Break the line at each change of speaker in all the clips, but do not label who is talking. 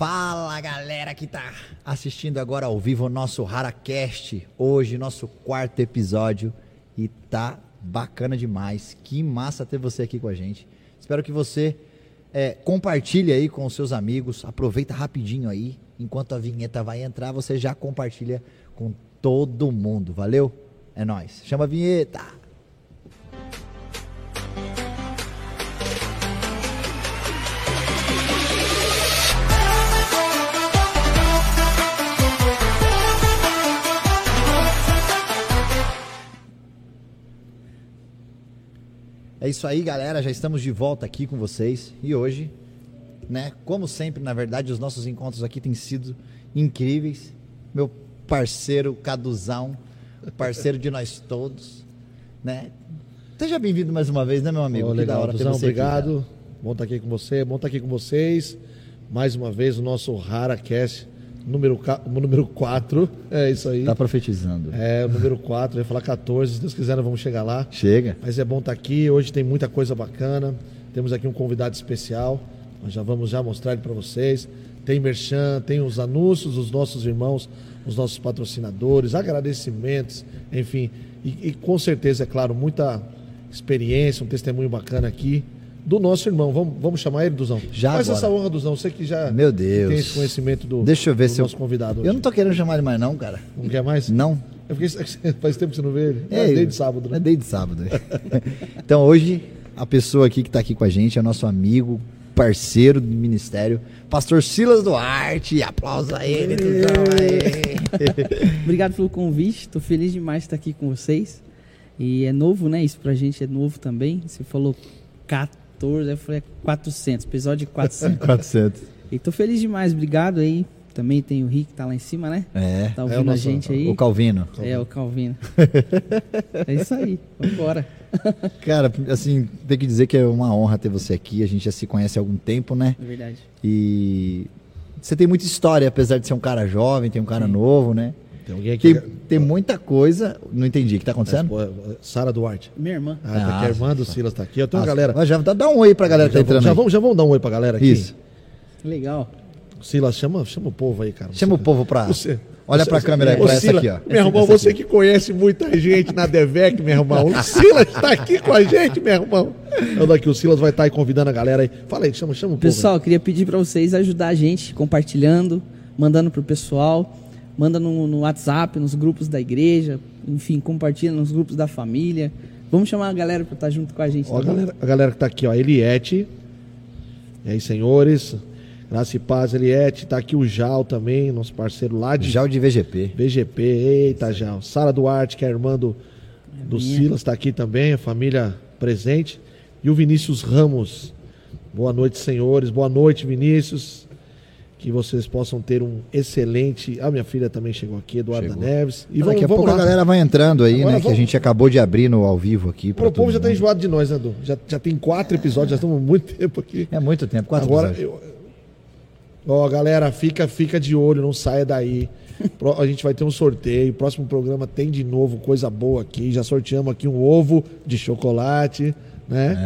Fala galera que tá assistindo agora ao vivo o nosso RaraCast. Hoje, nosso quarto episódio. E tá bacana demais. Que massa ter você aqui com a gente. Espero que você é, compartilhe aí com os seus amigos. Aproveita rapidinho aí. Enquanto a vinheta vai entrar, você já compartilha com todo mundo. Valeu? É nóis. Chama a vinheta. É isso aí, galera. Já estamos de volta aqui com vocês. E hoje, né, como sempre, na verdade, os nossos encontros aqui têm sido incríveis. Meu parceiro Caduzão, parceiro de nós todos, né? Seja bem-vindo mais uma vez, né, meu amigo?
Oh,
Que
legal,
da hora
Tuzão,
você aqui,
obrigado.
cara.
bom estar aqui com você, bom estar aqui com vocês. Mais uma vez o nosso RaraCast número, número 4. É isso aí.
Tá profetizando.
É, o número 4, eu ia falar 14, se Deus quiser nós vamos chegar lá.
Chega.
Mas é bom estar aqui, hoje tem muita coisa bacana. Temos aqui um convidado especial, nós já vamos já mostrar ele para vocês. Tem merchan, tem os anúncios dos nossos irmãos, os nossos patrocinadores, agradecimentos, enfim. E, e com certeza, é claro, muita experiência, um testemunho bacana aqui do nosso irmão. Vamos, vamos chamar ele, Duzão?
Já
Faz
agora.
essa honra, Duzão. Você que já
Meu Deus.
tem esse conhecimento do,
Deixa eu ver
do
se eu-
nosso convidado.
Eu
hoje.
não tô querendo chamar ele mais não, cara.
Não quer mais?
Não.
É porque faz tempo que você não vê ele.
É,
É, desde sábado, né?
É desde sábado. então hoje, a pessoa aqui que está aqui com a gente é nosso amigo, parceiro do ministério, pastor Silas Duarte. Aplausos a ele, Tuzão, aí.
Obrigado pelo convite, tô feliz demais de estar aqui com vocês. E é novo, né? Isso pra gente é novo também. Você falou 14, eu falei 400, episódio 400.
400.
e tô feliz demais, obrigado aí. Também tem o Rick que tá lá em cima, né?
É.
Tá
É o
ouvindo a
nosso-
gente aí.
O Calvino.
É, o Calvino. é isso aí, vambora.
Cara, assim, tem que dizer que é uma honra ter você aqui. A gente já se conhece há algum tempo, né?
É verdade.
E você tem muita história, apesar de ser um cara jovem, tem um cara novo, né?
Tem alguém aqui.
Tem, tem muita coisa. Não entendi o que tá acontecendo.
Pô, Sara Duarte.
Minha irmã.
Ah, tá aqui,
Ah,
a irmã do Silas tá aqui. Eu tenho uma
Ah,
galera.
mas Já dá, dá um oi pra galera que tá
já, vamos,
entrando
já, vamos, já vamos dar um oi pra galera aqui.
Isso.
Legal.
Silas, chama, chama o povo aí, cara.
Chama o povo pra.
Você-
Olha
você-
pra câmera aí, pra essa aqui, ó.
Meu irmão, você
aqui.
que conhece muita gente na Devec, meu irmão. O Silas tá aqui com a gente, meu irmão. Olha aqui, o Silas vai estar aí convidando a galera aí. Fala aí, chama, chama o povo.
Pessoal, queria pedir para vocês ajudar a gente compartilhando, mandando pro pessoal, manda no, no WhatsApp, nos grupos da igreja, enfim, compartilha nos grupos da família. Vamos chamar a galera para estar junto com a gente.
Ó, a,
tá bom?
galera, a galera que tá aqui, ó. Eliette. E aí, senhores. Graça e paz, Eliette. Tá aqui o Jal também, nosso parceiro lá de
o de VGP.
VGP. Eita, Jal. Sara Duarte, que é a irmã do, do
minha.
Silas, tá aqui também, a família presente. E o Vinícius Ramos. Boa noite, senhores. Boa noite, Vinícius. Que vocês possam ter um excelente. Ah, minha filha também chegou aqui, Eduarda
Chegou.
Neves. E
Daqui
vamos,
a
vamos
pouco
lá.
a galera vai entrando aí,
Agora
né? Que a
vamos-
gente acabou de abrir no ao vivo aqui.
O povo já tá
mundo.
enjoado de nós, né, Edu? Já, já tem quatro episódios, já estamos muito tempo aqui.
É muito tempo, quatro
Agora,
episódios.
eu... Ó, galera, fica, fica de olho, não saia daí. A gente vai ter um sorteio. Próximo programa tem de novo coisa boa aqui. Já sorteamos aqui um ovo de chocolate, né?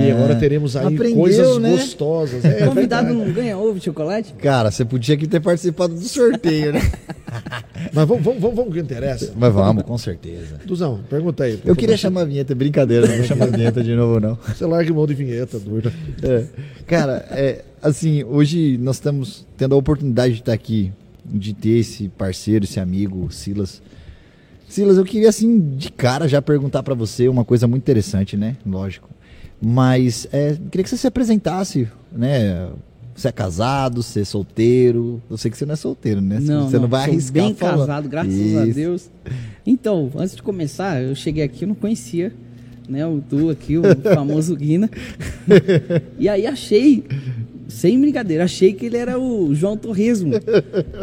É.
E agora teremos aí
Aprendeu,
coisas
né?
gostosas. É,
Convidado
verdade.
não ganha ovo de chocolate?
Cara, você podia aqui ter participado do sorteio, né?
Mas vamos, vamos, vamos, vamos que interessa.
Mas vamos, com certeza.
Duzão, pergunta aí.
Eu queria
favor.
chamar a vinheta, brincadeira, não vou chamar a vinheta de novo, não.
Você larga mão de vinheta, doido.
É. Cara, é, assim, hoje nós estamos tendo a oportunidade de estar aqui, de ter esse parceiro, esse amigo, Silas. Silas, eu queria, assim, de cara já perguntar pra você uma coisa muito interessante, né? Lógico. Mas é, queria que você se apresentasse, né? Você é casado, você é solteiro. Eu sei que você não é solteiro, né?
Não,
você não, vai
sou
arriscar
bem
falar.
casado, graças a
Isso.
Deus. Então, antes de começar, eu cheguei aqui, eu não conhecia, né, o Du aqui, o famoso Guina. E aí achei, sem brincadeira, achei que ele era o João Torresmo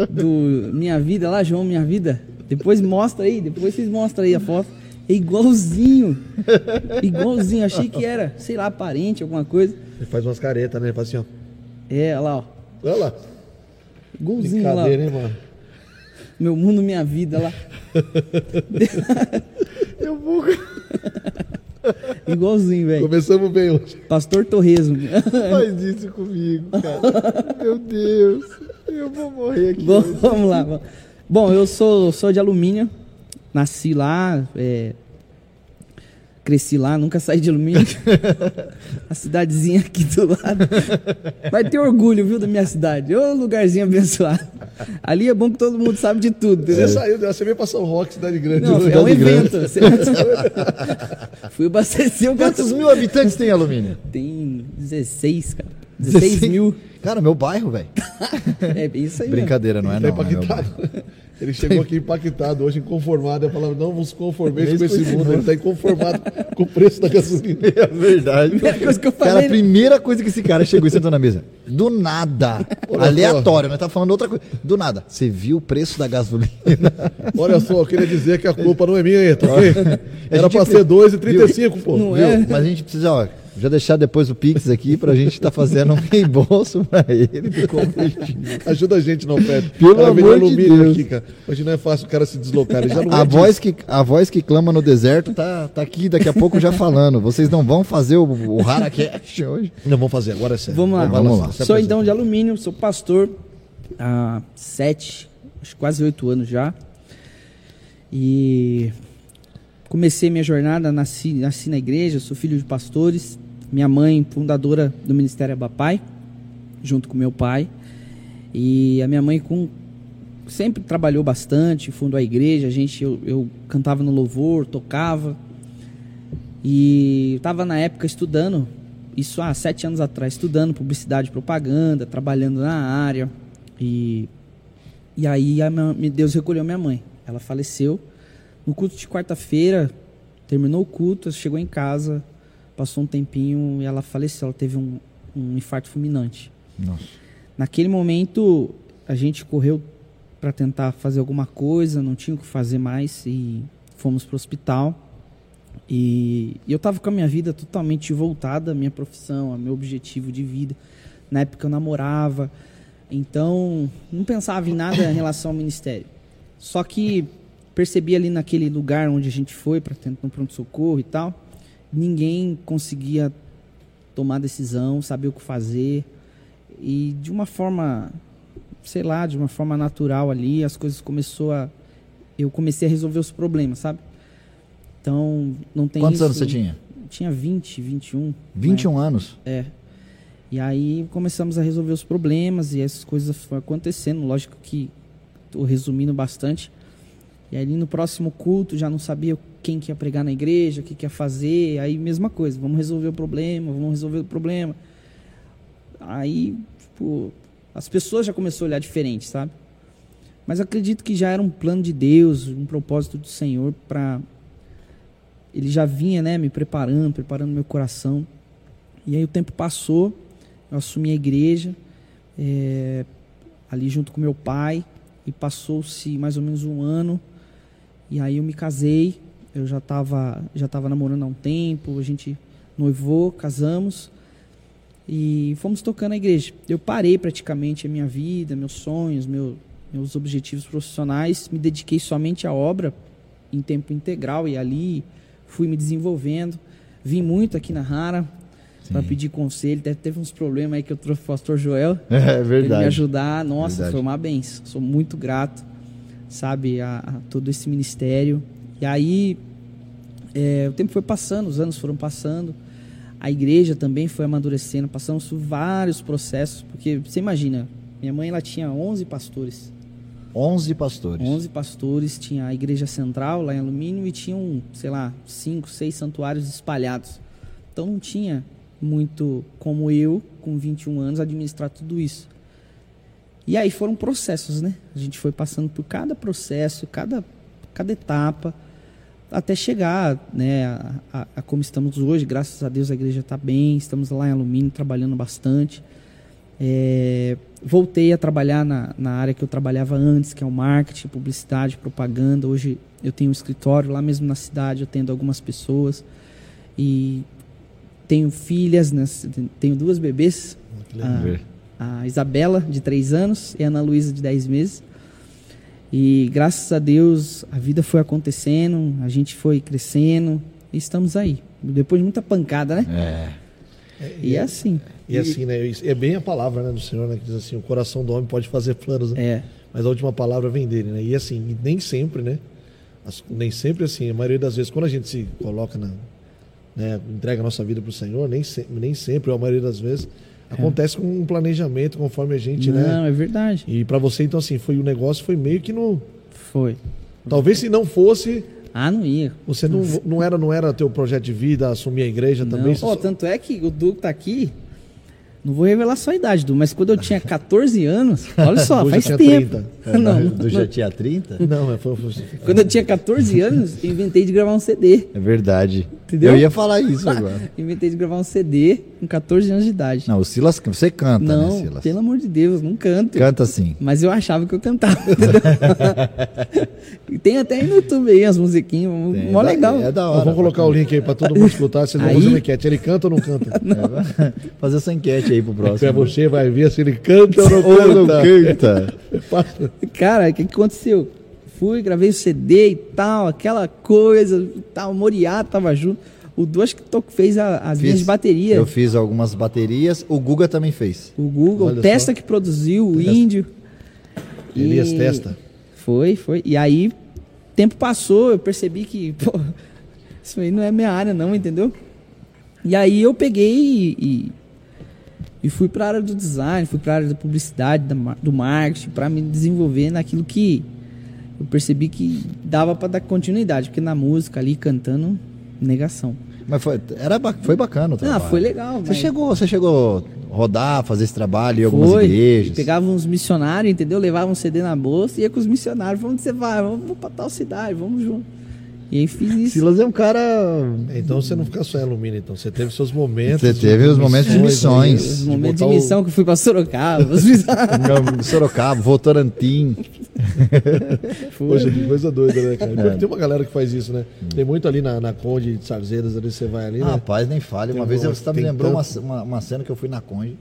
do Minha Vida lá, João Minha Vida. Depois mostra aí, depois vocês mostram aí a foto. É igualzinho. Igualzinho, achei que era, sei lá, parente, alguma coisa.
Ele faz umas caretas, né? Ele faz assim, ó.
É, olha lá, ó.
Olha lá.
Igualzinho lá. ó.
Hein, mano?
Meu mundo, minha vida lá.
Eu vou.
Igualzinho, velho.
Começamos bem hoje.
Pastor Torresmo.
Faz isso comigo, cara. Meu Deus. Eu vou morrer aqui.
Bom, vamos lá. Bom, eu sou, sou de alumínio. Nasci lá, é, cresci lá, nunca saí de alumínio. A cidadezinha aqui do lado. Vai ter orgulho, viu, da minha cidade. Ô lugarzinho abençoado. Ali é bom que todo mundo sabe de tudo.
Você
entendeu?
saiu, você veio pra São Roque, cidade grande.
Não, é um evento. Você- Fui abastecer o
Quantos mil habitantes tem alumínio?
Tem 16, cara. 16 mil.
Cara, meu bairro, velho.
É isso aí.
Brincadeira, não é
Tá
não. é.
Ele chegou aqui impactado, hoje inconformado. Eu falava, não vos conformeis
Mesmo
com esse
esse
mundo. Ele tá inconformado com o preço da gasolina.
É verdade.
Primeira coisa que eu
Cara,
falei.
a primeira coisa que esse cara chegou e sentou na mesa. Do nada.
Olha
aleatório, nós tá falando outra coisa. Do nada. Você viu o preço da gasolina?
Olha só, eu queria dizer que a culpa não é minha aí, tá ok? Era pra ser 2,35, pô.
Não
Viu?
é?
Mas a gente precisa, ó, já deixar depois o Pix aqui pra gente estar fazendo um reembolso pra ele do combustível.
Ajuda a gente, não, Pedro.
Pelo
cara
amor de Deus.
aqui, cara. Hoje não é fácil o cara se deslocar. Ele já não
A
é
voz, que, a voz que clama no deserto tá, tá aqui daqui a pouco já falando. Vocês não vão fazer o, o Haracast hoje?
Não, vamos fazer, agora é sério.
Vamos lá.
Vamos lá.
Sou
apresenta.
então de alumínio, sou pastor há sete, acho quase oito anos já. E comecei minha jornada, nasci, nasci na igreja, sou filho de pastores. Minha mãe, fundadora do Ministério Abapai, junto com meu pai. E a minha mãe com, sempre trabalhou bastante, fundou a igreja, a gente, eu, eu cantava no louvor, tocava. E estava na época estudando, isso há sete anos atrás, estudando publicidade e propaganda, trabalhando na área. E, e aí a minha- Deus recolheu minha mãe. Ela faleceu. No culto de quarta-feira, terminou o culto, chegou em casa, passou um tempinho e ela faleceu. Ela teve um, um infarto fulminante.
Nossa.
Naquele momento, a gente correu para tentar fazer alguma coisa, não tinha o que fazer mais e fomos para o hospital. E, e eu estava com a minha vida totalmente voltada à minha profissão, ao meu objetivo de vida. Na época eu namorava, então não pensava em nada em relação ao ministério. Só que percebi ali naquele lugar onde a gente foi para tentar um pronto-socorro e tal, ninguém conseguia tomar decisão, saber o que fazer. E de uma forma, sei lá, de uma forma natural ali, as coisas começou a eu comecei a resolver os problemas, sabe? Então, não tem
Quantos
isso-
anos você tinha?
Tinha 20, 21.
21 anos.
É. E aí começamos a resolver os problemas e essas coisas foram acontecendo. Lógico que estou resumindo bastante. E aí no próximo culto já não sabia quem que ia pregar na igreja, o que, que ia fazer. Aí mesma coisa, vamos resolver o problema, vamos resolver o problema. Aí, tipo, as pessoas já começaram a olhar diferente, sabe? Mas acredito que já era um plano de Deus, um propósito do Senhor para ele já vinha, né, me preparando, preparando meu coração. E aí o tempo passou, eu assumi a igreja, é, ali junto com meu pai, e passou-se mais ou menos um ano, e aí eu me casei, eu já estava já tava namorando há um tempo, a gente noivou, casamos, e fomos tocando a igreja. Eu parei praticamente a minha vida, meus sonhos, meu, meus objetivos profissionais, me dediquei somente à obra em tempo integral, e ali fui me desenvolvendo. Vim muito aqui na Rara para pedir conselho. Até teve uns problemas aí que eu trouxe o pastor Joel.
É
pra Ele me
verdade.
ajudar. Nossa,
Verdade.
foi uma benção. Sou muito grato, sabe, a, a todo esse ministério. E aí, é, o tempo foi passando, os anos foram passando. A igreja também foi amadurecendo. Passamos por vários processos. Porque, você imagina, minha mãe ela tinha 11 pastores.
11 pastores.
11 pastores, tinha a igreja central lá em Alumínio e tinham, sei lá, 5, 6 santuários espalhados. Então não tinha muito como eu, com 21 anos, administrar tudo isso. E aí foram processos, né? A gente foi passando por cada processo, cada, cada etapa, até chegar né, a, a- a como estamos hoje. Graças a Deus a igreja está bem, estamos lá em Alumínio trabalhando bastante. É, voltei a trabalhar na, na área que eu trabalhava antes, que é o marketing, publicidade, propaganda. Hoje eu tenho um escritório lá mesmo na cidade, eu atendo algumas pessoas. E tenho filhas, né, tenho duas bebês. A, a Isabela, de 3 anos, e a Ana Luísa, de 10 meses. E graças a Deus a vida foi acontecendo, a gente foi crescendo e estamos aí. Depois de muita pancada, né?
É.
E é assim.
E assim, né? É bem a palavra né, do Senhor, né? Que diz assim: o coração do homem pode fazer planos, né?
É.
Mas a última palavra vem dele, né? E assim, e nem sempre, né? As- nem sempre assim, a maioria das vezes, quando a gente se coloca na. Né, entrega a nossa vida para o Senhor, nem, se- nem sempre, ou a maioria das vezes, acontece com um planejamento, conforme a gente, né?
Não, é verdade.
E para você, então, assim, foi o negócio foi meio que no.
Foi.
Talvez se não fosse,
Ah, não ia.
você não, não era não era teu projeto de vida, assumir a igreja também.
Não.
você
Ó,
só-
tanto é que o Du tá aqui. Não vou revelar sua idade, Du, mas quando eu tinha 14 anos, olha só, faz tempo.
tinha 30.
É,
Não,
do
não.
já tinha 30?
Não, é, foi,
Quando eu tinha 14 anos, eu inventei de gravar um CD.
É verdade.
Entendeu?
Eu ia falar isso agora.
Inventei de gravar um CD com 14 anos de idade.
Não, o Silas, você canta,
Não,
né, Silas?
pelo amor de Deus, não canto.
Canta sim.
Mas eu achava que eu cantava. e tem até aí no YouTube aí as musiquinhas,
Tem,
mó
é da-
legal.
É da hora.
vamos colocar o link aí para todo mundo escutar. Vão
Aí-
fazer uma enquete. Ele canta ou não canta?
É, fazer essa enquete aí pro
Pra
próximo.
você vai ver se ele canta ou não
Ou não
canta.
canta.
Cara, o que, que aconteceu? Fui, gravei o CD e tal, aquela coisa tal. O Moriá tava junto. O Du acho que fez a- as linhas de bateria.
Eu fiz algumas baterias. O Guga também fez.
O Google,
Olha
o Testa
só.
que produziu, o
Testa.
Índio.
Elias
E-
Testa.
Foi, foi. E aí, tempo passou, eu percebi que, pô, isso aí não é minha área, não, entendeu? E aí eu peguei e, e, e fui para a área do design, fui para a área da publicidade, do marketing, para me desenvolver naquilo que eu percebi que dava para dar continuidade, porque na música ali cantando, negação.
Mas foi, era, foi bacana o
Ah,
trabalho.
foi legal.
Você
mas
chegou, você chegou a rodar, fazer esse trabalho em algumas
foi,
igrejas.
Pegava uns missionários, entendeu? Levava um CD na bolsa e ia com os missionários. Vamos onde você vai? Vamos para tal cidade, vamos junto. E aí fiz isso.
Silas é um cara.
Então você não fica só em alumínio, então. Você teve seus momentos.
Você teve os momentos de missões.
Os momentos de
botar o-
missão que eu fui pra Sorocaba.
Sorocaba, Votorantim.
Poxa, que coisa doida, né, cara?
É.
Tem uma galera que faz isso, né? Tem muito ali na, na Conde de Sarzeiras, ali você vai ali, né?
Rapaz, nem fale. Uma
Tem
vez você tá me lembrou uma,
tanto.
uma, uma cena que eu fui na Conde.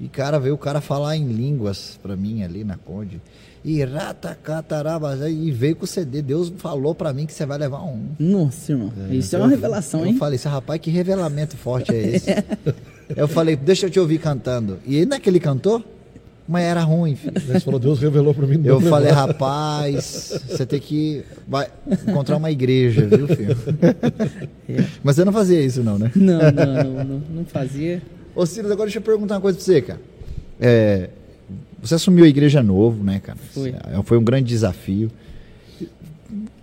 E, cara, veio o cara falar em línguas pra mim ali na Conde. E ratacataraba, e veio com o CD. Deus falou pra mim que você vai levar um.
Nossa, irmão. Isso é uma revelação,
eu
hein?
falei, esse rapaz, que revelamento forte é esse? eu falei, deixa eu te ouvir cantando. E aí, não é que ele cantou? Mas era ruim, filho.
Você falou, Deus revelou pra mim. não
Eu falei,
levar.
rapaz, você tem que vai encontrar uma igreja, viu, filho? Mas você não fazia isso, não, né?
Não, não, não, não, não fazia.
Ô, Silas, agora deixa eu perguntar uma coisa pra você, cara. É, você assumiu a igreja novo, né, cara?
Foi.
É, Foi um grande desafio.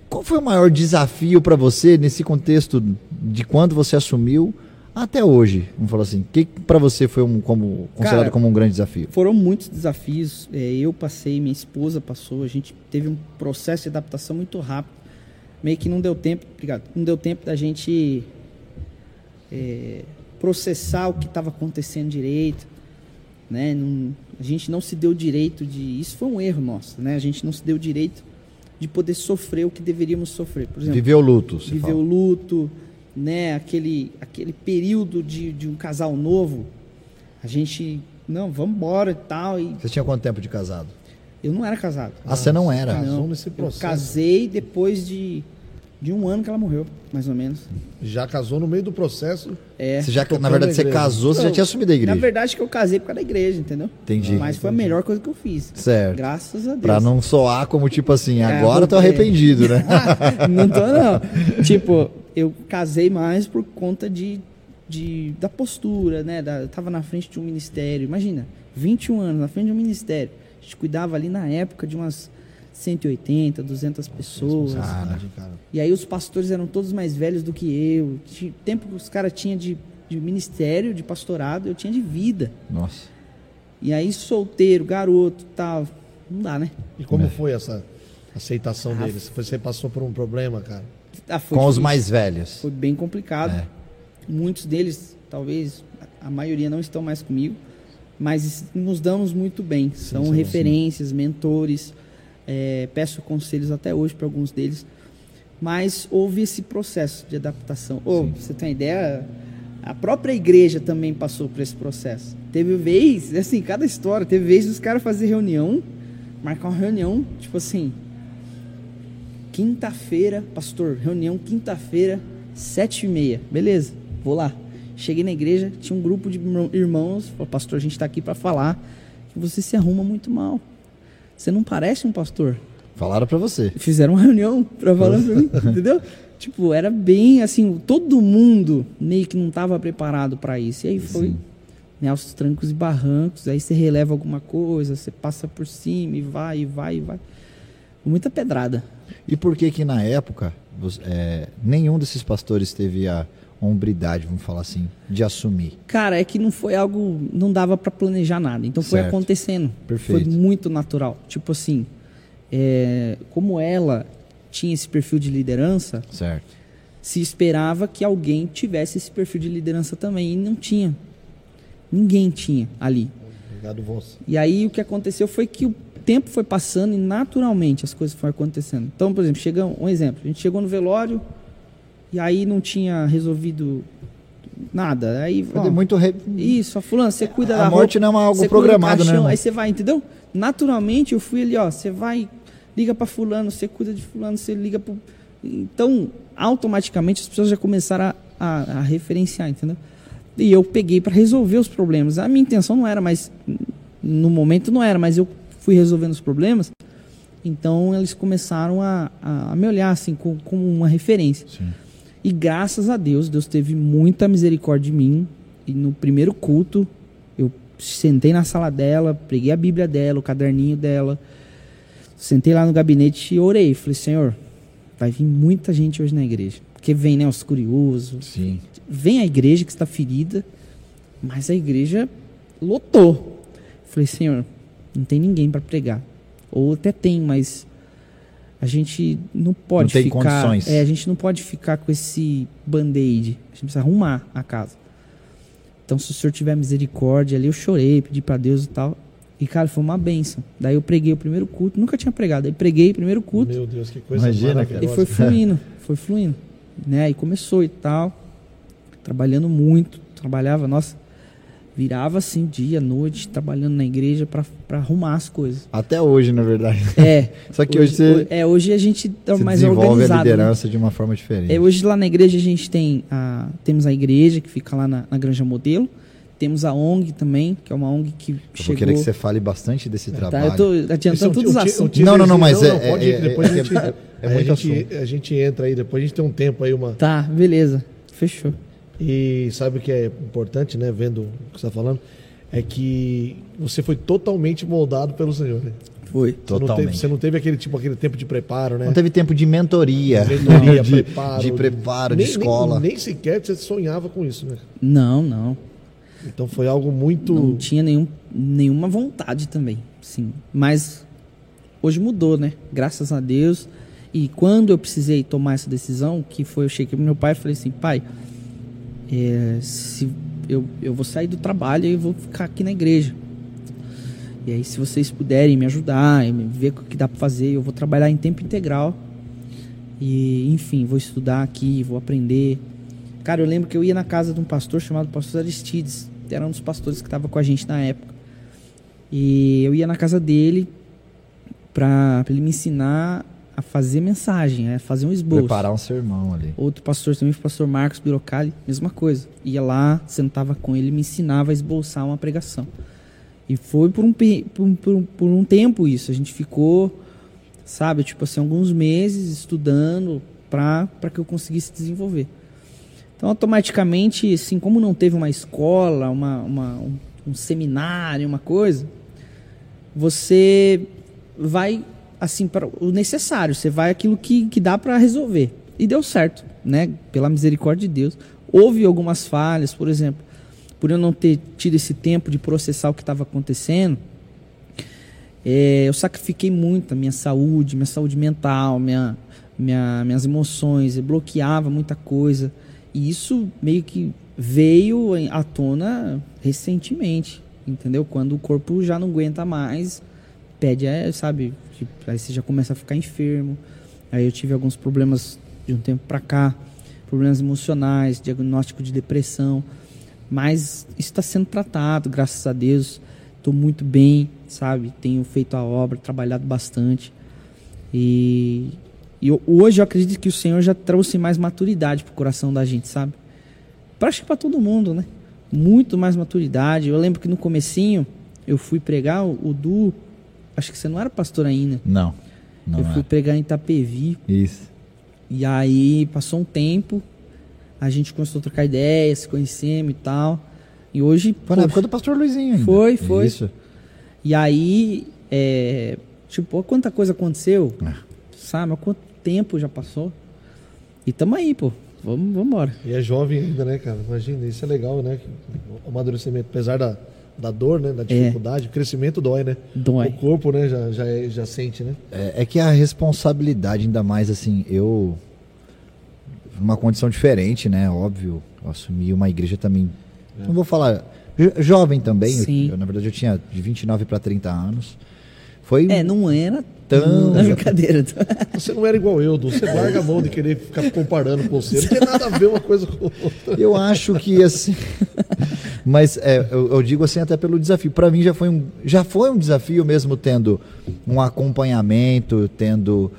Qual foi o maior desafio pra você nesse contexto de quando você assumiu até hoje? Vamos falar assim. O que pra você foi um, como, considerado
Cara,
como um grande desafio?
Foram muitos desafios. É, eu passei, minha esposa passou. A gente teve um processo de adaptação muito rápido. Meio que não deu tempo, obrigado, não deu tempo da gente é, processar o que estava acontecendo direito. Né? Não- a gente não se deu direito de. Isso foi um erro nosso, né? A gente não se deu direito de poder sofrer o que deveríamos sofrer. Por exemplo,
Viveu luto, você
viver
fala.
o luto, né? Aquele, aquele período de, de um casal novo. A gente, não, vamos embora e tal. E
Você tinha quanto tempo de casado?
eu não era casado.
Ah, você não era?
Casou
Não,
nesse
eu
processo.
casei depois de, de um ano que ela morreu, mais ou menos.
Já casou no meio do processo.
É.
Você já, na verdade, você casou, você já
Não,
tinha assumido a igreja.
Na verdade que eu casei por causa da igreja, entendeu?
Entendi.
Mas foi a melhor coisa que eu fiz.
Certo.
Graças a Deus.
Pra não soar como tipo assim,
É,
agora eu tô
é.
arrependido, né?
não tô, não. tipo, eu casei mais por conta de, de da postura, né? Da, eu tava na frente de um ministério. Imagina, 21 anos na frente de um ministério. A gente cuidava ali na época de umas 180, 200 pessoas.
Responsabilidade, cara.
E aí os pastores eram todos mais velhos do que eu. Tinha- tempo que os caras tinham de, de ministério, de pastorado, eu tinha de vida.
Nossa.
E aí solteiro, garoto, tal. Não dá, né?
E como foi essa aceitação
Ah,
deles? Você passou por um problema, cara?
Ah, foi
Com os
difícil.
mais velhos.
Foi bem complicado.
É.
Muitos deles, talvez, a maioria não estão mais comigo, mas nos damos muito bem. São
sim,
referências, mentores. É, peço conselhos até hoje para alguns deles. Mas houve esse processo de adaptação. Ô, pra você tem uma ideia? A própria igreja também passou por esse processo. Teve vez, assim, cada história, teve vez dos caras fazer reunião, marcar uma reunião, tipo assim, quinta-feira, pastor, reunião quinta-feira, Sete e meia, beleza, vou lá. Cheguei na igreja, tinha um grupo de irmão- irmãos, falou, pastor, a gente está aqui para falar que você se arruma muito mal. Você não parece um pastor.
Falaram pra você.
Fizeram uma reunião para falar pra mim, entendeu? Tipo, era bem assim, todo mundo meio que não estava preparado para isso. E aí foi né, aos trancos e barrancos, aí você releva alguma coisa, você passa por cima e vai, e vai, e vai. Muita pedrada.
E por que que na época você- é, nenhum desses pastores teve a hombridade, vamos falar assim, de assumir?
Cara, é que não foi algo. Não dava pra planejar nada. Então foi
Certo.
acontecendo.
Perfeito.
Foi muito natural. Tipo assim, é, como ela tinha esse perfil de liderança,
Certo.
se esperava que alguém tivesse esse perfil de liderança também. E não tinha. Ninguém tinha ali.
Obrigado, você.
E aí o que aconteceu foi que o tempo foi passando e naturalmente as coisas foram acontecendo. Então, por exemplo, chega um exemplo, a gente chegou no velório e aí não tinha resolvido nada. Aí, ó,
muito re-
isso, a fulano, você cuida
A
da
morte
roupa,
não é algo programado, né,
caixão,
irmão?
Aí você vai, entendeu? Naturalmente eu fui ali, ó, você vai, liga pra fulano, você cuida de fulano, você liga pro... Então, automaticamente as pessoas já começaram a, a- a referenciar, entendeu? E eu peguei pra resolver os problemas. A minha intenção não era, mas no momento não era, mas eu fui resolvendo os problemas. Então eles começaram a, a, a me olhar assim com- como uma referência.
Sim.
E graças a Deus, Deus teve muita misericórdia de mim. E no primeiro culto, eu sentei na sala dela, preguei a Bíblia dela, o caderninho dela. Sentei lá no gabinete e orei. Falei, Senhor, vai vir muita gente hoje na igreja. Porque vem, né, os curiosos.
Sim.
Vem a igreja que está ferida, mas a igreja lotou. Falei, Senhor, não tem ninguém para pregar. Ou até tem, mas a gente não pode
Não tem
ficar.
condições.
É, a gente não pode ficar com esse band-aid. A gente precisa arrumar a casa. Então, se o senhor tiver misericórdia ali, eu chorei, pedi para Deus e tal. E, cara, foi uma benção. Daí eu preguei o primeiro culto, nunca tinha pregado. Aí preguei o primeiro culto.
Meu Deus, que coisa
Imagina, cara.
E foi fluindo, foi fluindo. Né? Aí começou e tal. Trabalhando muito. Trabalhava, nossa, virava assim, dia, noite, trabalhando na igreja pra pra arrumar as coisas.
Até hoje, na verdade.
É.
Só que hoje, você,
É, hoje a gente tá
você
mais
desenvolve a
organizado. né?
liderança de uma forma diferente.
É, hoje lá na igreja a gente tem a, temos a igreja que fica lá na, na Granja Modelo. Temos a ONG também, que é uma ONG que
Eu
chegou.
querer que você fale bastante desse
Tá,
trabalho.
eu tô
Esse é
adiantando
um
todos os
um
assuntos.
Não, não, não, mas
teaserzinho.
é-
pode ir,
é-
depois
é-
a
é
a, gente, a gente entra aí, depois a gente tem um tempo aí, uma.
Tá, beleza. Fechou.
E sabe o que é importante, né? Vendo o que você está falando, é que você foi totalmente moldado pelo Senhor. Né?
Foi.
Você não,
Totalmente.
teve, você não teve aquele tipo, aquele tempo de preparo, né?
Não teve tempo de mentoria,
Mentoria,
de,
preparo,
de preparo, de
nem,
escola.
Nem, nem sequer você sonhava com isso, né?
Não, não.
Então foi algo muito.
Não tinha nenhum, nenhuma vontade também, sim. Mas hoje mudou, né? Graças a Deus. E quando eu precisei tomar essa decisão, que foi eu cheguei pro meu pai e falei assim, pai, é, se eu, eu vou sair do trabalho e vou ficar aqui na igreja. E aí, se vocês puderem me ajudar, e me ver o que dá para fazer, eu vou trabalhar em tempo integral. E, enfim, vou estudar aqui, vou aprender. Cara, eu lembro que eu ia na casa de um pastor chamado Pastor Aristides. Era um dos pastores que estava com a gente na época. E eu ia na casa dele para ele me ensinar a fazer mensagem, a fazer um esboço.
Preparar um sermão ali.
Outro pastor também, o pastor Marcos Birocali, mesma coisa. Ia lá, sentava com ele, me ensinava a esboçar uma pregação. E foi por um, por, por por um tempo isso. A gente ficou, sabe, tipo assim, alguns meses estudando para que eu conseguisse desenvolver. Então, automaticamente, assim, como não teve uma escola, uma, uma- um, um seminário, uma coisa, você vai assim para o necessário, você vai aquilo que, que dá para resolver. E deu certo, né? Pela misericórdia de Deus. Houve algumas falhas, por exemplo, por eu não ter tido esse tempo de processar o que estava acontecendo, é, eu sacrifiquei muito a minha saúde, minha saúde mental, minha, minha, minhas emoções, eu bloqueava muita coisa. E isso meio que veio à tona recentemente, entendeu? Quando o corpo já não aguenta mais, pede, é, sabe? Tipo, aí você já começa a ficar enfermo. Aí eu tive alguns problemas de um tempo pra cá, problemas emocionais, diagnóstico de depressão. Mas isso está sendo tratado, graças a Deus. Estou muito bem, sabe? Tenho feito a obra, trabalhado bastante. E E hoje eu acredito que o Senhor já trouxe mais maturidade pro coração da gente, sabe? Pra, acho que pra todo mundo, né? Muito mais maturidade. Eu lembro que no comecinho eu fui pregar, o, o Du, acho que você não era pastor ainda.
Não. Não
eu fui pregar em Itapevi.
Isso.
E aí passou um tempo, a gente começou a trocar ideias, se conhecemos e tal. E hoje.
Foi na época do pastor Luizinho ainda.
Foi, foi.
Isso.
E aí, é, tipo, olha quanta coisa aconteceu,
É.
sabe? Há quanto tempo já passou. E tamo aí, pô. Vamos, vamos embora.
E é jovem ainda, né, cara? Imagina, isso é legal, né? O amadurecimento, apesar da, da dor, né? Da dificuldade, o crescimento dói, né?
Dói.
O corpo, né, já, já, é- já sente, né?
É, é que a responsabilidade, ainda mais assim, eu. Numa condição diferente, né? Óbvio. Eu assumi uma igreja também. Não vou falar. jo- Jovem também.
Sim.
Eu, na verdade, eu tinha de 29 para 30 anos. Foi.
É, não era
Tão-
Não brincadeira.
Você não era igual eu, Du. Você larga a mão de querer ficar comparando com você. Não tem nada a ver uma coisa com outra.
Eu acho que assim. Mas é, eu, eu digo assim até pelo desafio. Para mim já foi um já foi um desafio mesmo tendo um acompanhamento, tendo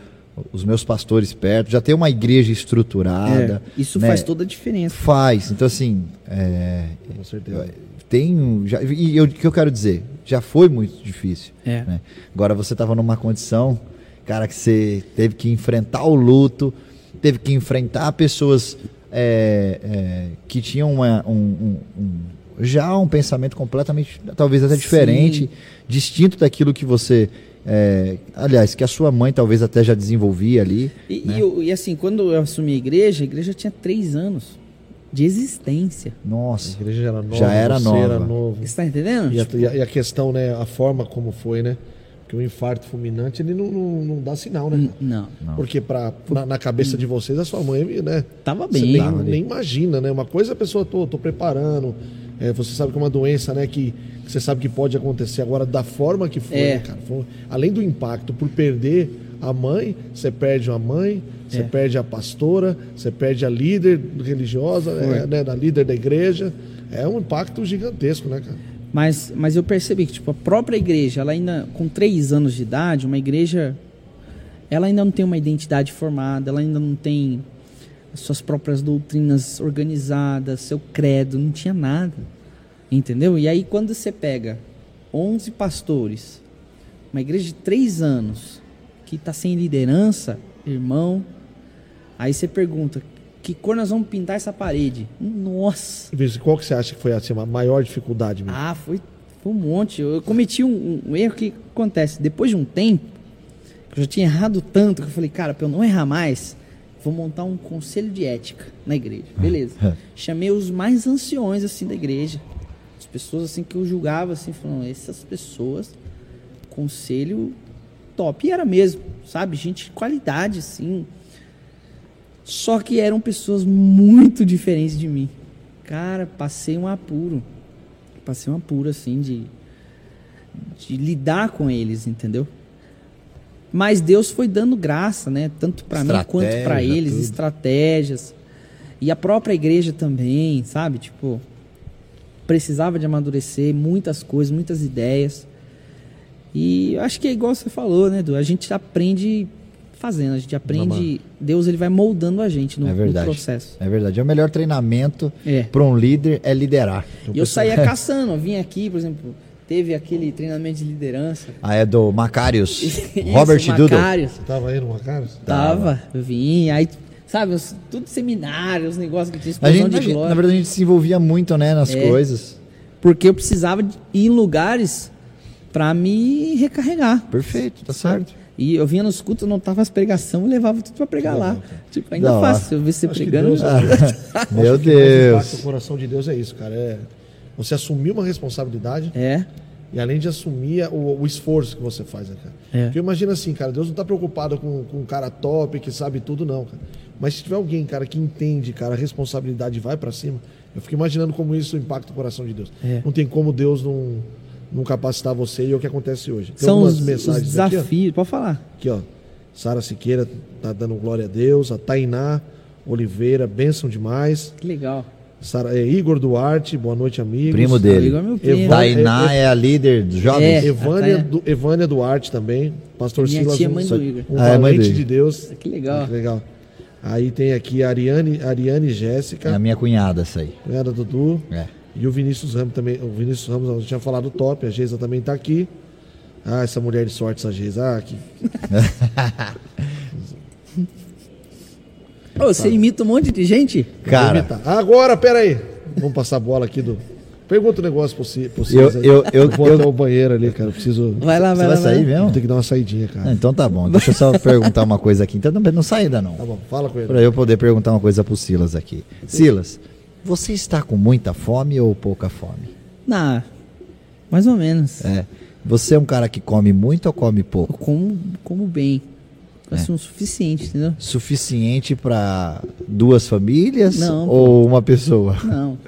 os meus pastores perto, já ter uma igreja estruturada.
É, isso
né?
faz toda a diferença.
Faz. Então assim, é,
Com certeza.
Tem já, e eu- o que eu quero dizer, já foi muito difícil.
É.
né? Agora você estava numa condição, cara, que você teve que enfrentar o luto, teve que enfrentar pessoas é, é, que tinham uma- um- um- um- já um pensamento completamente, talvez até
Sim.
diferente, distinto daquilo que você, é, aliás, que a sua mãe talvez até já desenvolvia ali.
E,
né?
e e assim, quando eu assumi a igreja, a igreja tinha três anos de existência.
A
Nossa,
igreja já era nova,
Já era
você
nova.
era novo.
Você tá entendendo?
E a,
Tipo,
a- e a questão, né, a forma como foi, né? Porque o infarto fulminante, ele não, não, não dá sinal, né?
não,
Não.
Porque pra, na, na cabeça de vocês, a sua mãe, né?
tava
Você
bem.
nem,
Tava ali.
nem imagina, né? Uma coisa a pessoa, tô, tô preparando. é, você sabe que é uma doença, né? Que, que você sabe que pode acontecer. Agora, da forma que foi,
É.
né, cara? Foi- além do impacto por perder a mãe, você perde a mãe, você
É.
perde a pastora, você perde a líder religiosa, é, né? Da líder da igreja. É um impacto gigantesco, né, cara?
Mas, mas eu percebi que tipo, a própria igreja, ela ainda, com três anos de idade, uma igreja, ela ainda não tem uma identidade formada, ela ainda não tem as suas próprias doutrinas organizadas, seu credo, não tinha nada. Entendeu? E aí quando você pega 11 pastores, uma igreja de três anos, que está sem liderança, irmão, aí você pergunta, que cor nós vamos pintar essa parede? Nossa!
Qual que você acha que foi assim, a maior dificuldade mesmo?
Ah, foi, foi um monte. Eu, eu cometi um, um erro que acontece. Depois de um tempo, que eu já tinha errado tanto que eu falei, cara, pra eu não errar mais, vou montar um conselho de ética na igreja. Beleza. Chamei os mais anciões assim da igreja. As pessoas assim que eu julgava assim, falando, essas pessoas, conselho top. E era mesmo, sabe? Gente de qualidade, assim. Só que eram pessoas muito diferentes de mim. Cara, passei um apuro. Passei um apuro, assim, de, de lidar com eles, entendeu? Mas Deus foi dando graça, né? Tanto para mim quanto para eles,
tudo.
estratégias. E a própria igreja também, sabe? Tipo, precisava de amadurecer muitas coisas, muitas ideias. E eu acho que é igual você falou, né, Edu? A gente aprende fazendo, a gente aprende. Deus ele vai moldando a gente no,
É
no
verdade.
processo.
É verdade. É o melhor treinamento
É.
para um líder é liderar.
E eu saía caçando, eu vinha aqui, por exemplo, teve aquele treinamento de liderança.
Ah, é do Macarius.
Isso,
Robert Doodle.
Macários.
Você tava aí numa cara?
Tava, eu vinha, aí, sabe, os- tudo seminário, os negócios que tinha
A gente,
de glória.
na verdade, a gente se envolvia muito, né, nas
É.
coisas.
Porque eu precisava de ir em lugares pra me recarregar.
Perfeito, tá certo.
E eu vinha nos cultos, não tava as pregações, eu levava tudo pra pregar lá. Tipo, ainda fácil, eu ver você pregando.
Deus-
Meu
que mais
Deus.
o coração de Deus é isso, cara. É você assumir uma responsabilidade
É,
e além de assumir o, o esforço que você faz, né, cara?
É.
Porque imagina assim, cara, Deus não tá preocupado com, com um cara top que sabe tudo, não, cara. Mas se tiver alguém, cara, que entende, cara, a responsabilidade vai pra cima, eu fico imaginando como isso impacta o coração de Deus.
É.
Não tem como Deus não, não capacitar você e é o que acontece hoje. Tem
são os, os
mensagens aqui, ó.
desafios. Pode falar.
Aqui, ó. Sara Siqueira tá dando glória a Deus. A Tainá Oliveira, bênção demais.
Que legal.
Sara- é, Igor Duarte, boa noite, amigos.
Primo dele.
Igor é meu primo.
Evan-
Tainá é a líder dos jovens.
É.
Evânia, Du- Evânia Duarte também. Pastor
Minha
Silas,
tia é mãe do Igor.
um
Ah, é
valente de Deus.
Que legal.
Que legal. Aí tem aqui a Ariane, Ariane
É a
Jéssica,
minha cunhada, essa aí.
cunhada do Dudu.
É.
E o Vinícius Ramos também. O Vinícius Ramos, eu tinha falado top, a Geisa também tá aqui. Ah, essa mulher de sorte, essa Geisa. Ah, que...
Ô, você imita um monte de gente?
Cara.
Agora, pera aí. Vamos passar a bola aqui do. Pergunta um negócio pro Si- pro
eu,
Silas aí.
eu, eu,
vou
eu-
até o banheiro ali, cara. Eu preciso.
Vai lá,
Você
vai
vai
lá.
sair
vai
mesmo?
Ter que dar uma saidinha,
Ah,
cara.
então tá bom. Deixa eu só perguntar uma coisa aqui. Então não, não sai ainda não.
Tá bom, fala com ele.
Pra eu poder perguntar uma coisa pro Silas aqui. Silas, você está com muita fome ou pouca fome?
Não, mais ou menos.
É. Você é um cara que come muito ou come
Eu
pouco?
como, como bem.
É.
Assim, o suficiente, entendeu?
Suficiente pra duas famílias
Não,
ou uma pessoa?
Não.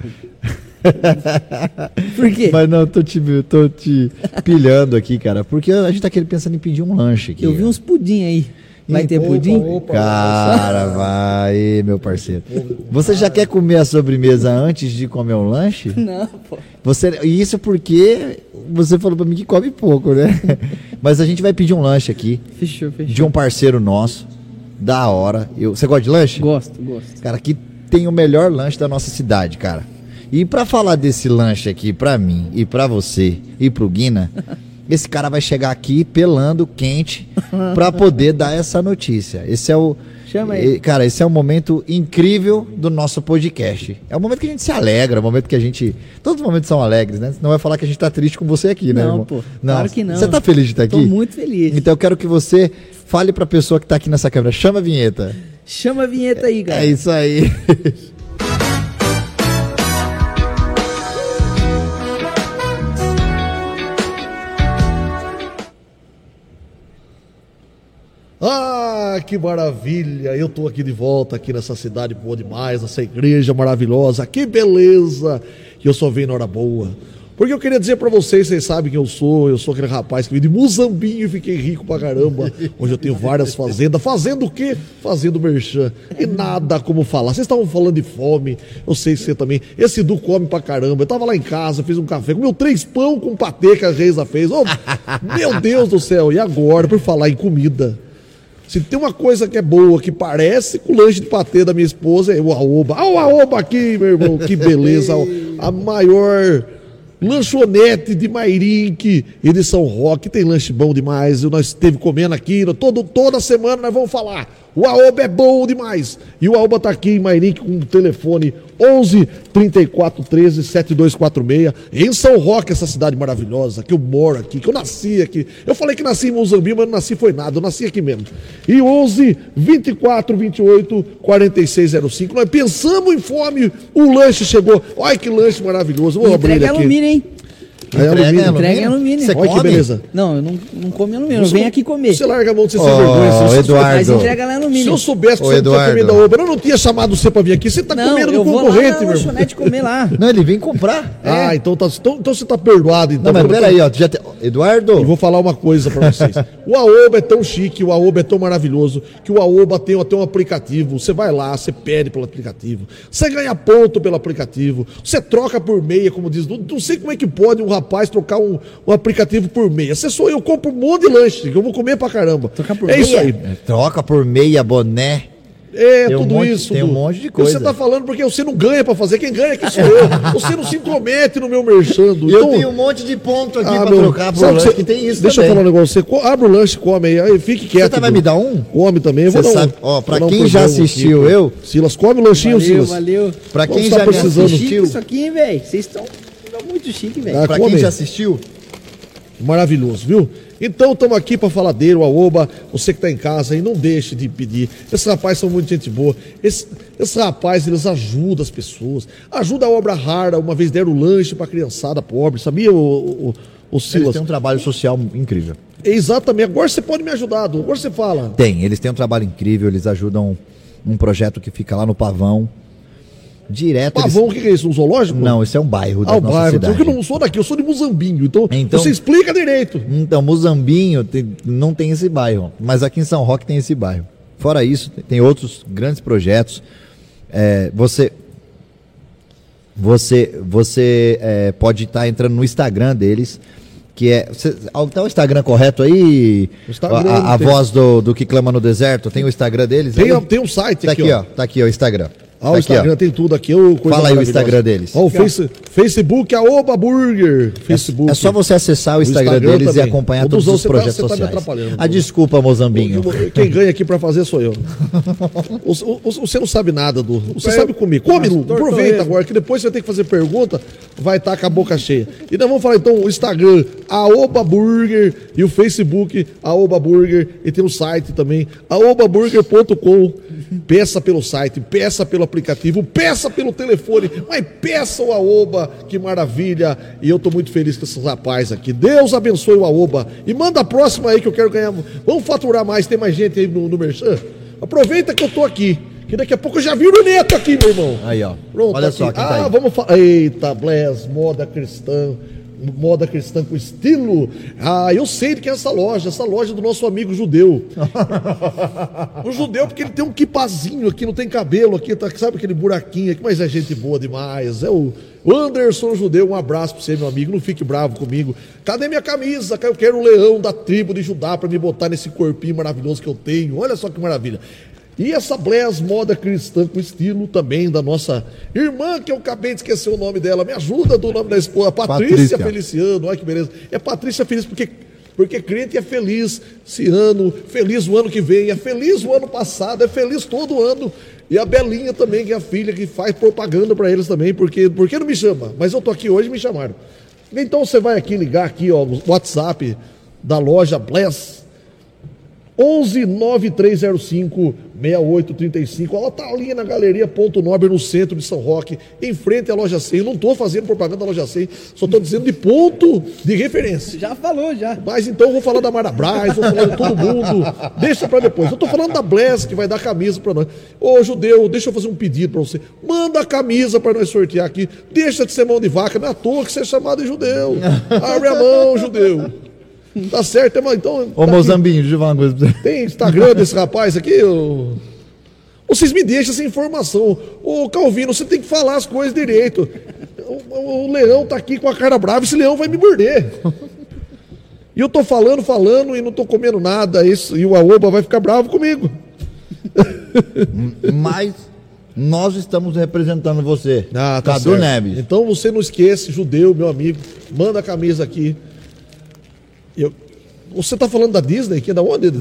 Por quê?
Mas não, tô te, tô te pilhando aqui, cara. Porque a gente tá querendo pensando em pedir um lanche aqui.
Eu vi uns pudim aí. Vai ter
Opa,
pudim?
opa.
Cara, vai, meu parceiro. Você já quer comer a sobremesa antes de comer um lanche?
Não, pô.
Você, e isso porque você falou pra mim que come pouco, né? Mas a gente vai pedir um lanche aqui
Fechou, fechou.
de um parceiro nosso, da hora. Eu, você gosta de lanche?
Gosto, gosto.
Cara, que tem o melhor lanche da nossa cidade, cara. E pra falar desse lanche aqui pra mim e pra você e pro Guina, esse cara vai chegar aqui pelando quente pra poder dar essa notícia. Esse é o
Chama
e, Cara, esse é um momento incrível do nosso podcast. É o momento que a gente se alegra, é o momento que a gente. Todos os momentos são alegres, né? Não vai falar que a gente tá triste com você aqui, né,
Não,
irmão?
pô, claro que não.
Você tá feliz de estar aqui?
Tô muito feliz.
Então eu quero que você fale pra pessoa que tá aqui nessa câmera. Chama a vinheta.
Chama a vinheta aí, cara.
É isso aí.
Ah, que maravilha! Eu tô aqui de volta, aqui nessa cidade boa demais, nessa igreja maravilhosa, que beleza! E eu só venho na hora boa. Porque eu queria dizer pra vocês, vocês sabem quem eu sou, eu sou aquele rapaz que veio de Muzambinho e fiquei rico pra caramba. Hoje eu tenho várias fazendas. Fazendo o quê? Fazendo merchan. E nada como falar. Vocês estavam falando de fome, eu sei que você também. Esse Du come pra caramba. Eu tava lá em casa, fiz um café, comeu três pão com patê que a Reisa fez. Ô, meu Deus do céu! E agora, por falar em comida? Se tem uma coisa que é boa, que parece com o lanche de patê da minha esposa, é o Aoba. Ah, o Aoba aqui, meu irmão, que beleza. A maior lanchonete de Mairink e de São Roque. Tem lanche bom demais. Nós esteve comendo aqui, todo, toda semana nós vamos falar. O Aoba é bom demais. E o Aoba tá aqui em Mairink com o telefone 11 34 13 7246. Em São Roque, essa cidade maravilhosa, que eu moro aqui, que eu nasci aqui. Eu falei que nasci em Mozambique, mas não nasci foi nada, eu nasci aqui mesmo. E 11 24 28 4605. Nós pensamos em fome, o lanche chegou. Olha que lanche maravilhoso. Vou abrir ele
Entrega
aqui.
alumínio, hein?
É alumínio.
Entrega em alumínio.
Você
Olha que
come?
beleza.
Não, eu não, não come alumínio. Eu
Você
venho
não-
aqui comer.
Você larga a mão de ser
Ô,
sem vergonha. Se você-
Eduardo.
Mas entrega lá no
Se
alumínio.
eu soubesse que
Ô,
você não tinha comido a obra, eu não tinha chamado você pra vir aqui. Você tá
Não,
comendo
eu
do
vou lá
concorrente,
na
meu irmão.
lanchonete comer lá.
Não, ele vem comprar.
Ah, então, tá, então, então você tá perdoado. Então,
Não, mas peraí, ó. te... Eduardo.
Eu vou falar uma coisa pra vocês. o Aoba é tão chique, o Aoba é tão maravilhoso, que o Aoba tem até um aplicativo. Você vai lá, você pede pelo aplicativo. Você ganha ponto pelo aplicativo. Você troca por meia, como diz. Não, não sei como é que pode um rapaz trocar um, um aplicativo por meia. Você sou eu, compro um monte de lanche, que eu vou comer pra caramba.
Trocar por
é isso
meia?
aí.
É, Troca por meia, boné.
É,
Tem um
tudo
monte-
isso.
tem um monte de
E
coisa.
Você tá falando porque você não ganha pra fazer. Quem ganha aqui sou eu. Você não se intromete no meu merchando.
Eu
Então-
tenho um monte de ponto aqui
Ah,
pra
meu,
trocar por
sabe
lanche,
você-
que tem isso
Deixa
também.
eu falar um negócio. Você abre o lanche, come aí. aí fique quieto.
tá- vai me dar um?
Come também. Eu vou
Você
dar um-
sabe- ó, pra
vou dar um
quem já assistiu
aqui,
eu-
Silas, come o lanchinho,
Valeu,
Silas.
valeu.
Pra
Vamos
quem já assistiu,
isso aqui, hein, velho? Vocês estão muito chique, velho.
Ah,
pra
come
quem já assistiu,
Maravilhoso, viu? Então estamos aqui para falar dele, o Aoba. Você que está em casa aí, não deixe de pedir. Esses rapazes são muito gente boa. Esse- Esses rapazes, eles ajudam as pessoas. Ajuda a obra rara. Uma vez deram lanche para criançada pobre, sabia, o, o, o
eles
Silas?
têm um trabalho social incrível.
Exatamente. Agora você pode me ajudar. Agora você fala.
Tem, eles têm um trabalho incrível, eles ajudam um projeto que fica lá no Pavão. Direto. eles-
Pavão, o que que é isso? Um zoológico?
Não, esse é um bairro da
Ah, o
nossa
bairro.
cidade.
Porque eu não sou daqui, eu sou de Muzambinho. Então,
Então-
você explica direito.
Então, Muzambinho tem- não tem esse bairro, mas aqui em São Roque tem esse bairro. Fora isso, tem- outros grandes projetos. É, você. Você, você é, pode estar entrando no Instagram deles, que é. Cê, tá o Instagram correto aí?
Instagram
a a, a voz do, do que clama no deserto, tem o Instagram deles?
Tem, tem um site
Tá
aqui,
aqui,
ó.
ó. Tá aqui, ó, o Instagram.
Ah, o
Tá aqui, ó.
Instagram tem tudo aqui. coisa
Fala aí o. Instagram deles.
Ó, o face, Facebook, Aoba Burger. Facebook.
É só você acessar o Instagram,
Instagram
deles
também.
e acompanhar todos os
tá-
projetos
tá me
sociais.
atrapalhando,
ah,
Duzão.
desculpa, Mozambinho.
Quem ganha aqui pra fazer sou eu. O- o- o- Você não sabe nada, Du. Você
É,
sabe comer. Come, Lu. Aproveita agora, que depois você vai ter que fazer pergunta, vai estar com a boca cheia. E nós vamos falar então o Instagram, Aoba Burger, e o Facebook, Aoba Burger, e tem o site também, aobaburger.com. Peça pelo site, peça pelo aplicativo, peça pelo telefone, mas peça o Aoba, que maravilha. E eu tô muito feliz com esses rapazes aqui. Deus abençoe o Aoba. E manda a próxima aí que eu quero ganhar. Vamos faturar mais, tem mais gente aí no, no Merchan? Aproveita que eu tô aqui. Que daqui a pouco eu já viro o neto aqui, meu irmão.
Aí, ó.
Pronto,
Olha
aqui.
só tá
ah,
aí.
vamos falar. Eita, Bless, moda cristã. Moda cristã com estilo. Ah, eu sei de que é essa loja, essa loja do nosso amigo judeu. o judeu, porque ele tem um quipazinho aqui, não tem cabelo aqui, tá, sabe aquele buraquinho aqui, mas é gente boa demais. É o, Anderson Judeu, um abraço pra você, meu amigo. Não fique bravo comigo. Cadê minha camisa? Eu quero o leão da tribo de Judá pra me botar nesse corpinho maravilhoso que eu tenho. Olha só que maravilha. E essa Bless Moda Cristã com estilo também da nossa irmã, que eu acabei de esquecer o nome dela. Me ajuda do nome da esposa, Patrícia,
Patrícia.
Feliciano. Olha que beleza. É Patrícia Feliz porque porque crente é feliz esse ano, feliz o ano que vem, é feliz o ano passado, é feliz todo ano. E a Belinha também, que é a filha que faz propaganda para eles também, porque porque não me chama, mas eu tô aqui hoje e me chamaram. Então você vai aqui ligar aqui, ó, no WhatsApp da loja Bless 11 9305 6835. Ela tá ali na Galeria Ponto Nobre, no centro de São Roque, em frente à loja 100. Eu não tô fazendo propaganda da loja 100, só tô dizendo de ponto de referência.
Já falou, já.
Mas então eu vou falar da Mara Braz, vou falar de todo mundo. Deixa pra depois. Eu tô falando da Bless, que vai dar camisa pra nós. Ô, judeu, deixa eu fazer um pedido pra você. Manda a camisa pra nós sortear aqui. Deixa de ser mão de vaca, não é à toa que você é chamado de judeu. Abre a mão, judeu. Tá certo, então.
Ô,
tá aqui.
Mozambinho, deixa eu falar uma coisa pra você.
Tem Instagram desse rapaz aqui? Vocês me deixam essa informação. Ô, Calvino, você tem que falar as coisas direito. O, o- leão tá aqui com a cara brava, esse leão vai me morder. E eu tô falando, falando e não tô comendo nada. Isso, e o Aoba vai ficar bravo comigo.
Mas nós estamos representando você.
Ah,
Cadu
certo.
Neves.
Então você não esquece, judeu, meu amigo, manda a camisa aqui. Eu- você tá falando da Disney, que é da onde?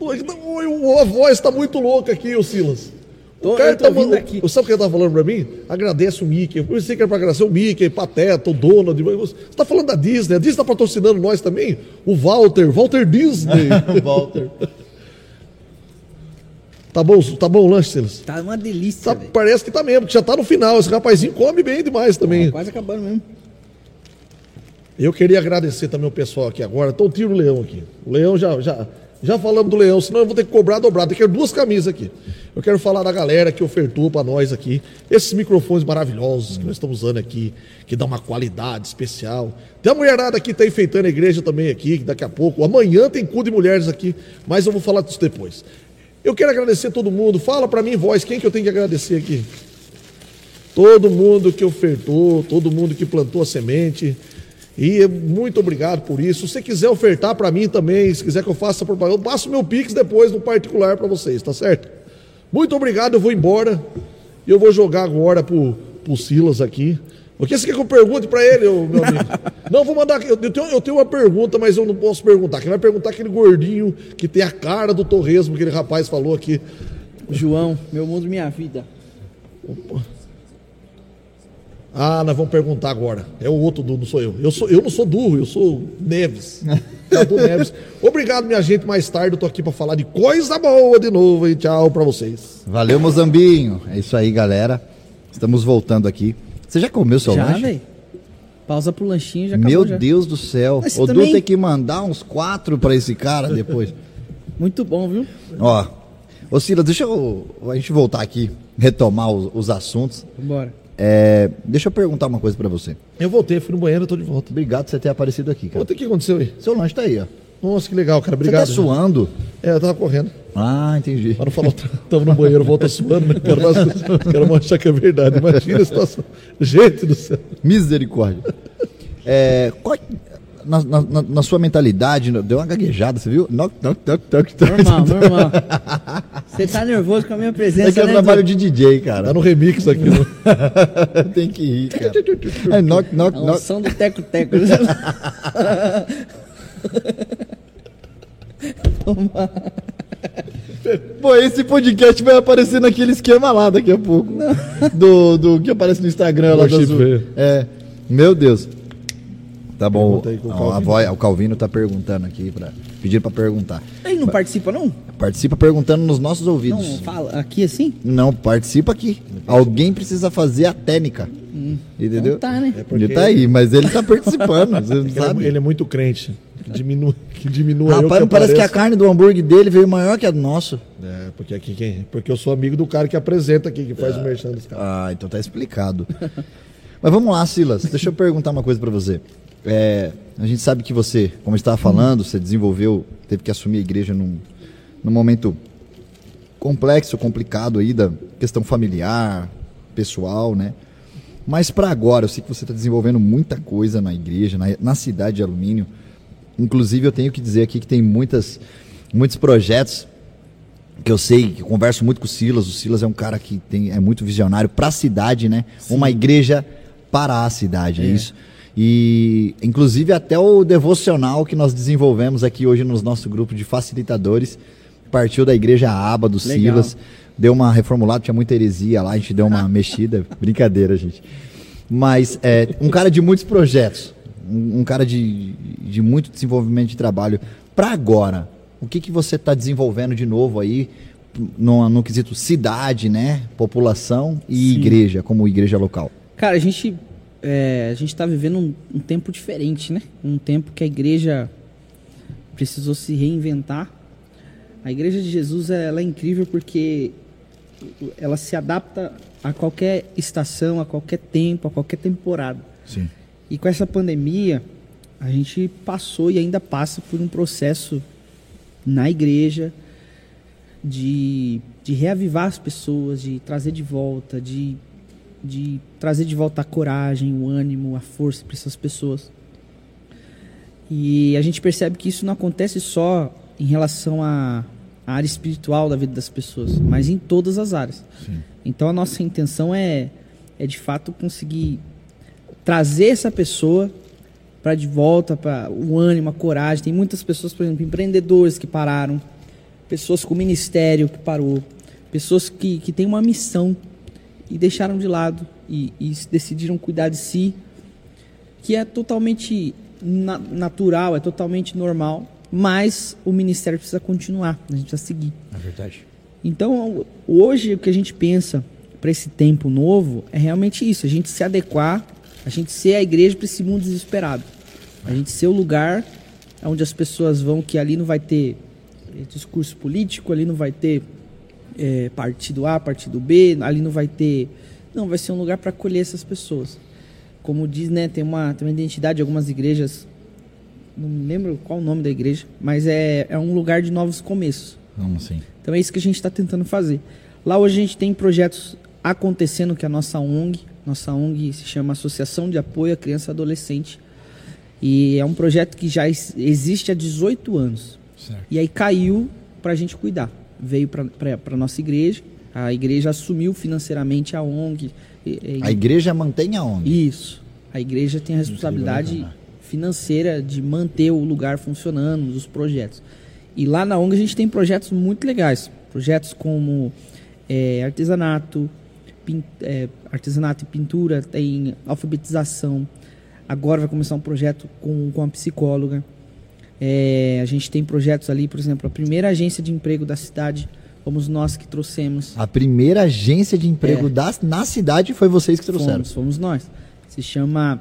Não, A voz tá muito louca aqui, ô Silas. O
Tô-
cara tá mandando-
aqui.
Sabe o que ele tá falando pra mim? Agradece o Mickey. Eu pensei que era pra agradecer o Mickey, Pateta, o Donald. Você tá falando da Disney. A Disney tá patrocinando nós também? O Walter, Walter Disney.
Walter.
tá bom, tá bom o lanche, Silas?
Tá uma delícia,
Tá- parece que tá mesmo, que já tá no final. Esse rapazinho come bem demais também.
Tá quase acabando mesmo.
Eu queria agradecer também o pessoal aqui agora. Então tira o leão aqui. O leão já, já, já falamos do leão, senão eu vou ter que cobrar dobrado. Eu quero duas camisas aqui. Eu quero falar da galera que ofertou para nós aqui esses microfones maravilhosos que nós estamos usando aqui, que dá uma qualidade especial. Tem a mulherada aqui que está enfeitando a igreja também aqui, que daqui a pouco. Amanhã tem cu de mulheres aqui, mas eu vou falar disso depois. Eu quero agradecer todo mundo. Fala para mim, voz, quem que eu tenho que agradecer aqui? Todo mundo que ofertou, todo mundo que plantou a semente. E muito obrigado por isso. Se você quiser ofertar para mim também, se quiser que eu faça propaganda, eu passo meu Pix depois no particular para vocês, tá certo? Muito obrigado, eu vou embora. E eu vou jogar agora pro, pro Silas aqui. O que você quer que eu pergunte para ele, meu amigo? Não, vou mandar. Eu tenho, eu tenho uma pergunta, mas eu não posso perguntar. Quem vai perguntar é aquele gordinho que tem a cara do torresmo, aquele rapaz falou aqui.
João, meu mundo, minha vida.
Ah, nós vamos perguntar agora. É o outro Du, não sou eu. Eu, sou, eu não sou Durro, eu sou Neves. Cadu Neves. Obrigado, minha gente. Mais tarde eu tô aqui para falar de coisa boa de novo. E tchau para vocês.
Valeu, Mozambinho. É isso aí, galera. Estamos voltando aqui. Você já comeu seu
já,
lanche?
velho. Pausa pro lanchinho, já
Meu
já.
Deus do céu.
Mas
O Du
também-
tem que mandar uns quatro pra esse cara depois.
Muito bom, viu?
Ó, ô Silas, deixa eu, a gente voltar aqui, retomar os, os assuntos.
Bora.
É, deixa eu perguntar uma coisa pra você.
Eu voltei, fui no banheiro, tô de volta.
Obrigado por você ter aparecido aqui, cara.
O que aconteceu aí?
Seu lanche tá aí, ó.
Nossa, que legal, cara.
Você
Obrigado.
tá suando?
É, eu tava correndo.
Ah, entendi.
Para não falar, tava no banheiro, volta suando, né? Quero, quero mostrar que é verdade. Imagina a situação. Gente do céu.
Misericórdia. É, qual- na, na- na sua mentalidade, deu uma gaguejada, você viu?
Normal, normal. Você tá nervoso com a minha presença,
É que eu
né?
trabalho
Edu?
de DJ, cara.
Tá no remix aqui. né?
Tem que rir, cara. É, knock, knock,
A
knock.
unção do teco-teco.
Pô, esse podcast vai aparecer naquele esquema lá daqui a pouco. Do, do que aparece no Instagram lá da Azul. É. Meu Deus. Tá bom.
O
a
Calvino.
voz, o Calvino tá perguntando aqui, pra, pedindo pra perguntar.
Ele não participa, não?
Participa perguntando nos nossos
Não,
ouvidos.
fala. Aqui assim?
Não, participa aqui. Alguém precisa fazer a técnica. Entendeu?
Então tá, né?
É porque-
Ele tá aí, mas ele tá participando. Você não
Ele é,
sabe?
ele é muito crente. Que diminua, que diminua eu
Rapaz,
que
não parece que a carne do hambúrguer dele veio maior que a do nosso.
É, porque aqui quem? Porque eu sou amigo do cara que apresenta aqui, que faz o merchan dos caras.
Ah, então tá explicado. Mas vamos lá, Silas. Deixa eu perguntar uma coisa pra você. É, a gente sabe que você, como estava falando, você desenvolveu, teve que assumir a igreja num, num momento complexo, complicado aí da questão familiar, pessoal, né? Mas para agora, eu sei que você está desenvolvendo muita coisa na igreja, na, na cidade de Alumínio. Inclusive, eu tenho que dizer aqui que tem muitas, muitos projetos que eu sei, que eu converso muito com o Silas. O Silas é um cara que tem, é muito visionário para a cidade, né? Uma igreja para a cidade, é. isso. E, inclusive, até o devocional que nós desenvolvemos aqui hoje no nosso grupo de facilitadores partiu da igreja Aba do
Legal.
Silas. Deu uma reformulada, tinha muita heresia lá, a gente deu uma mexida. Brincadeira, gente. Mas é um cara de muitos projetos, um, um cara de, de muito desenvolvimento de trabalho. Para agora, o que, que você está desenvolvendo de novo aí no, no quesito cidade, né? População e
Sim.
igreja, como igreja local?
Cara, a gente é, a gente está vivendo um, um tempo diferente, né? Um tempo que a igreja precisou se reinventar. A igreja de Jesus ela é incrível porque ela se adapta a qualquer estação, a qualquer tempo, a qualquer temporada.
Sim.
E com essa pandemia, a gente passou e ainda passa por um processo na igreja de, de reavivar as pessoas, de trazer de volta, de, de trazer de volta a coragem, o ânimo, a força para essas pessoas. E a gente percebe que isso não acontece só em relação à, à área espiritual da vida das pessoas, mas em todas as áreas.
Sim.
Então a nossa intenção é, é de fato conseguir trazer essa pessoa para de volta, para o ânimo, a coragem. Tem muitas pessoas, por exemplo, empreendedores que pararam, pessoas com ministério que parou, pessoas que, que têm uma missão e deixaram de lado e, e decidiram cuidar de si, que é totalmente na- natural, é totalmente normal, mas o ministério precisa continuar, a gente precisa seguir.
É verdade.
Então, hoje o que a gente pensa para esse tempo novo é realmente isso: a gente se adequar, a gente ser a igreja para esse mundo desesperado. A gente ser o lugar onde as pessoas vão, que ali não vai ter eh, discurso político, ali não vai ter eh, partido A, partido B, ali não vai ter. Não, vai ser um lugar para acolher essas pessoas. Como diz, né, tem uma, tem uma identidade de algumas igrejas, não me lembro qual o nome da igreja, mas é, é um lugar de novos começos.
Vamos sim.
Então é isso que a gente está tentando fazer. Lá hoje a gente tem projetos acontecendo que é a nossa ONG, nossa ONG se chama Associação de Apoio à Criança e Adolescente. E é um projeto que já ex- existe há 18 anos.
Certo.
E aí caiu para a gente cuidar. Veio para a nossa igreja, a igreja assumiu financeiramente a ONG. e- e-
A igreja mantém a ONG.
isso. A igreja tem a responsabilidade financeira de manter o lugar funcionando, os projetos. E lá na ONG a gente tem projetos muito legais. Projetos como é, artesanato, é, artesanato e pintura, tem alfabetização. Agora vai começar um projeto com, com a psicóloga. É, a gente tem projetos ali, por exemplo, a primeira agência de emprego da cidade, fomos nós que trouxemos.
A primeira agência de emprego
É.
da, na cidade foi vocês que trouxeram.
Fomos, fomos nós. Se chama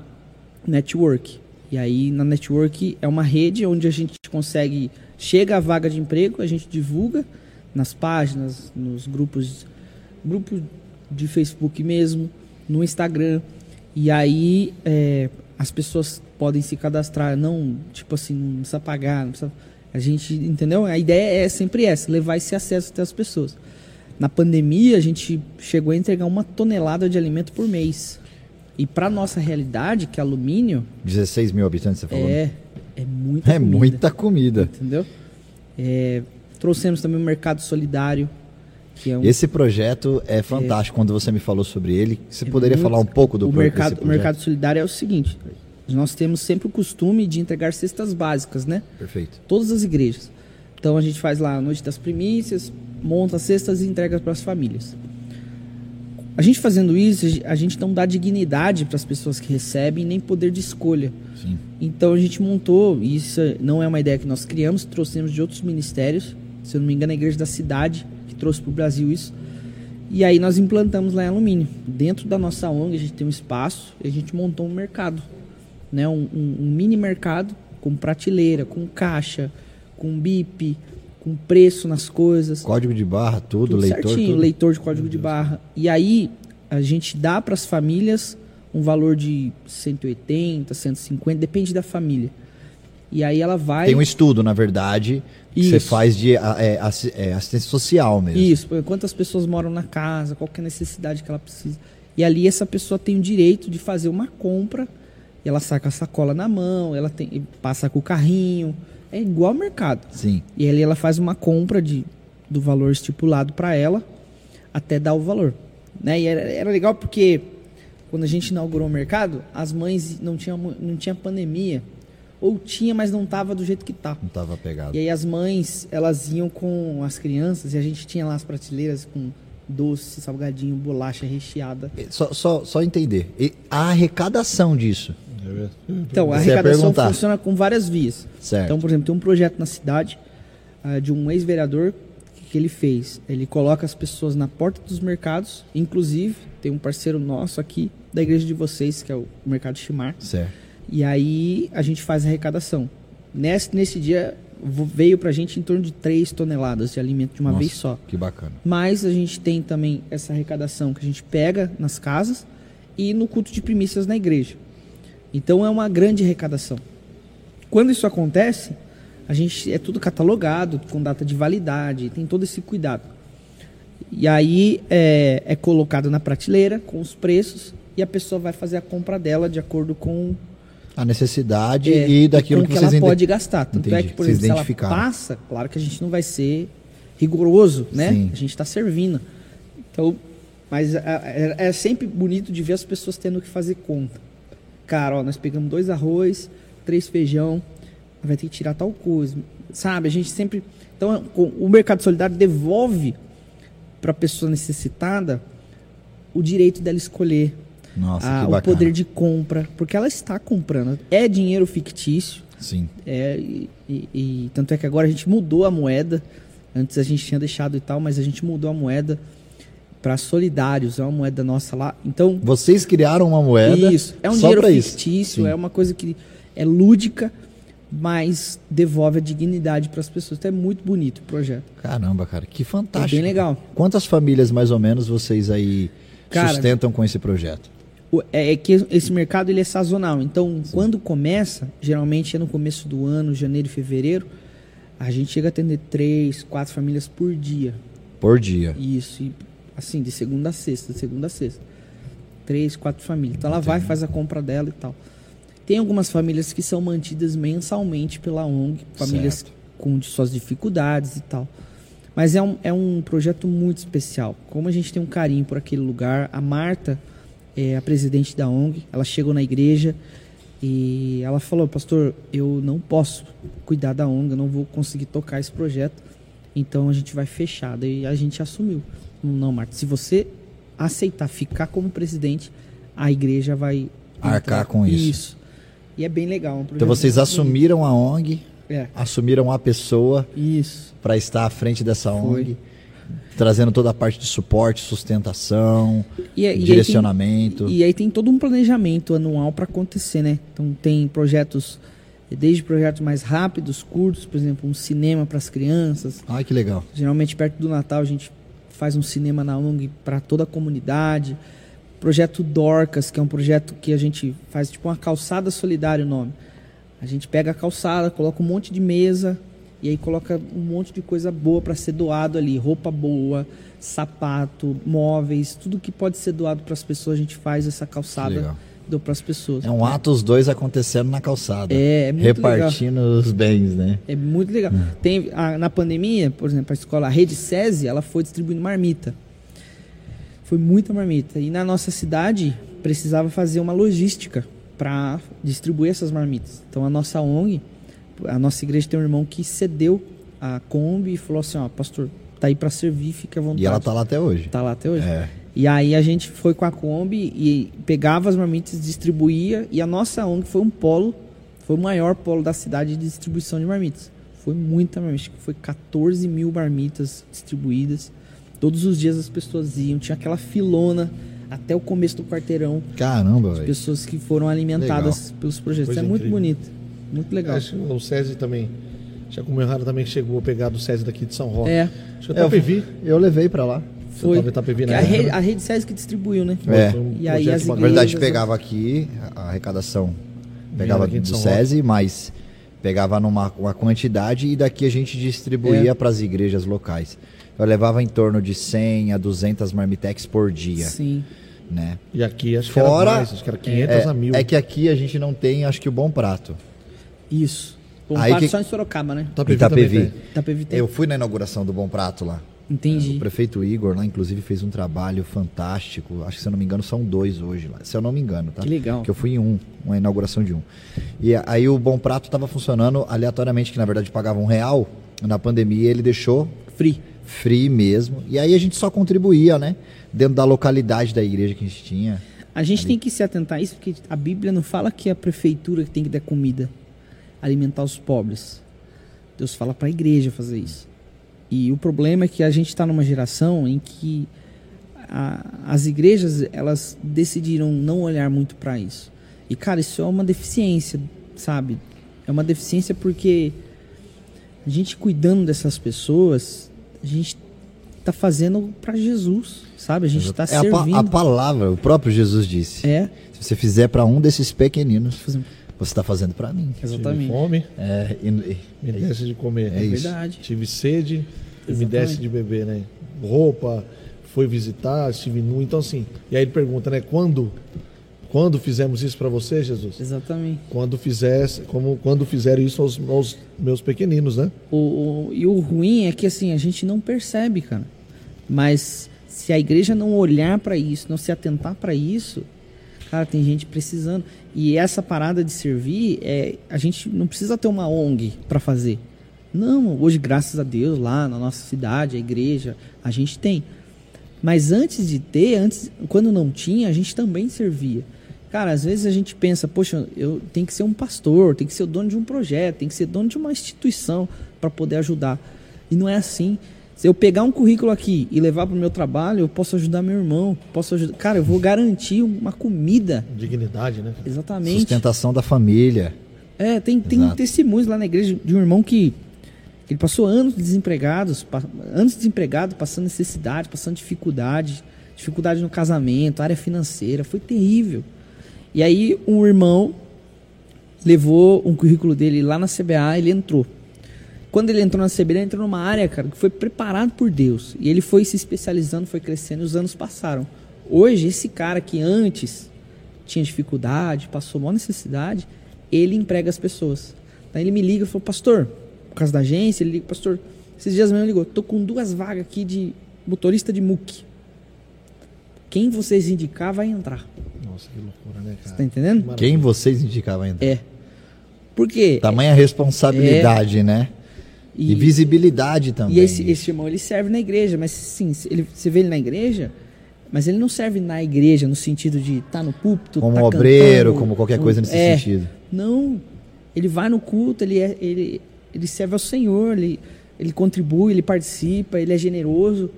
Network. E aí na Network é uma rede onde a gente consegue chega a vaga de emprego, a gente divulga nas páginas, nos grupos, grupo de Facebook mesmo, no Instagram. E aí é, as pessoas podem se cadastrar, não tipo assim, não precisa pagar, não precisa, A gente, entendeu? A ideia é sempre essa, levar esse acesso até as pessoas. Na pandemia, a gente chegou a entregar uma tonelada de alimento por mês. E para nossa realidade, que é alumínio,
16 mil habitantes, você falou?
é, é muita
É
comida,
muita comida.
Entendeu? É, trouxemos também o Mercado Solidário, é um
Esse projeto é fantástico. Quando você me falou sobre ele, você poderia
É muito-
falar um pouco do
o mercado, o mercado solidário é o seguinte: nós temos sempre o costume de entregar cestas básicas, né?
Perfeito.
Todas as igrejas. Então a gente faz lá a noite das primícias, monta as cestas e entrega para as famílias. A gente fazendo isso, a gente não dá dignidade para as pessoas que recebem, nem poder de escolha.
Sim.
Então a gente montou, e isso não é uma ideia que nós criamos, trouxemos de outros ministérios, se eu não me engano, a igreja da cidade que trouxe para o Brasil isso. E aí nós implantamos lá em alumínio. Dentro da nossa ONG a gente tem um espaço e a gente montou um mercado, né? um, um- mini mercado com prateleira, com caixa, com bip, com preço nas coisas
Código de barra, tudo,
tudo
leitor,
certinho,
tudo.
leitor de código de barra. E aí a gente dá para as famílias um valor de 180, 150, depende da família. E aí ela vai
Tem um estudo, na verdade, que você
Isso.
faz de é, é, assistência social mesmo.
isso, quantas pessoas moram na casa, qual que é a necessidade que ela precisa. E ali essa pessoa tem o direito de fazer uma compra, e ela saca a sacola na mão, ela tem passa com o carrinho, é igual ao mercado.
Sim.
E ali ela faz uma compra de, do valor estipulado para ela até dar o valor. Né? E era, era legal porque quando a gente inaugurou o mercado, as mães não tinham não tinha pandemia. Ou tinha, mas não tava do jeito que tá.
Não tava pegado.
E aí as mães, elas iam com as crianças e a gente tinha lá as prateleiras com doce, salgadinho, bolacha recheada.
Só, só, só entender. E a arrecadação disso.
Então, a arrecadação funciona com várias vias.
Certo.
Então, por exemplo, tem um projeto na cidade ah, de um ex-vereador que, que ele fez. Ele coloca as pessoas na porta dos mercados, inclusive tem um parceiro nosso aqui da igreja de vocês, que é o Mercado Chimar.
Certo.
E aí a gente faz a arrecadação. Nesse, nesse dia veio pra gente em torno de 3 toneladas de alimento de uma
Nossa,
vez só.
Que bacana.
Mas a gente tem também essa arrecadação que a gente pega nas casas e no culto de primícias na igreja. Então é uma grande arrecadação. Quando isso acontece, a gente é tudo catalogado, com data de validade, tem todo esse cuidado. E aí é, é colocado na prateleira com os preços e a pessoa vai fazer a compra dela de acordo com
A necessidade
é,
e daquilo
com
que,
que ela pode gastar. Tanto é
Entendi.
que, por
Vocês
exemplo, se ela passa, claro que a gente não vai ser rigoroso, né?
Sim.
A gente está servindo. Então, mas é, é- é sempre bonito de ver as pessoas tendo que fazer conta. Cara, ó, nós pegamos dois arroz, três feijão, vai ter que tirar tal coisa. Sabe, a gente sempre... Então, o Mercado Solidário devolve para a pessoa necessitada o direito dela escolher
Nossa,
a- o poder de compra, porque ela está comprando. É dinheiro fictício,
Sim.
é, e, e- e tanto é que agora a gente mudou a moeda. Antes a gente tinha deixado e tal, mas a gente mudou a moeda para solidários, é uma moeda nossa lá. Então,
Vocês criaram uma moeda
isso, é um
só
dinheiro fictício,
Sim.
é uma coisa que é lúdica, mas devolve a dignidade para as pessoas. Então é muito bonito o projeto.
Caramba, cara, que
É
fantástico.
bem legal.
Quantas famílias mais ou menos vocês aí
Cara,
sustentam com esse projeto?
É é que esse mercado ele é sazonal. Então, quando começa, geralmente é no começo do ano, janeiro e fevereiro, a gente chega a atender três, quatro famílias por dia.
Por dia.
Isso, e, assim, de segunda a sexta, de segunda a sexta. Três, quatro famílias. Então ela vai, faz a compra dela e tal. Tem algumas famílias que são mantidas mensalmente pela ONG, famílias
Certo.
com suas dificuldades e tal. Mas é um, é um projeto muito especial. Como a gente tem um carinho por aquele lugar, a Marta é a presidente da ONG, ela chegou na igreja e ela falou, pastor, eu não posso cuidar da ONG, eu não vou conseguir tocar esse projeto, então a gente vai fechar. Daí a gente assumiu. Não, Marta, se você aceitar ficar como presidente, a igreja vai
Arcar com isso.
Isso. E é bem legal. um
Então vocês
bonito.
assumiram a ONG,
É,
assumiram a pessoa
isso.
para estar à frente dessa
Foi.
ONG, trazendo toda a parte de suporte, sustentação,
E, é- e aí tem-
direcionamento.
E aí tem todo um planejamento anual para acontecer, né? Então tem projetos, desde projetos mais rápidos, curtos, por exemplo, um cinema para as crianças.
Ai, que legal.
Geralmente perto do Natal a gente faz um cinema na ONG para toda a comunidade. Projeto Dorcas, que é um projeto que a gente faz tipo uma calçada solidária o nome. A gente pega a calçada, coloca um monte de mesa E aí coloca um monte de coisa boa para ser doado ali, roupa boa, sapato, móveis, tudo que pode ser doado para as pessoas, a gente faz essa calçada
Legal.
Deu para as pessoas.
É um Atos 2 acontecendo na calçada.
É, é muito
Repartindo os bens, né?
É muito legal. Tem, a- na pandemia, por exemplo, a escola a Rede SESI, ela foi distribuindo marmita. Foi muita marmita. E na nossa cidade, precisava fazer uma logística para distribuir essas marmitas. Então a nossa ONG, a nossa igreja tem um irmão que cedeu a Kombi e falou assim, ó, pastor, tá aí para servir, fica à vontade.
E ela tá lá até hoje.
Tá lá até hoje.
É.
E aí a gente foi com a Kombi e pegava as marmitas, distribuía e a nossa ONG foi um polo, foi o maior polo da cidade de distribuição de marmitas. Foi muita marmita, acho que foi 14 mil marmitas distribuídas. Todos os dias as pessoas iam, tinha aquela filona até o começo do quarteirão,
Caramba, velho.
pessoas que foram alimentadas pelos projetos.
Coisa
é muito
incrível.
bonito, muito legal.
Acho que o César também. Já comemorado também chegou a pegar do César daqui de São Roque.
É,
Acho que eu até vi.
Eu levei pra lá.
Foi.
na
Que a,
né?
a rede SESI que distribuiu, né?
É.
Foi um
E aí as
Na
bacana.
verdade,
igrejas-
pegava aqui a arrecadação, pegava
aqui
do SESI, mas pegava numa uma quantidade e daqui a gente distribuía
É.
para as igrejas locais. Eu levava em torno de 100 a 200 marmitex por dia,
Sim.
né?
E aqui acho
Fora-
que era mais, acho que era 500
É,
a mil.
é que aqui a gente não tem, acho que o bom prato.
Isso. Bom,
Aí
parte
que-
só em Sorocaba, né?
Itapevi
Itapevi.
Itapevi tem.
Eu fui na inauguração do Bom Prato lá.
Entendi.
O prefeito Igor lá, inclusive, fez um trabalho fantástico. Acho que, se eu não me engano, são dois hoje lá. Se eu não me engano, tá?
Que legal.
Que eu fui em um, uma inauguração de um. E aí o Bom Prato estava funcionando aleatoriamente, que na verdade pagava um real. Na pandemia ele deixou
Free.
free mesmo. E aí a gente só contribuía, né? Dentro da localidade da igreja que a gente tinha.
A gente tem que se atentar a isso, porque a Bíblia não fala que é a prefeitura que tem que dar comida, alimentar os pobres. Deus fala para a igreja fazer isso. E o problema é que a gente está numa geração em que a- as igrejas elas decidiram não olhar muito para isso. E cara, isso é uma deficiência, sabe? É uma deficiência porque a gente cuidando dessas pessoas, a gente tá fazendo para Jesus, sabe? A gente está
é a, pa-
servindo.
a palavra, o próprio Jesus disse.
É,
Se você fizer para um desses pequeninos, você está fazendo para mim.
Tive
exatamente.
fome,
É, e- e-
me desse de comer.
É
É
isso.
verdade.
Tive sede, e me desse de beber, né? Roupa, foi visitar, estive nu. Então, assim, e aí ele pergunta, né? Quando, quando fizemos isso para você, Jesus?
Exatamente.
Quando fizesse, como quando fizeram isso aos, aos meus pequeninos, né?
O, o- e o ruim é que assim, a gente não percebe, cara. Mas se a igreja não olhar para isso, não se atentar para isso, cara, tem gente precisando. E essa parada de servir, é, a gente não precisa ter uma ONG para fazer. Não, hoje, graças a Deus, lá na nossa cidade, a igreja, a gente tem. Mas antes de ter, antes, quando não tinha, a gente também servia. Cara, às vezes a gente pensa, poxa, eu tenho que ser um pastor, tem que ser o dono de um projeto, tem que ser dono de uma instituição para poder ajudar. E não é assim. Se eu pegar um currículo aqui e levar para o meu trabalho, eu posso ajudar meu irmão, posso ajudar. Cara, eu vou garantir uma comida.
Dignidade, né?
Exatamente.
sustentação da família.
É, tem, tem
Exato.
testemunhos lá na igreja de um irmão que, que ele passou anos desempregados, anos desempregado, passando necessidade, passando dificuldade, dificuldade no casamento, área financeira, foi terrível. E aí um irmão levou um currículo dele lá na CBA, ele entrou. Quando ele entrou na CBA, ele entrou numa área, cara, que foi preparado por Deus. E ele foi se especializando, foi crescendo e os anos passaram. Hoje, esse cara que antes tinha dificuldade, passou maior necessidade, ele emprega as pessoas. Daí ele me liga e falou, pastor, por causa da agência, ele liga, pastor, esses dias mesmo ele ligou, tô com duas vagas aqui de motorista de MUC. Quem vocês indicar vai entrar.
Nossa, que loucura, né, cara?
Você tá entendendo?
Quem vocês indicavam ainda?
É. Por quê?
Tamanha responsabilidade, né? E,
E-
visibilidade também.
E esse, esse irmão, ele serve na igreja, mas sim, ele, você vê ele na igreja, mas ele não serve na igreja no sentido de estar no púlpito,
como
tá
obreiro,
cantando,
como qualquer coisa nesse
é,
sentido.
Não, ele vai no culto, ele, é, ele, ele serve ao Senhor, ele, ele contribui, ele participa, ele é generoso,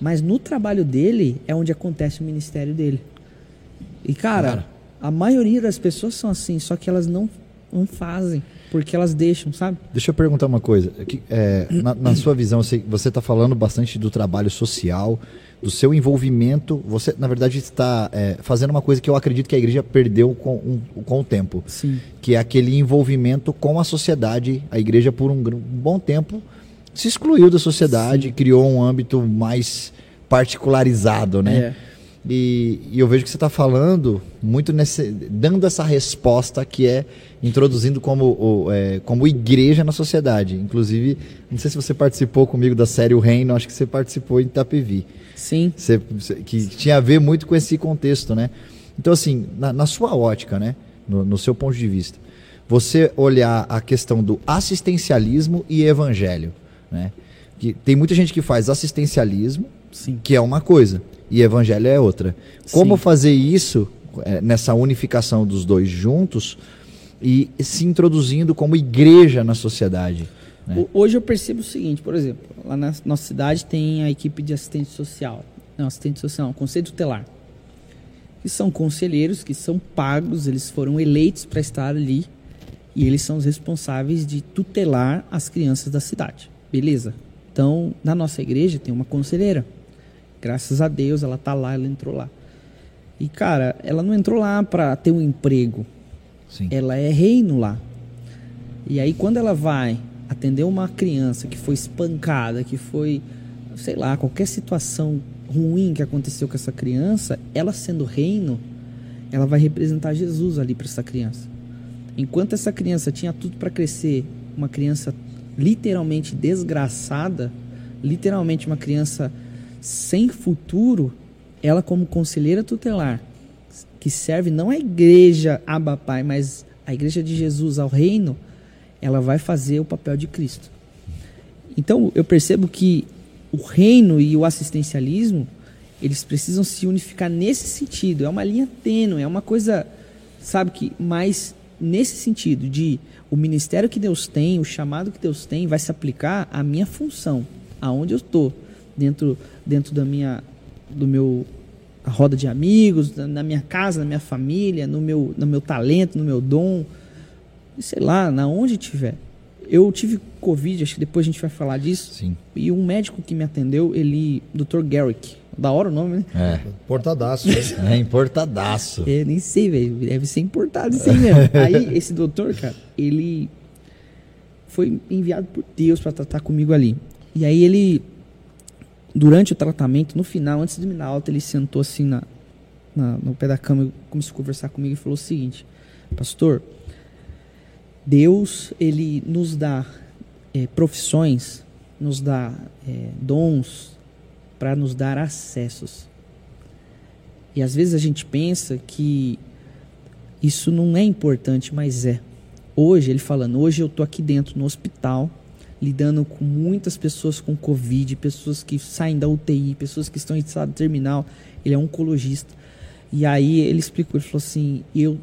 mas no trabalho dele é onde acontece o ministério dele. E cara,
Cara.
a maioria das pessoas são assim, só que elas não não fazem, porque elas deixam, sabe?
Deixa eu perguntar uma coisa. É, na, na, sua visão, você está falando bastante do trabalho social, do seu envolvimento. Você, na verdade, está é, fazendo uma coisa que eu acredito que a igreja perdeu com, um, com o tempo.
Sim.
Que é aquele envolvimento com a sociedade. A igreja, por um, um bom tempo, se excluiu da sociedade, Sim. criou um âmbito mais particularizado, né? É. E, e, eu vejo que você está falando muito nesse, dando essa resposta que é introduzindo como, o, é, como igreja na sociedade. Inclusive, não sei se você participou comigo da série O Reino, acho que você participou em Itapevi.
Sim.
Você, que tinha a ver muito com esse contexto, né? Então, assim, na, na sua ótica, né? No, no seu ponto de vista, você olhar a questão do assistencialismo e evangelho, né? Que tem muita gente que faz assistencialismo,
Sim.
que é uma coisa e evangelho é outra. Como Sim. fazer isso é, nessa unificação dos dois juntos e se introduzindo como igreja na sociedade? Né?
Hoje eu percebo o seguinte, por exemplo, lá na nossa cidade tem a equipe de assistente social, não assistente social, não, conselho tutelar, que são conselheiros que são pagos, eles foram eleitos para estar ali e eles são os responsáveis de tutelar as crianças da cidade. Beleza? Então, na nossa igreja tem uma conselheira Graças a Deus ela tá lá, ela entrou lá. E cara, ela não entrou lá para ter um emprego.
Sim.
Ela é reino lá. E aí quando ela vai atender uma criança que foi espancada, que foi, sei lá, qualquer situação ruim que aconteceu com essa criança, ela sendo reino, ela vai representar Jesus ali para essa criança. Enquanto essa criança tinha tudo para crescer, uma criança literalmente desgraçada, literalmente uma criança sem futuro, ela como conselheira tutelar, que serve não a igreja Abba Pai, mas a igreja de Jesus ao reino, ela vai fazer o papel de Cristo. Então, eu percebo que o reino e o assistencialismo, eles precisam se unificar nesse sentido. É uma linha tênue, é uma coisa, sabe que, mais nesse sentido de o ministério que Deus tem, o chamado que Deus tem, vai se aplicar à minha função, aonde eu estou dentro, dentro da minha, do meu roda de amigos, na minha casa, na minha família, no meu, no meu talento, no meu dom, sei lá, na onde tiver. Eu tive Covid, acho que depois a gente vai falar disso.
Sim.
E um médico que me atendeu, ele, Dr. Garrick, da hora o nome, né?
É. Importadaço.
é, importadaço.
É, nem sei, velho. Deve ser importado isso aí mesmo. aí, esse doutor, cara, ele foi enviado por Deus para tratar comigo ali. E aí ele durante o tratamento, no final, antes de me dar alta, ele sentou assim na, na, no pé da cama começou a conversar comigo e falou o seguinte: Pastor, Deus, ele nos dá é, profissões, nos dá é, dons para nos dar acessos. E às vezes a gente pensa que isso não é importante, mas é. Hoje, ele falando, hoje eu estou aqui dentro no hospital lidando com muitas pessoas com Covid, pessoas que saem da UTI, pessoas que estão em estado terminal. Ele é oncologista. E aí ele explicou, ele falou assim: eu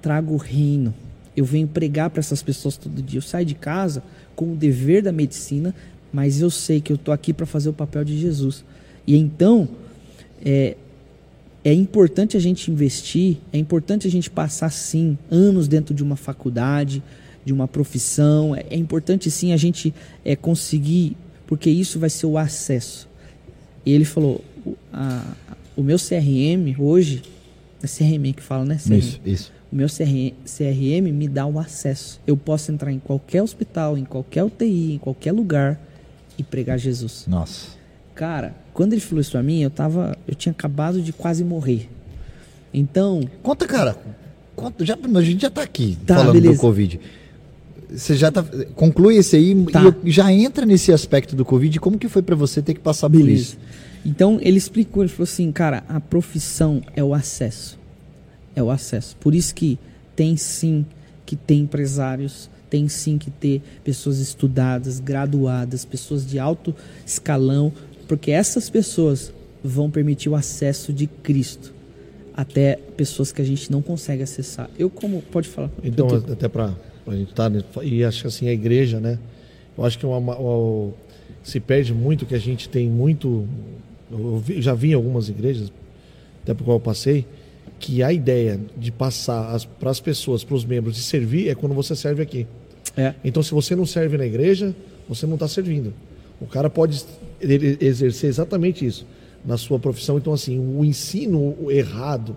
trago o reino, eu venho pregar para essas pessoas todo dia. Eu saio de casa com o dever da medicina, mas eu sei que eu estou aqui para fazer o papel de Jesus. E então é, é importante a gente investir, é importante a gente passar sim anos dentro de uma faculdade, de uma profissão. É, é importante sim a gente é, conseguir, porque isso vai ser o acesso. E ele falou: o, a, o meu CRM hoje, é CRM que fala, né? CRM.
Isso, isso.
O meu CRM, CRM me dá o acesso. Eu posso entrar em qualquer hospital, em qualquer UTI, em qualquer lugar e pregar Jesus.
Nossa.
Cara, quando ele falou isso pra mim, eu tava. Eu tinha acabado de quase morrer. Então.
Conta, cara. Conta, já, a gente já tá aqui tá, falando beleza. do Covid. Você já tá, conclui esse aí tá. e já entra nesse aspecto do Covid. Como que foi para você ter que passar Beleza. por isso?
Então ele explicou, ele falou assim, cara, a profissão é o acesso. É o acesso. Por isso que tem sim que ter empresários, tem sim que ter pessoas estudadas, graduadas, pessoas de alto escalão, porque essas pessoas vão permitir o acesso de Cristo até pessoas que a gente não consegue acessar. Eu como pode falar?
Então até para a gente tá, e acho que assim a igreja, né? Eu acho que é uma, uma, se perde muito que a gente tem muito. Eu já vi em algumas igrejas, até por qual eu passei, que a ideia de passar para as pessoas, para os membros, de servir é quando você serve aqui.
É.
Então, se você não serve na igreja, você não está servindo. O cara pode exercer exatamente isso na sua profissão. Então, assim, o ensino errado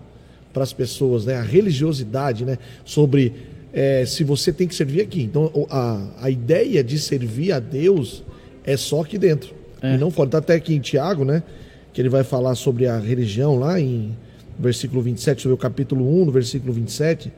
para as pessoas, né, a religiosidade, né, sobre eh, se você tem que servir aqui. Então, a, a ideia de servir a Deus é só aqui dentro
É.
e não fora. Tá até aqui em Tiago, né, que ele vai falar sobre a religião lá em versículo 27, sobre o capítulo 1, no versículo 27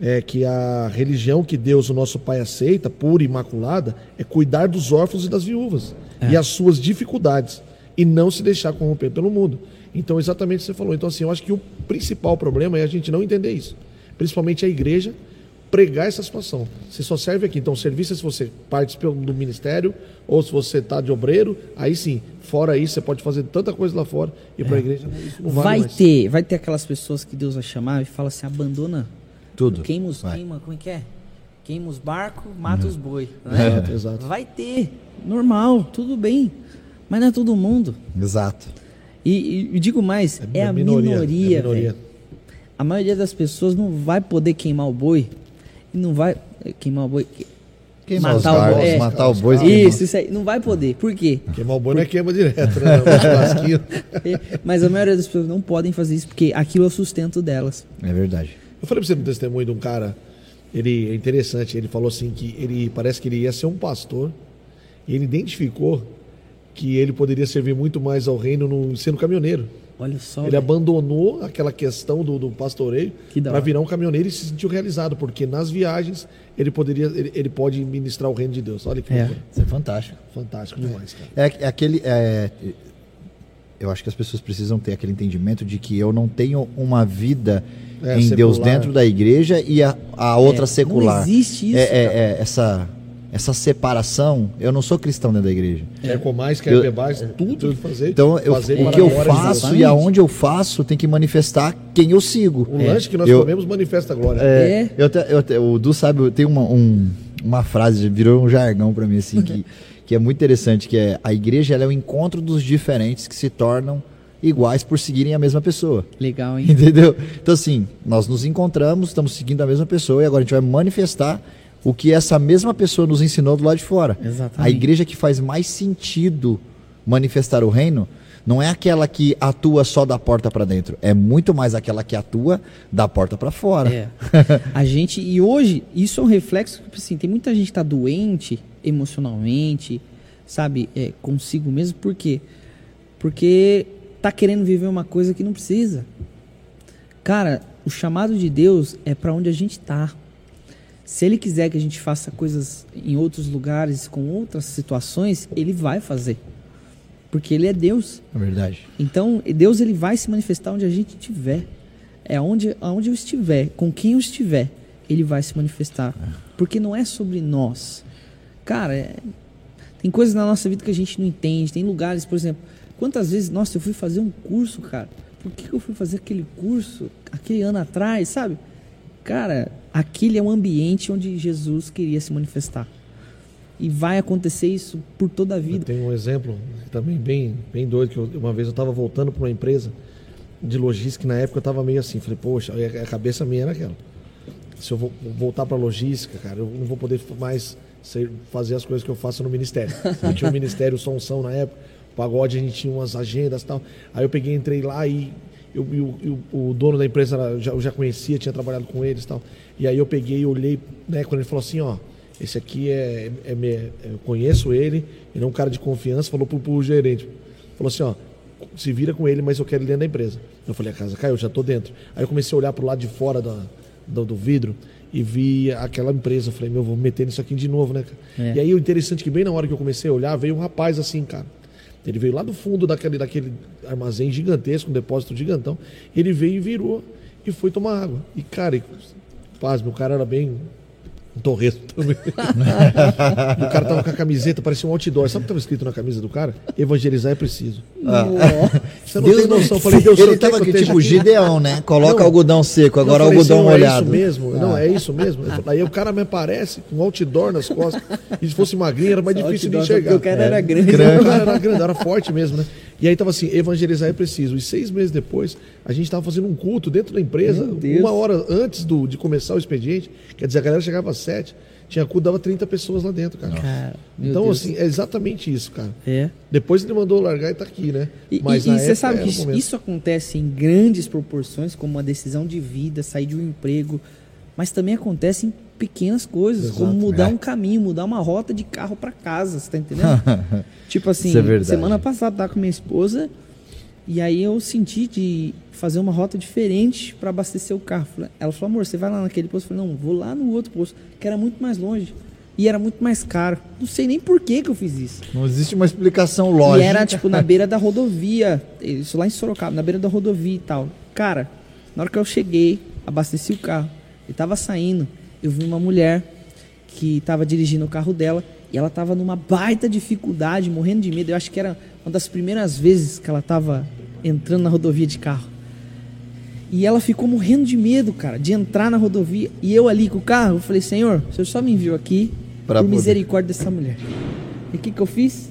é que a religião que Deus, o nosso Pai, aceita, pura e imaculada, é cuidar dos órfãos e das viúvas e as suas dificuldades e não se deixar corromper pelo mundo. Então, exatamente o que você falou. Então, assim, eu acho que o principal problema é a gente não entender isso. Principalmente a igreja pregar essa situação. Você só serve aqui. Então, serviço é se você participa do ministério ou se você está de obreiro, aí sim. Fora isso, você pode fazer tanta coisa lá fora e para a igreja isso não vale
Vai
mais.
ter, vai ter aquelas pessoas que Deus vai chamar e fala assim, abandona
Tudo.
Queima os,
Vai.
queima, como é que é? Queima os barcos, mata os boi.
É,
Né?
Exato, exato.
Vai ter, normal, tudo bem. Mas não é todo mundo.
Exato.
E, e- digo mais, é, a minoria.
é a minoria.
velho. A maioria das pessoas não vai poder queimar o boi. Não vai queimar o boi.
Queimar os
Matar o
barcos,
boi, é.
matar o boi.
Isso, isso aí. Não vai poder. Por quê?
Queimar o boi não é queima direto, né? No churrasquinho.
Mas a maioria das pessoas não podem fazer isso porque aquilo é o sustento delas.
É verdade.
Eu falei pra você no testemunho de um cara, ele é interessante, ele falou assim que ele parece que ele ia ser um pastor e ele identificou que ele poderia servir muito mais ao reino no, sendo caminhoneiro.
Olha só.
Ele
velho.
abandonou aquela questão do, do pastoreio para virar um caminhoneiro e se sentiu realizado, porque nas viagens ele poderia, ele, ele pode ministrar o reino de Deus. Olha que
É.
loucura.
Isso é fantástico.
fantástico demais, cara.
É, é aquele. é, eu acho que as pessoas precisam ter aquele entendimento de que eu não tenho uma vida
É,
em Deus
secular.
dentro da igreja e a, a outra
É,
secular.
Não existe isso.
É, é, é, essa, essa separação. Eu não sou cristão dentro da igreja.
Quer comais, quer
Eu-
bebais, tudo que fazer.
Então, eu-
fazer
o
para
que eu faço
Exatamente.
e aonde eu faço tem que manifestar quem eu sigo.
O lanche que nós
Eu-
comemos manifesta a glória.
É,
É.
Eu até- eu até- o Du sabe, tem uma, um- uma frase, virou um jargão pra mim, assim, que, que é muito interessante, que é a igreja ela é o encontro dos diferentes que se tornam iguais por seguirem a mesma pessoa.
Legal, hein?
Entendeu? Então, assim, nós nos encontramos, estamos seguindo a mesma pessoa e agora a gente vai manifestar o que essa mesma pessoa nos ensinou do lado de fora.
Exatamente.
A igreja que faz mais sentido manifestar o reino não é aquela que atua só da porta para dentro, é muito mais aquela que atua da porta para fora.
É. A gente, e hoje, isso é um reflexo, assim, tem muita gente que tá doente emocionalmente, sabe, é, consigo mesmo, por quê? Porque tá querendo viver uma coisa que não precisa. Cara, o chamado de Deus é para onde a gente tá. Se ele quiser que a gente faça coisas em outros lugares, com outras situações, ele vai fazer. Porque ele é Deus.
É verdade.
Então, Deus ele vai se manifestar onde a gente estiver. É onde, aonde eu estiver, com quem eu estiver, ele vai se manifestar. Porque não é sobre nós. Cara, é- tem coisas na nossa vida que a gente não entende. Tem lugares, por exemplo, quantas vezes, nossa, eu fui fazer um curso, cara. Por que eu fui fazer aquele curso aquele ano atrás, sabe? Cara, aquele é um ambiente onde Jesus queria se manifestar. E vai acontecer isso por toda a vida.
tenho um exemplo também bem, bem doido, que eu- uma vez eu estava voltando para uma empresa de logística, e na época eu estava meio assim, falei, poxa, aí a cabeça minha era aquela. Se eu vou voltar para logística, cara, eu não vou poder mais ser- fazer as coisas que eu faço no ministério. Eu tinha o ministério Sonção na época, o pagode a gente tinha umas agendas e tal. Aí eu peguei, entrei lá e, eu, e o, dono da empresa eu já, eu já conhecia, tinha trabalhado com eles e tal. E aí eu peguei e olhei, né, quando ele falou assim, ó, esse aqui é, é, me- eu conheço ele, ele é um cara de confiança, falou pro, pro gerente, falou assim, ó, se vira com ele, mas eu quero ele dentro da empresa. Eu falei, a casa caiu, já tô dentro. Aí eu comecei a olhar pro lado de fora da, do, do vidro e vi aquela empresa. Eu falei, meu, vou me meter nisso aqui de novo, né, cara?
É.
E aí o interessante é que bem na hora que eu comecei a olhar, veio um rapaz assim, cara. Ele veio lá do fundo daquele, daquele armazém gigantesco, um depósito gigantão. Ele veio e virou e foi tomar água. E, cara, pasme, o cara era bem um torresmo também. O cara tava com a camiseta, parecia um outdoor. Sabe o que tava escrito na camisa do cara? Evangelizar é preciso. Você não tem noção. Eu falei, Deus,
ele tava
eu
aqui, tipo
aqui?
Gideão, né? Coloca
Não.
algodão seco, agora
falei
algodão
não,
molhado.
É isso mesmo? Não,
Ah.
é isso mesmo. Aí o cara me aparece com um outdoor nas costas. E se fosse magrinho, era mais
Só
difícil de enxergar.
o cara era grande.
O cara era grande, era forte mesmo, né? E aí tava assim, evangelizar é preciso. E seis meses depois, a gente tava fazendo um culto dentro da empresa, uma hora antes do, de começar o expediente. Quer dizer, a galera chegava às sete, tinha culto, dava 30 pessoas lá dentro, cara.
Cara,
então,
Deus.
assim, é exatamente isso, cara.
É.
Depois ele mandou largar e tá aqui, né?
E,
Mas
e- e você sabe que isso, isso acontece em grandes proporções, como uma decisão de vida, sair de um emprego, mas também acontece em pequenas coisas,
Exato.
como mudar
É.
um caminho, mudar uma rota de carro para casa, você tá entendendo? tipo assim,
é
semana passada tava com minha esposa e aí eu senti de fazer uma rota diferente para abastecer o carro. Ela falou, amor, você vai lá naquele posto? Eu falei, não, vou lá no outro posto, que era muito mais longe. E era muito mais caro. Não sei nem por que, que eu fiz isso.
Não existe uma explicação lógica.
E era, tipo, na beira da rodovia. Isso lá em Sorocaba, na beira da rodovia e tal. Cara, na hora que eu cheguei, abasteci o carro e tava saindo, eu vi uma mulher que tava dirigindo o carro dela e ela tava numa baita dificuldade, morrendo de medo. Eu acho que era uma das primeiras vezes que ela tava entrando na rodovia de carro. E ela ficou morrendo de medo, cara, de entrar na rodovia. E eu ali com o carro, eu falei, Senhor, o Senhor só me enviou aqui
Pra
por misericórdia dessa mulher. E o que, que eu fiz?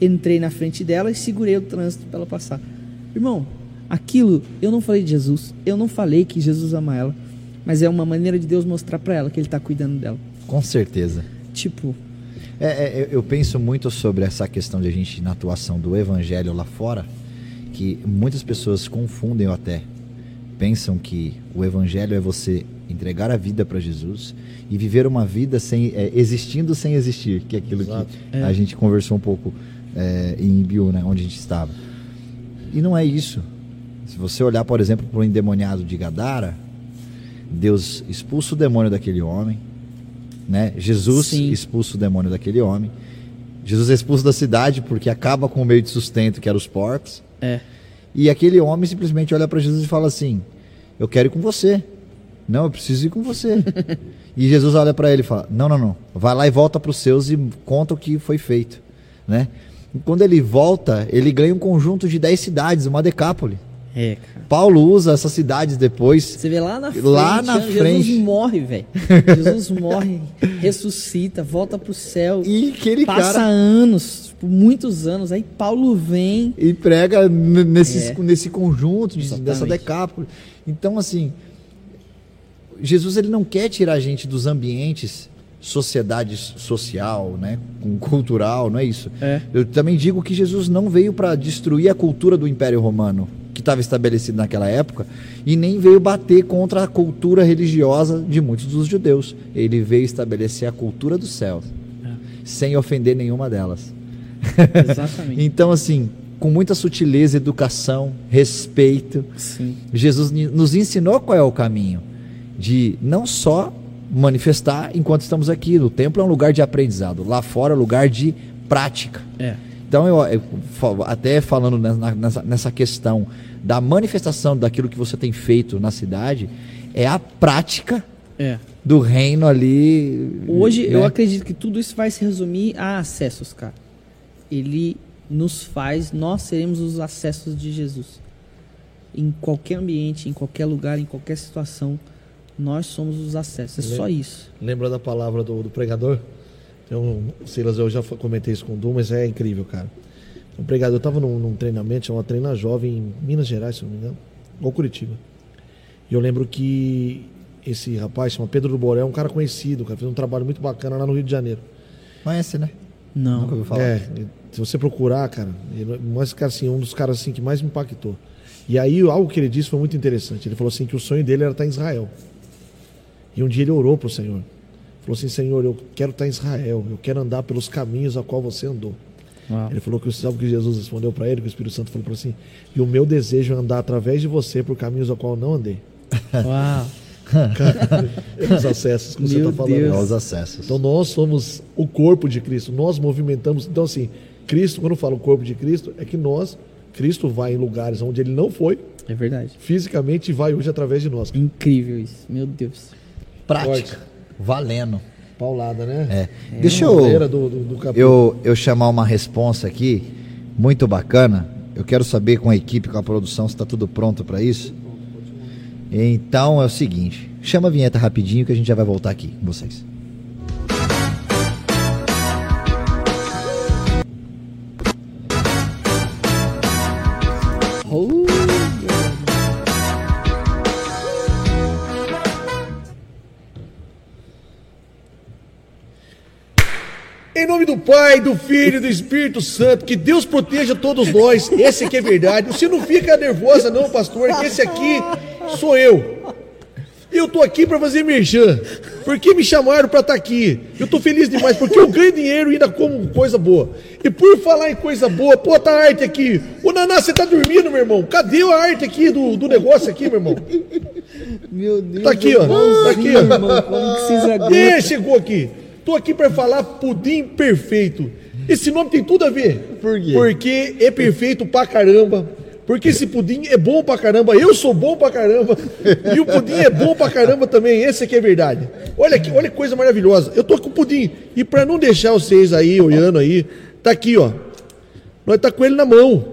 Entrei na frente dela e segurei o trânsito para ela passar. Irmão, aquilo, eu não falei de Jesus. Eu não falei que Jesus ama ela. Mas é uma maneira de Deus mostrar para ela que Ele tá cuidando dela.
Com certeza.
Tipo,
É, é, eu penso muito sobre essa questão de a gente, na atuação do evangelho lá fora, que muitas pessoas confundem ou até pensam que o evangelho é você entregar a vida para Jesus e viver uma vida sem é, existindo sem existir, que é aquilo
Exato.
que a gente conversou um pouco é, em Biu, né, onde a gente estava. E não é isso. Se você olhar, por exemplo, para o endemoniado de Gadara, Deus expulsa o demônio daquele homem, né? Jesus
Sim.
expulsa o demônio daquele homem. Jesus é expulso da cidade porque acaba com o meio de sustento que eram os porcos.
é.
E aquele homem simplesmente olha para Jesus e fala assim: Eu quero ir com você. Não, eu preciso ir com você. e Jesus olha para ele e fala: Não, não, não. Vai lá e volta para os seus e conta o que foi feito, né? E quando ele volta, ele ganha um conjunto de 10 cidades, uma decápole.
É, cara.
Paulo usa essas cidades depois.
Você vê lá na frente,
Lá na
Jesus
frente.
morre, velho. Jesus morre, ressuscita, volta pro céu.
E aquele
passa
cara
anos, tipo, muitos anos. Aí Paulo vem.
e prega nesses-
É.
nesse conjunto de- dessa decápole. Então, assim, Jesus ele não quer tirar a gente dos ambientes sociedade social, né, cultural, não é isso.
É.
Eu também digo que Jesus não veio para destruir a cultura do Império Romano que estava estabelecido naquela época e nem veio bater contra a cultura religiosa de muitos dos judeus. Ele veio estabelecer a cultura dos céus,
É.
sem ofender nenhuma delas.
Exatamente.
Então, assim, com muita sutileza, educação, respeito,
Sim.
Jesus nos ensinou qual é o caminho de não só manifestar enquanto estamos aqui. O templo é um lugar de aprendizado, lá fora é um lugar de prática.
É.
Então, eu, eu até falando nessa, nessa questão da manifestação daquilo que você tem feito na cidade, é a prática
É.
do reino ali.
Hoje
né?
eu acredito que tudo isso vai se resumir a acessos, cara. Ele nos faz, nós seremos os acessos de Jesus. Em qualquer ambiente, em qualquer lugar, em qualquer situação, nós somos os acessos. É só isso.
Lembra da palavra do, do pregador? Um, Silas, eu já comentei isso com o Du, mas é incrível, cara. Um pregador, eu estava num, num treinamento, chama Treina Jovem em Minas Gerais, se não me engano, ou Curitiba. E eu lembro que esse rapaz, chama Pedro do Borel, é um cara conhecido, cara, fez um trabalho muito bacana lá no Rio de Janeiro.
Conhece, né?
Não.
Nunca ouviu falar.
É, se você procurar, cara, ele, mas, cara, assim, um dos caras assim, que mais me impactou. E aí, algo que ele disse foi muito interessante. Ele falou assim que o sonho dele era estar em Israel. E um dia ele orou para o Senhor. Falou assim, Senhor, eu quero estar em Israel, eu quero andar pelos caminhos a qual você andou.
Uau.
Ele falou que sabe o que Jesus respondeu para ele, que o Espírito Santo falou para assim, e o meu desejo é andar através de você por caminhos a qual eu não andei.
Uau.
Cara, é os acessos que você está falando.
Deus.
É os acessos.
Então nós somos o corpo de Cristo, nós movimentamos. Então, assim, Cristo, quando eu falo corpo de Cristo, é que nós, Cristo vai em lugares onde ele não foi,
É verdade.
fisicamente, e vai hoje através de nós.
Incrível isso. Meu Deus.
Prática. Valendo.
Paulada, né?
É. Deixa
Madeira
eu,
do, do, do
eu, eu chamar uma responsa aqui, muito bacana. Eu quero saber com a equipe, com a produção, se está tudo pronto para isso. Então é o seguinte: chama a vinheta rapidinho que a gente já vai voltar aqui com vocês.
Nome do Pai, do Filho e do Espírito Santo, que Deus proteja todos nós. Esse aqui é verdade. Você não fica nervosa, não, pastor, que esse aqui sou eu. Eu tô aqui para fazer merchan. Porque me chamaram para estar tá aqui. Eu tô feliz demais, porque eu ganho dinheiro e ainda como coisa boa. E por falar em coisa boa, pô, tá a arte aqui. Ô Naná, você tá dormindo, meu irmão? Cadê a arte aqui do, do negócio aqui, meu irmão?
Meu Deus.
Tá aqui, ó. Tá aqui, ó.
Irmão, como que vocês aguentam?
E chegou aqui. Tô aqui para falar pudim perfeito. Esse nome tem tudo a ver.
Por quê?
Porque é perfeito pra caramba. Porque esse pudim é bom pra caramba. Eu sou bom pra caramba. E o pudim é bom pra caramba também. Esse aqui é verdade. Olha aqui, olha que coisa maravilhosa. Eu tô com o pudim. E para não deixar vocês aí olhando aí, tá aqui, ó. Nós tá com ele na mão.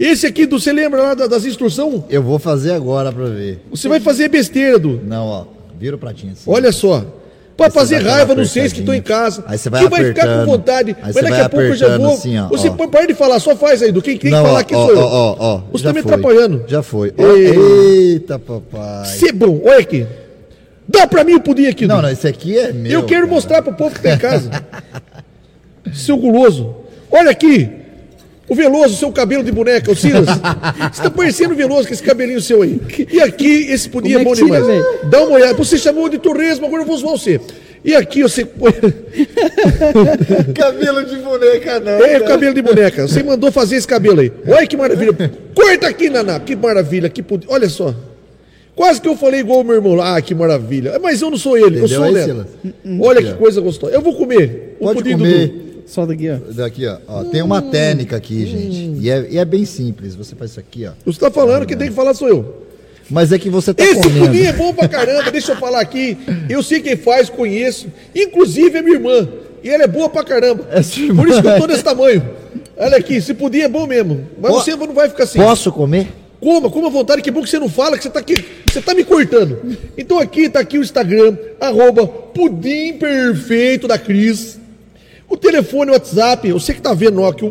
Esse aqui, do, você lembra lá das instruções?
Eu vou fazer agora pra ver.
Você vai fazer besteira, do.
Não, ó. Vira o pratinho assim.
Olha só. Pra fazer raiva nos seis que estão em casa.
Aí você vai
que vai ficar com vontade.
Aí
mas daqui a pouco eu já vou.
assim, ó,
você
ó.
para de falar, só faz aí. Do quem tem que falar aqui
ó,
sou eu.
ó, ó, ó.
Você
Já
tá me atrapalhando.
Já foi. Eita, papai.
Ser é bom, olha aqui. Dá pra mim o pudim aqui.
Não, não, esse aqui é meu.
eu quero
cara.
mostrar pro povo que tá em casa. seu guloso. Olha aqui. O Veloso, seu cabelo de boneca, o Silas. Você tá parecendo o Veloso com esse cabelinho seu aí. E aqui, esse pudim é
é
bom
tira,
demais.
velho?
Dá uma olhada. Você chamou de torresmo, agora eu vou zoar você. E aqui você põe.
Cabelo de boneca, não.
É,
cara.
cabelo de boneca. Você mandou fazer esse cabelo aí. Olha que maravilha. Corta aqui, Naná. Que maravilha. Que pudim. Olha só. Quase que eu falei igual o meu irmão lá. Ah, que maravilha. Mas eu não sou ele, eu
Entendeu
sou o Neto. Olha que coisa gostosa. Eu vou comer o
Pode
pudim do
comer.
Du.
Solta aqui, ó.
Daqui, ó. ó. Tem uma técnica aqui, gente. E é, e é bem simples. Você faz isso aqui, ó.
Você tá falando, quem tem que falar sou eu.
Mas é que você tá
Esse
comendo.
pudim é bom pra caramba, deixa eu falar aqui. Eu sei quem faz, conheço. Inclusive é minha irmã. E ela é boa pra caramba.
É sua irmã.
Por isso que eu tô desse tamanho. Olha aqui, esse pudim é bom mesmo. Mas
Po-
você não vai ficar assim.
Posso comer?
Coma, coma à vontade, que bom que você não fala, que você tá aqui, você tá me cortando. Então aqui tá aqui o Instagram, arroba Pudim Perfeito da Cris. O telefone, o WhatsApp, eu sei que tá vendo ó, que o,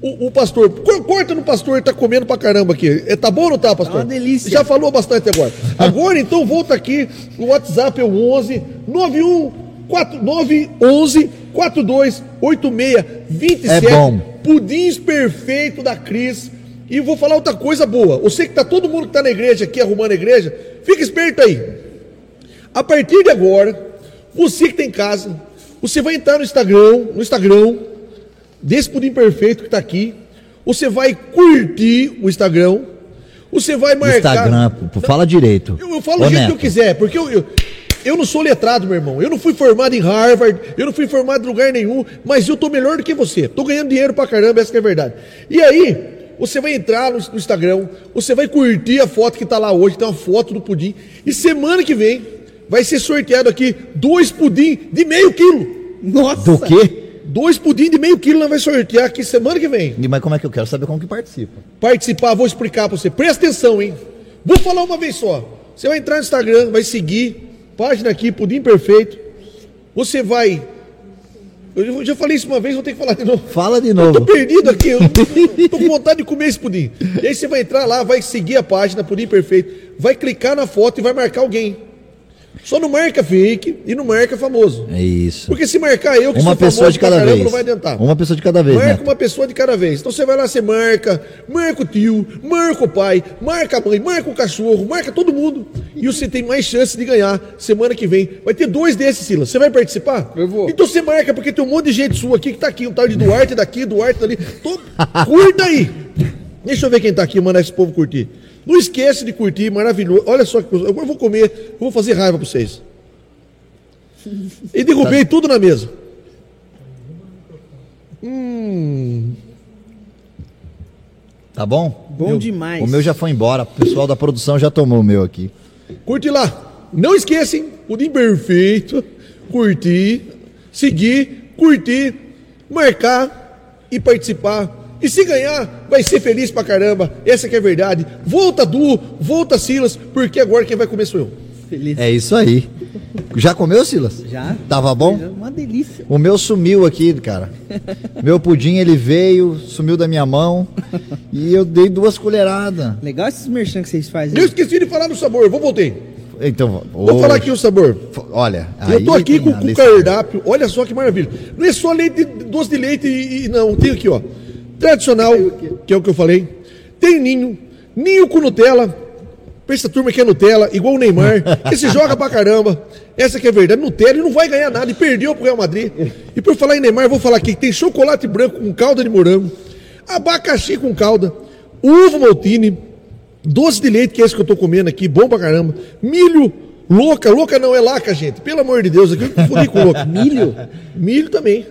o, o- pastor, cor- corta no pastor, ele tá comendo pra caramba aqui. É, tá bom ou não tá, pastor?
uma delícia.
Já falou bastante agora. Agora então volta aqui, o WhatsApp é o 11 91 4911 4286 27.
É bom.
Pudins perfeito da Cris. E vou falar outra coisa boa. Você que tá todo mundo que tá na igreja aqui arrumando a igreja, fica esperto aí. A partir de agora, você que tem em casa, você vai entrar no Instagram, no Instagram desse pudim perfeito que tá aqui. Você vai curtir o Instagram. Você vai marcar.
Instagram, fala direito.
Eu, eu falo
Ô,
do jeito que
Neto,
eu quiser, porque eu, eu, eu não sou letrado, meu irmão. Eu não fui formado em Harvard, eu não fui formado em lugar nenhum, mas eu tô melhor do que você. Tô ganhando dinheiro pra caramba, essa que é a verdade. E aí, você vai entrar no, no Instagram, você vai curtir a foto que tá lá hoje, tem uma foto do pudim. E semana que vem vai ser sorteado aqui dois pudim de meio quilo.
Nossa!
Do quê?
Dois pudim de meio quilo nós vai sortear aqui semana que vem.
E, Mas como é que eu quero saber como que participa?
participar, vou explicar para você. Presta atenção, hein? Vou falar uma vez só. Você vai entrar no Instagram, vai seguir, página aqui, Pudim Perfeito. Você vai. Eu já falei isso uma vez, vou ter que falar de novo.
Fala de
Tô
novo.
perdido aqui, eu tô com vontade de comer esse pudim. E aí você vai entrar lá, vai seguir a página Pudim Perfeito, vai clicar na foto e vai marcar alguém. Só não marca fake e não marca famoso.
É isso.
Porque se marcar eu, que
Uma
sou
pessoa
famoso
de cada
caramba,
vez.
não vai adiantar.
Uma pessoa de cada vez,
Marca
Neto.
uma pessoa de cada vez. Então você vai lá, você marca, marca o tio, marca o pai, marca a mãe, marca o cachorro, marca todo mundo. E você tem mais chance de ganhar semana que vem. Vai ter dois desses, Silas. Você vai participar?
Eu vou.
Então você marca, porque tem um monte de gente sua aqui que tá aqui. Um tal de Duarte daqui, Duarte dali. Todo... Curta aí. Deixa eu ver quem tá aqui, mandar esse povo curtir. Não esquece de curtir, maravilhoso. Olha só que coisa. Agora eu vou comer, eu vou fazer raiva pra vocês. E derrubei tudo na mesa.
Tá bom?
Bom demais.
O meu já foi embora. O pessoal da produção já tomou o meu aqui.
Curte lá. Não esquecem, pudim perfeito. Curtir, seguir, curtir, marcar e participar. E se ganhar, vai ser feliz pra caramba. Essa que é a verdade. Volta Du, volta Silas, porque agora quem vai comer sou eu.
Feliz.
É isso aí. Já comeu, Silas?
Já?
Tava bom?
Uma delícia.
O meu sumiu aqui, cara. Meu pudim, ele veio, sumiu da minha mão e eu dei duas colheradas.
Legal esses merchan que vocês fazem.
Eu esqueci de falar no sabor, vou voltei.
Então,
Vou
hoje-
falar aqui o sabor.
Olha,
eu tô aqui com, o cardápio. Olha só que maravilha. Não é só leite, doce de leite e, e- não. Tem aqui, ó. Tradicional, que é o que eu falei. Tem ninho, ninho com Nutella. Pra essa turma que é Nutella, igual o Neymar, que se joga pra caramba. Essa que é verdade. Nutella e não vai ganhar nada. E perdeu pro Real Madrid. E por falar em Neymar, vou falar aqui que tem chocolate branco com calda de morango, abacaxi com calda, uva maltine, doce de leite, que é esse que eu tô comendo aqui, bom pra caramba. Milho, louca, louca não é laca, gente. Pelo amor de Deus, aqui eu confundi com louca.
Milho?
Milho também.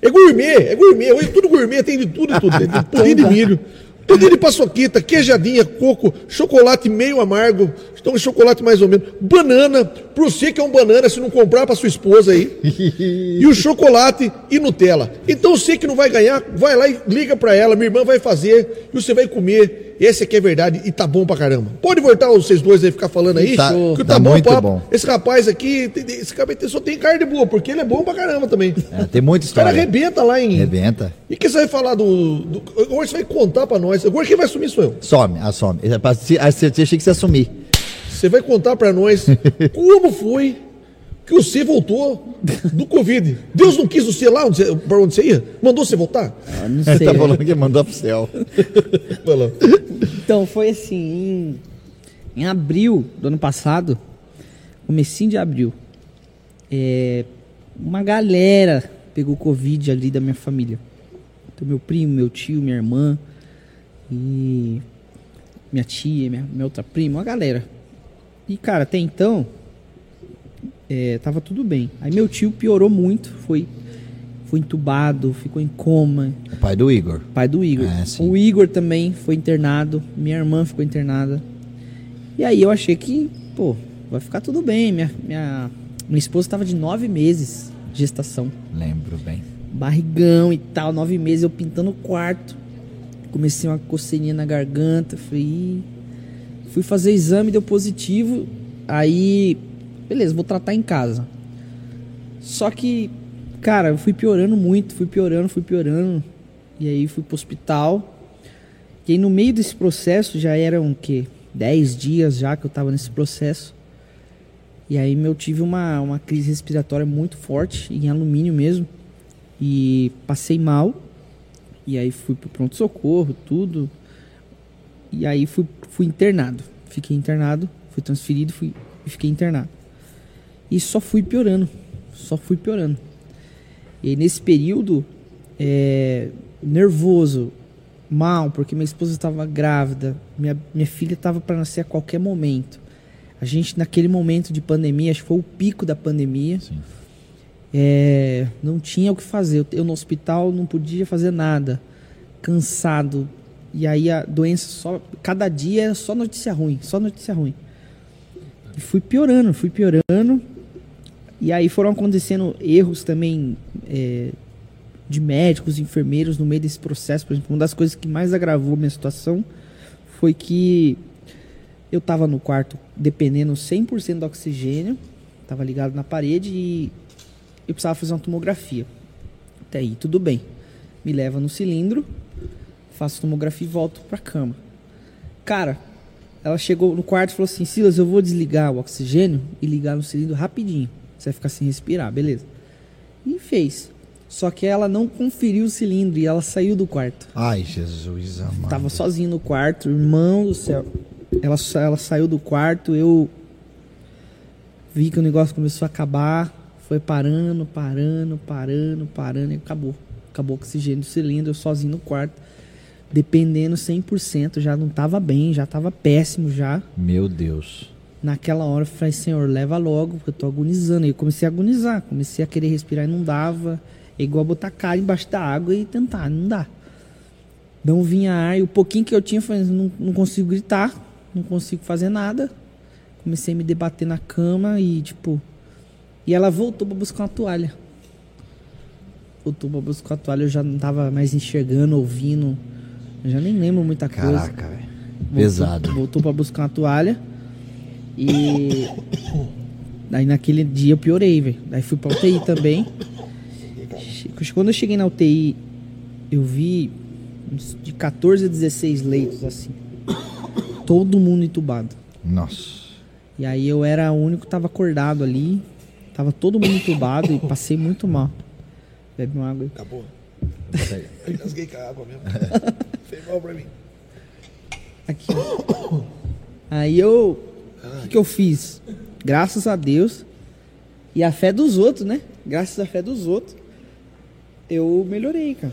É gourmet, é gourmet. Hoje tudo gourmet, tem de tudo tudo. Tem pudim de milho, pudim de paçoquita, queijadinha, coco, chocolate meio amargo, então chocolate mais ou menos, banana, pra você que é um banana, se não comprar pra sua esposa aí, e o chocolate e Nutella. Então você que não vai ganhar, vai lá e liga pra ela, minha irmã vai fazer, e você vai comer. Esse aqui é verdade e tá bom pra caramba. Pode voltar vocês dois aí ficar falando aí,
Tá-
que
tá
tá, bom
muito bom.
Esse rapaz aqui, esse cara só tem carne boa, porque ele é bom pra caramba também.
É, tem muita
O cara
história.
arrebenta lá em.
Arrebenta.
E que você vai falar do, do. Agora você vai contar pra nós. Agora quem vai assumir sou eu.
Some, se- ah, Você tinha que se assumir.
Você vai contar pra nós como foi que você voltou do Covid. Deus não quis você lá onde você, pra onde você ia? Mandou você voltar?
Ah, não
Ele
sei.
tá falando que mandou pro céu.
Falou.
Então, foi assim, em, em abril do ano passado, comecinho de abril, é, uma galera pegou Covid ali da minha família. Então, meu primo, meu tio, minha irmã e minha tia, minha, minha outra prima, uma galera. E, cara, até então, é, tava tudo bem. Aí meu tio piorou muito, foi, foi entubado, ficou em coma,
O pai do Igor.
pai do Igor.
É,
o Igor também foi internado, minha irmã ficou internada. E aí eu achei que, pô, vai ficar tudo bem. Minha, minha, minha esposa estava de nove meses de gestação.
Lembro bem.
Barrigão e tal, nove meses eu pintando o quarto. Comecei uma coceirinha na garganta, fui, fui fazer exame, deu positivo. Aí, beleza, vou tratar em casa. Só que, cara, eu fui piorando muito, fui piorando, fui piorando. E aí fui pro hospital. E aí no meio desse processo já eram o quê? 10 dias já que eu tava nesse processo. E aí eu tive uma, uma crise respiratória muito forte, em alumínio mesmo. E passei mal. E aí fui pro pronto-socorro, tudo. E aí fui, fui internado. Fiquei internado, fui transferido fui, e fiquei internado. E só fui piorando. Só fui piorando. E nesse período, é, nervoso, mal, porque minha esposa estava grávida, minha, minha filha estava para nascer a qualquer momento. A gente, naquele momento de pandemia, acho que foi o pico da pandemia, é, não tinha o que fazer. Eu, eu no hospital não podia fazer nada, cansado. E aí a doença só. Cada dia era só notícia ruim, só notícia ruim. E fui piorando, fui piorando. E aí foram acontecendo erros também é, de médicos, enfermeiros no meio desse processo. Por exemplo, uma das coisas que mais agravou a minha situação foi que eu estava no quarto dependendo 100% do oxigênio, estava ligado na parede e eu precisava fazer uma tomografia. Até aí, tudo bem. Me leva no cilindro, faço tomografia e volto pra cama. Cara, ela chegou no quarto e falou assim: Silas, eu vou desligar o oxigênio e ligar no cilindro rapidinho. Você vai ficar sem respirar, beleza. E fez. Só que ela não conferiu o cilindro e ela saiu do quarto.
Ai, Jesus amado.
Tava sozinho no quarto, irmão do céu. Ela, ela saiu do quarto, eu vi que o negócio começou a acabar. Foi parando, parando, parando, parando e acabou. Acabou o oxigênio do cilindro, eu sozinho no quarto. Dependendo 100%, já não tava bem, já tava péssimo já.
Meu Deus.
Naquela hora eu falei, Senhor, leva logo, porque eu tô agonizando. E eu comecei a agonizar, comecei a querer respirar e não dava. É igual botar a cara embaixo da água e tentar, não dá. Não vinha ar, e o pouquinho que eu tinha, eu falei, não, não consigo gritar, não consigo fazer nada. Comecei a me debater na cama e, tipo. E ela voltou pra buscar uma toalha. Voltou pra buscar a toalha, eu já não tava mais enxergando, ouvindo. Eu já nem lembro muita coisa.
Caraca, velho. Pesado.
Voltou pra buscar uma toalha. E. Daí naquele dia eu piorei, velho. Daí fui pra UTI também. Quando eu cheguei na UTI, eu vi uns de 14 a 16 leitos, assim. Todo mundo entubado.
Nossa.
E aí eu era o único que tava acordado ali. Tava todo mundo entubado e passei muito mal. Bebe uma água aí.
Acabou. Eu engasguei com a água mesmo. Fez mal pra mim.
Aqui. Aí eu. O que, que eu fiz? Graças a Deus. E a fé dos outros, né? Graças à fé dos outros. Eu melhorei, cara.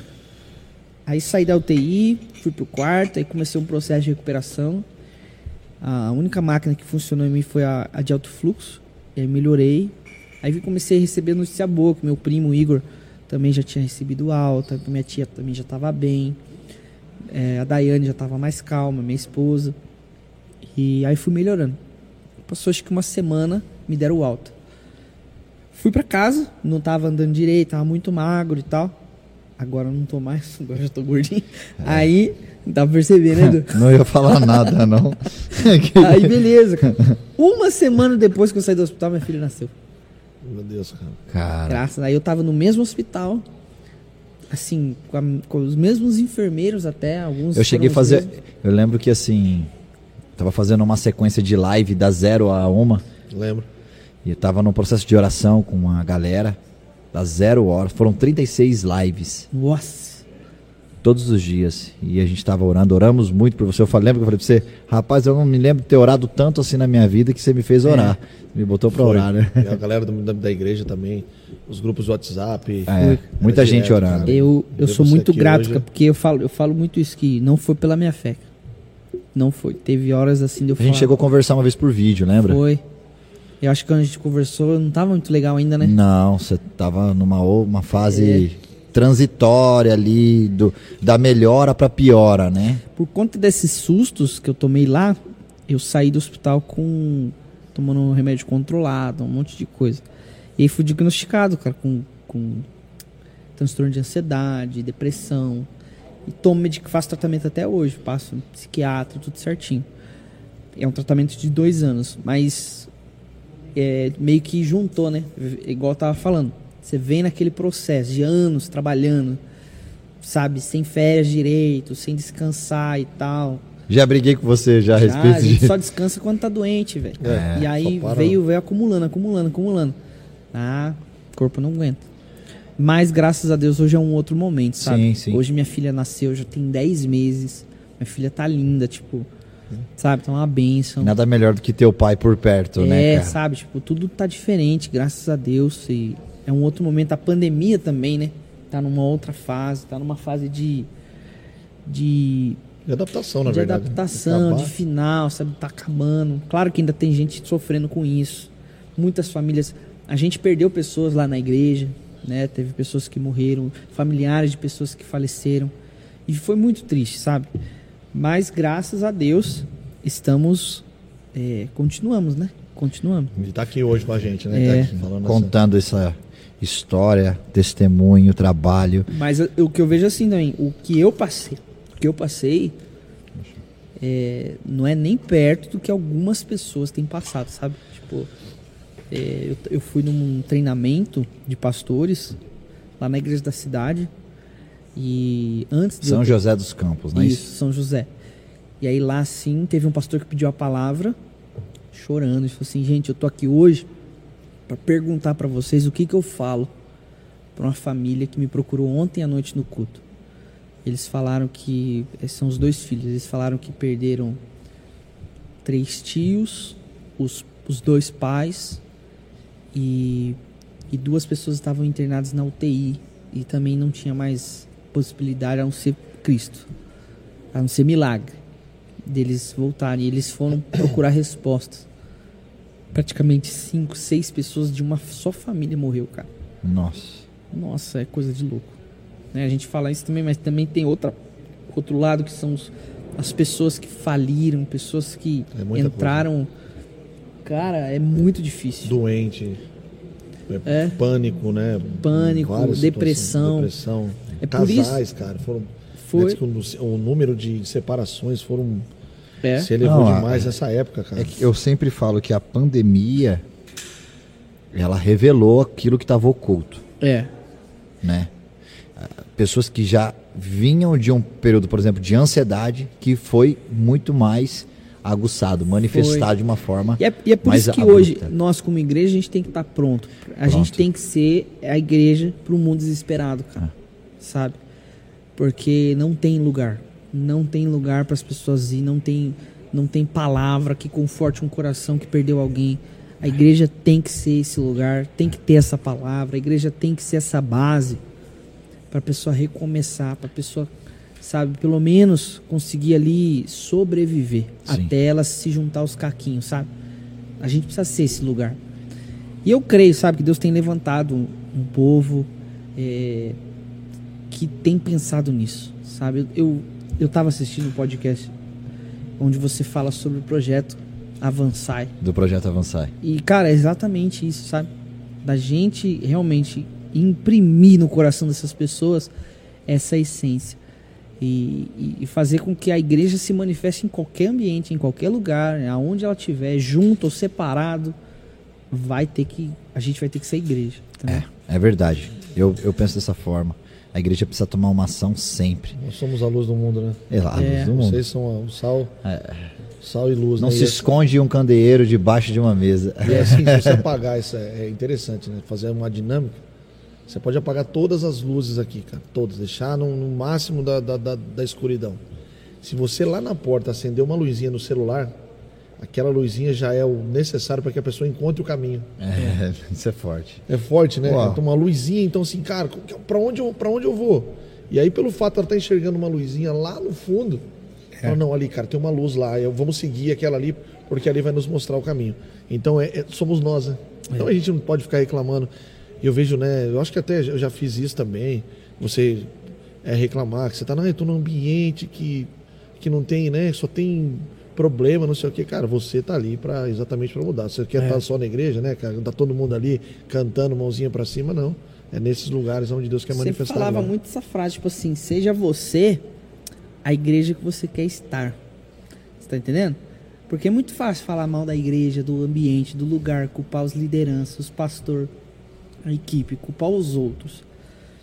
Aí saí da UTI, fui pro quarto, aí comecei um processo de recuperação. A única máquina que funcionou em mim foi a, a de alto fluxo. E aí melhorei. Aí comecei a receber notícia boa, que meu primo Igor também já tinha recebido alta, minha tia também já estava bem. É, a Daiane já estava mais calma, minha esposa. E aí fui melhorando. Passou acho que uma semana, me deram alta. Fui para casa, não tava andando direito, tava muito magro e tal. Agora eu não tô mais, agora já tô gordinho.
É.
Aí, dá pra perceber, né, Edu?
Não ia falar nada, não.
Aí beleza, cara. Uma semana depois que eu saí do hospital, minha filha nasceu.
Meu Deus, cara.
Cara,
Graças Aí eu tava no mesmo hospital, assim, com, a- com os mesmos enfermeiros até, alguns.
eu cheguei a fazer.
mesmos.
Eu lembro que assim. Tava fazendo uma sequência de live da zero a uma.
Lembro.
E eu tava num processo de oração com uma galera. Da zero hora. Foram 36 lives.
Nossa.
Todos os dias. E a gente tava orando. Oramos muito por você. Eu falei, lembra que eu falei pra você? Rapaz, eu não me lembro de ter orado tanto assim na minha vida que você me fez orar. Me botou pra
Foi.
orar, né?
E a galera do- da, da igreja também, os grupos do WhatsApp.
É, muita gente
direto,
orando.
cara.
Eu, eu sou muito grato,
hoje-
porque eu falo, eu falo muito isso, que não foi pela minha fé. Não foi. Teve horas assim de eu
A gente
falar,
chegou a conversar uma vez por vídeo, lembra?
Foi. Eu acho que quando a gente conversou, não tava muito legal ainda, né?
Não, você tava numa uma fase
É.
transitória ali, do, da melhora pra piora, né?
Por conta desses sustos que eu tomei lá, eu saí do hospital com. tomando um remédio controlado, um monte de coisa. E aí fui diagnosticado, cara, com, com transtorno de ansiedade, depressão. E tomo medic faço tratamento até hoje, passo psiquiatra, tudo certinho. É um tratamento de dois anos, mas é, meio que juntou, né? Igual eu tava falando. Você vem naquele processo de anos trabalhando, sabe, sem férias direito, sem descansar e tal.
Já briguei com você já a
Já, a
respeito
gente
de.
só descansa quando tá doente, velho.
É,
e aí veio, veio acumulando, acumulando, acumulando. Ah, o corpo não aguenta. Mas graças a Deus hoje é um outro momento, sabe?
Sim, sim.
Hoje minha filha nasceu, já tem 10 meses. Minha filha tá linda, tipo, sabe? Tá uma benção.
Nada melhor do que ter o pai por perto,
é,
né, cara?
sabe? Tipo, tudo tá diferente, graças a Deus. E é um outro momento. A pandemia também, né? Tá numa outra fase, tá numa fase de. de
De adaptação, na
de
verdade. né?
adaptação,
Acabar.
de final, sabe? Tá acabando. Claro que ainda tem gente sofrendo com isso. Muitas famílias. A gente perdeu pessoas lá na igreja, né? Teve pessoas que morreram, familiares de pessoas que faleceram. E foi muito triste, sabe? Mas graças a Deus estamos. é, continuamos, né? Continuamos.
Ele tá aqui hoje com a gente, né?
É.
Tá aqui
Contando essa história, testemunho, trabalho.
Mas o que eu vejo assim também, o que eu passei, o que eu passei é, não é nem perto do que algumas pessoas têm passado, sabe? Tipo, é, eu, eu fui num treinamento de pastores lá na igreja da cidade e antes eu
São José dos Campos, não é
isso,
isso?
São José. E aí lá sim, teve um pastor que pediu a palavra, chorando, e falou assim: "Gente, eu tô aqui hoje para perguntar para vocês o que que eu falo para uma família que me procurou ontem à noite no culto. Eles falaram que esses são os dois filhos, eles falaram que perderam três tios, os, os dois pais e, e duas pessoas estavam internadas na UTI e também não tinha mais possibilidade a não ser Cristo, a não ser milagre deles voltarem. E eles foram procurar respostas. Praticamente cinco, seis pessoas de uma só família morreu, cara.
Nossa.
Nossa, é coisa de louco. Né? A gente fala isso também, mas também tem outra, outro lado que são os- as pessoas que faliram, pessoas que
É
entraram. Cara, é muito difícil.
Doente.
É.
Pânico, né?
Pânico, depressão.
depressão.
É por isso-
Casais, cara, foram.
Foi.
Que o, o número de separações foram.
É.
Se elevou
Não,
demais
é-
nessa época, cara.
É que eu sempre falo que a pandemia ela revelou aquilo que estava oculto,
É.
né? Pessoas que já vinham de um período, por exemplo, de ansiedade, que foi muito mais aguçado, manifestado
Foi.
de uma forma.
E é, e é por isso que
abrupta.
hoje, nós como igreja, a gente tem que estar pronto. A gente
Pronto.
tem que ser a igreja para o mundo desesperado, cara.
Ah.
Sabe? Porque não tem lugar. Não tem lugar para as pessoas ir, não tem, não tem palavra que conforte um coração que perdeu alguém. A igreja tem que ser esse lugar, tem que ter essa palavra, a igreja tem que ser essa base para a pessoa recomeçar, para a pessoa, sabe, pelo menos conseguir ali sobreviver
Sim.
até ela se juntar aos caquinhos, sabe? A gente precisa ser esse lugar. E eu creio, sabe, que Deus tem levantado um, um povo é, que tem pensado nisso, sabe? Eu, eu, eu tava assistindo um podcast onde você fala sobre o projeto Avançai.
Do projeto Avançar.
E, cara, é exatamente isso, sabe? Da gente realmente imprimir no coração dessas pessoas essa essência. E, e- fazer com que a igreja se manifeste em qualquer ambiente, em qualquer lugar, aonde ela estiver, junto ou separado, vai ter que. A gente vai ter que ser igreja. entendeu?
É, é verdade. Eu, eu penso dessa forma. A igreja precisa tomar uma ação sempre.
Nós somos a luz do mundo, né?
É a luz
É.
do mundo.
Vocês são o sal,
É.
sal e luz,
Não
né?
se
E
esconde um candeeiro debaixo de uma mesa.
E é assim, se você apagar isso é é interessante, né? Fazer uma dinâmica. Você pode apagar todas as luzes aqui, cara. Todas. Deixar no, no máximo da, da, da, da escuridão. Se você lá na porta acender uma luzinha no celular, aquela luzinha já é o necessário para que a pessoa encontre o caminho.
É, isso é forte.
É forte, né?
Uau.
Então, uma luzinha, então assim, cara, para onde, eu- onde eu vou? E aí, pelo fato de ela estar enxergando uma luzinha lá no fundo, fala, não, ali, cara, tem uma luz lá, eu, vamos seguir aquela ali, porque ali vai nos mostrar o caminho. Então, é, é- somos nós, né? Então, a gente não pode ficar reclamando. Eu vejo, né, eu acho que até eu já fiz isso também, você é, reclamar, que você tá, não, eu tô num ambiente que, que não tem, né, só tem problema, não sei o que, cara, você tá ali para exatamente para mudar. Você quer estar só na igreja, né, cara, tá todo mundo ali cantando, mãozinha para cima, não. É nesses lugares onde Deus quer
Você
manifestar.
falava
agora.
muito essa frase, tipo assim, seja você a igreja que você quer estar. Você tá entendendo? Porque é muito fácil falar mal da igreja, do ambiente, do lugar, culpar os lideranças, os pastores, a equipe, culpar os outros.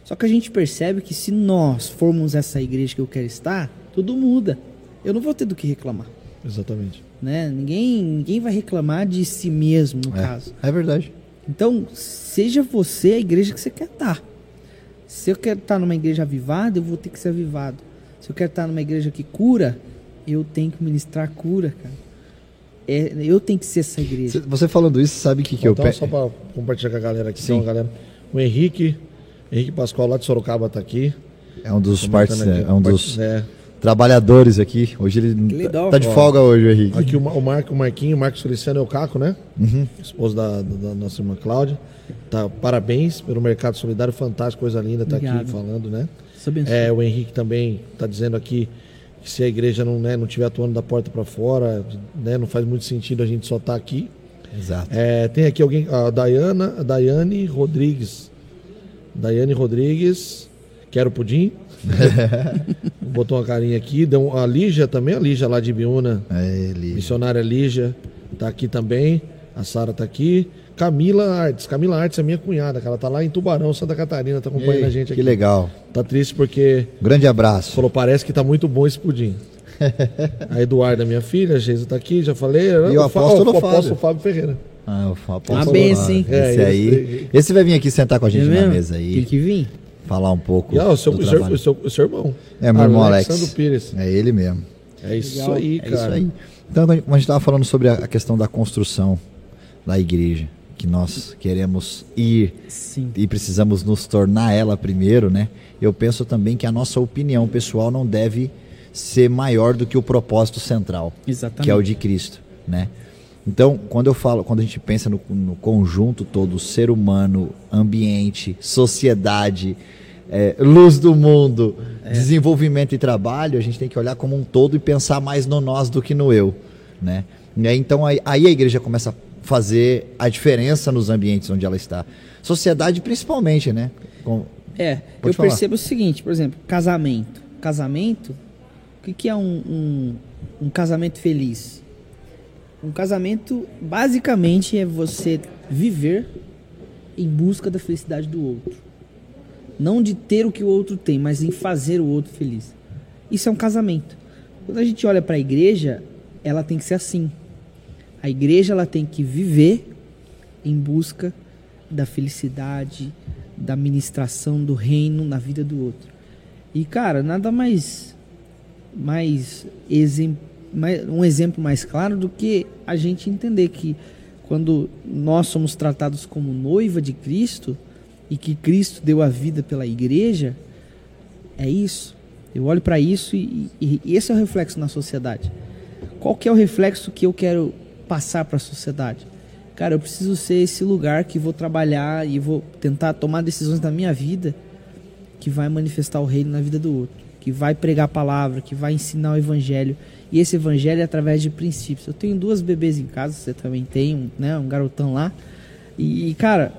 Só que a gente percebe que se nós formos essa igreja que eu quero estar, tudo muda. Eu não vou ter do que reclamar,
Exatamente.
né? Ninguém, ninguém vai reclamar de si mesmo, no caso.
É, é verdade.
Então, seja você a igreja que você quer estar. Se eu quero estar numa igreja avivada, eu vou ter que ser avivado. Se eu quero estar numa igreja que cura, eu tenho que ministrar cura, cara. É, eu tenho que ser essa igreja.
Cê- Você falando isso, sabe o que, que eu
então,
pe...
só para compartilhar com a galera aqui,
Sim.
então, galera. O Henrique, Henrique Pascoal lá de Sorocaba tá aqui.
É um dos partes,
aqui,
é um dos
É.
trabalhadores aqui. Hoje ele
legal.
tá de
Ó.
folga hoje, o Henrique.
Aqui o, o Marco, o Marquinho, o Marcos Feliciano é o Caco, né?
Uhum.
Esposo da, da- da nossa irmã Cláudia. Tá, parabéns pelo Mercado Solidário, fantástico, coisa linda, tá
Obrigado.
aqui falando, né? É, o Henrique também está dizendo aqui se a igreja não né, não estiver atuando da porta para fora, né, não faz muito sentido a gente só estar aqui.
Exato.
É, tem aqui alguém, a Dayana, a Daiane Rodrigues. Daiane Rodrigues, quero pudim. Botou uma carinha aqui. Deu, a Lígia também, a Lígia lá de Biúna,
É ele.
missionária Lígia, tá aqui também. A Sara tá aqui. Camila Artes. Camila Artes é minha cunhada, que ela tá lá em Tubarão, Santa Catarina, tá acompanhando
Ei,
a gente
que
aqui.
legal.
Tá triste porque
Grande abraço.
Falou, parece que tá muito bom esse pudim. a Eduarda, minha filha, a Geisa tá aqui, já falei.
E o apóstolo
o apóstolo
Fábio.
Fábio Ferreira.
Ah, o apóstolo
Uma benção, hein?
Esse
É,
aí.
esse-
vai vir aqui sentar com a gente
É
na mesa
Tem
aí.
que vir.
Falar um pouco.
Ó, o seu,
do
o seu, seu, o seu irmão.
É, meu irmão Alex.
Alexandre Pires.
É ele mesmo.
É isso
Legal.
aí,
É
cara.
isso aí. Então, a gente estava falando sobre a a questão da construção da igreja, que nós queremos ir
Sim.
e precisamos nos tornar ela primeiro, né? Eu penso também que a nossa opinião pessoal não deve ser maior do que o propósito central,
Exatamente.
que é o de Cristo, né? Então, quando eu falo, quando a gente pensa no, no conjunto todo, ser humano, ambiente, sociedade, é, luz do mundo, desenvolvimento e trabalho, a gente tem que olhar como um todo e pensar mais no nós do que no eu, né? E aí, então aí, aí a igreja começa a fazer a diferença nos ambientes onde ela está. Sociedade principalmente, né? Com-
É,
Pode
eu
falar.
percebo o seguinte, por exemplo, casamento. Casamento, o que, que é um, um, um casamento feliz? Um casamento, basicamente, é você viver em busca da felicidade do outro. Não de ter o que o outro tem, mas em fazer o outro feliz. Isso é um casamento. Quando a gente olha para a igreja, ela tem que ser assim. A igreja ela tem que viver em busca da felicidade, da ministração do reino na vida do outro. E cara, nada mais mais, mais um exemplo mais claro do que a gente entender que quando nós somos tratados como noiva de Cristo e que Cristo deu a vida pela igreja, é isso. Eu olho para isso e, e, e, esse é o reflexo na sociedade. Qual que é o reflexo que eu quero passar para a sociedade? Cara, eu preciso ser esse lugar que vou trabalhar e vou tentar tomar decisões na minha vida que vai manifestar o reino na vida do outro, que vai pregar a palavra, que vai ensinar o evangelho. E esse evangelho é através de princípios. Eu tenho duas bebês em casa, você também tem, um, né, um garotão lá. E, cara,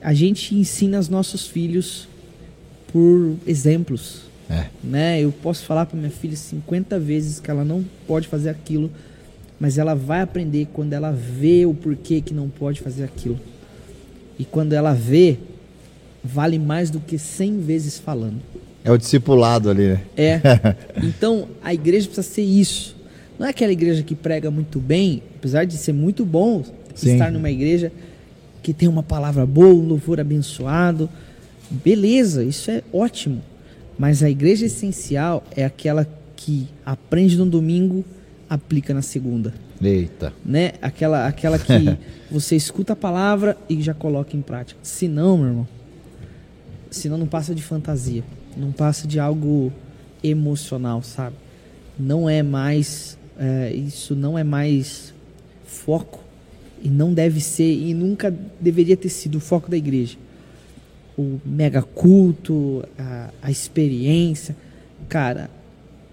a gente ensina os nossos filhos por exemplos. É. Né? Eu posso falar para minha filha 50 vezes que ela não pode fazer aquilo, mas ela vai aprender quando ela vê o porquê que não pode fazer aquilo. E quando ela vê, vale mais do que 100 vezes falando.
É o discipulado ali, né?
É. Então, a igreja precisa ser isso. Não é aquela igreja que prega muito bem, apesar de ser muito bom Sim. estar numa igreja que tem uma palavra boa, um louvor abençoado. Beleza, isso é ótimo. Mas a igreja essencial é aquela que aprende no domingo, aplica na segunda.
Eita.
Né? Aquela, aquela que você escuta a palavra e já coloca em prática. Se não, meu irmão, senão não passa de fantasia, não passa de algo emocional, sabe? Não é mais, é, isso não é mais foco e não deve ser e nunca deveria ter sido o foco da igreja o mega culto, a, a experiência. Cara,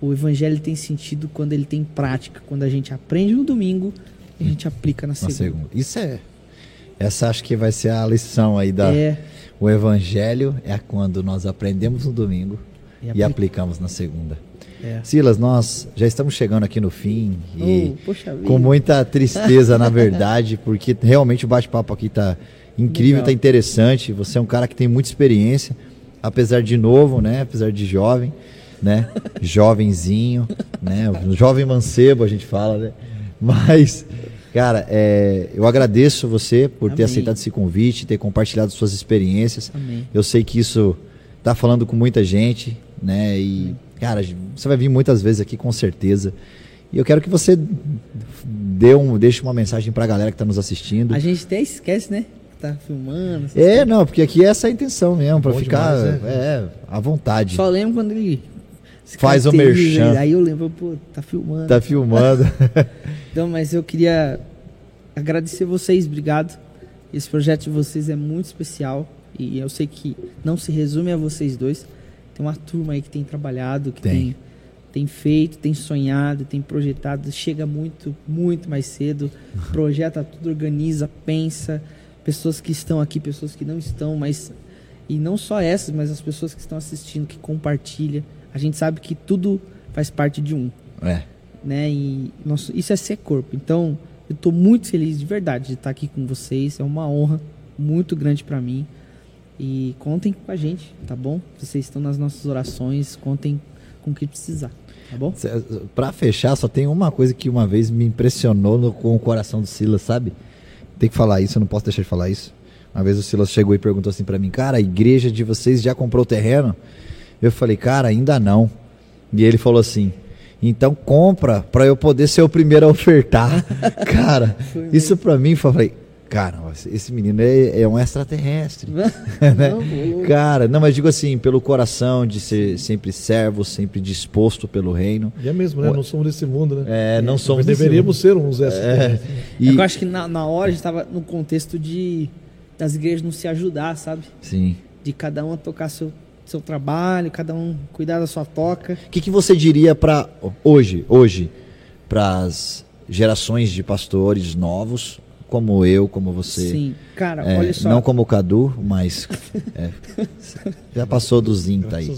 o evangelho tem sentido quando ele tem prática, quando a gente aprende no domingo e a gente aplica na, na segunda. segunda.
Isso é. Essa acho que vai ser a lição aí da. É. O evangelho é quando nós aprendemos no domingo e, e aplicamos na segunda. É. Silas, nós já estamos chegando aqui no fim e oh, com muita tristeza, na verdade, porque realmente o bate-papo aqui está incrível, está interessante. Você é um cara que tem muita experiência, apesar de novo, né? Apesar de jovem, né? Jovenzinho, né? Jovem mancebo, a gente fala, né? Mas, cara, é, eu agradeço você por Amém. ter aceitado esse convite, ter compartilhado suas experiências. Amém. Eu sei que isso está falando com muita gente, né? E, cara, você vai vir muitas vezes aqui com certeza. E eu quero que você dê um, deixe uma mensagem para a galera que está nos assistindo.
A gente até esquece, né? tá filmando.
É, não, porque aqui é essa a intenção mesmo, para ficar demais, é. é, à vontade.
Só lembro quando ele
faz o merchan.
Aí eu lembro, pô, tá filmando.
Tá filmando.
então, mas eu queria agradecer vocês, obrigado. Esse projeto de vocês é muito especial e eu sei que não se resume a vocês dois. Tem uma turma aí que tem trabalhado, que tem, tem, tem feito, tem sonhado, tem projetado, chega muito, muito mais cedo, projeta tudo, organiza, pensa pessoas que estão aqui, pessoas que não estão, mas e não só essas, mas as pessoas que estão assistindo, que compartilham. A gente sabe que tudo faz parte de um.
É.
Né? E isso é ser corpo. Então, eu estou muito feliz de verdade de estar aqui com vocês. É uma honra muito grande para mim. E contem com a gente, tá bom? Vocês estão nas nossas orações, contem com o que precisar, tá bom?
Para fechar, só tem uma coisa que uma vez me impressionou no, com o coração do Silas, sabe? Tem que falar isso, eu não posso deixar de falar isso. Uma vez o Silas chegou e perguntou assim para mim, cara, a igreja de vocês já comprou o terreno? Eu falei, cara, ainda não. E ele falou assim, então compra para eu poder ser o primeiro a ofertar. cara, isso para mim, falei, Cara, esse menino é, é um extraterrestre. né? não, Cara, não, mas digo assim, pelo coração de ser sempre servo, sempre disposto pelo reino.
E é mesmo, né? Não somos desse mundo, né?
É, não é, somos
desse Deveríamos ser uns extraterrestres.
É, e... Eu acho que na, na hora a gente estava no contexto de das igrejas não se ajudar, sabe?
Sim.
De cada um tocar seu, seu trabalho, cada um cuidar da sua toca.
O que, que você diria para hoje, hoje, para as gerações de pastores novos como eu, como você.
Sim, cara,
é,
olha só.
Não como o Cadu, mas é, já passou do Zinta aí.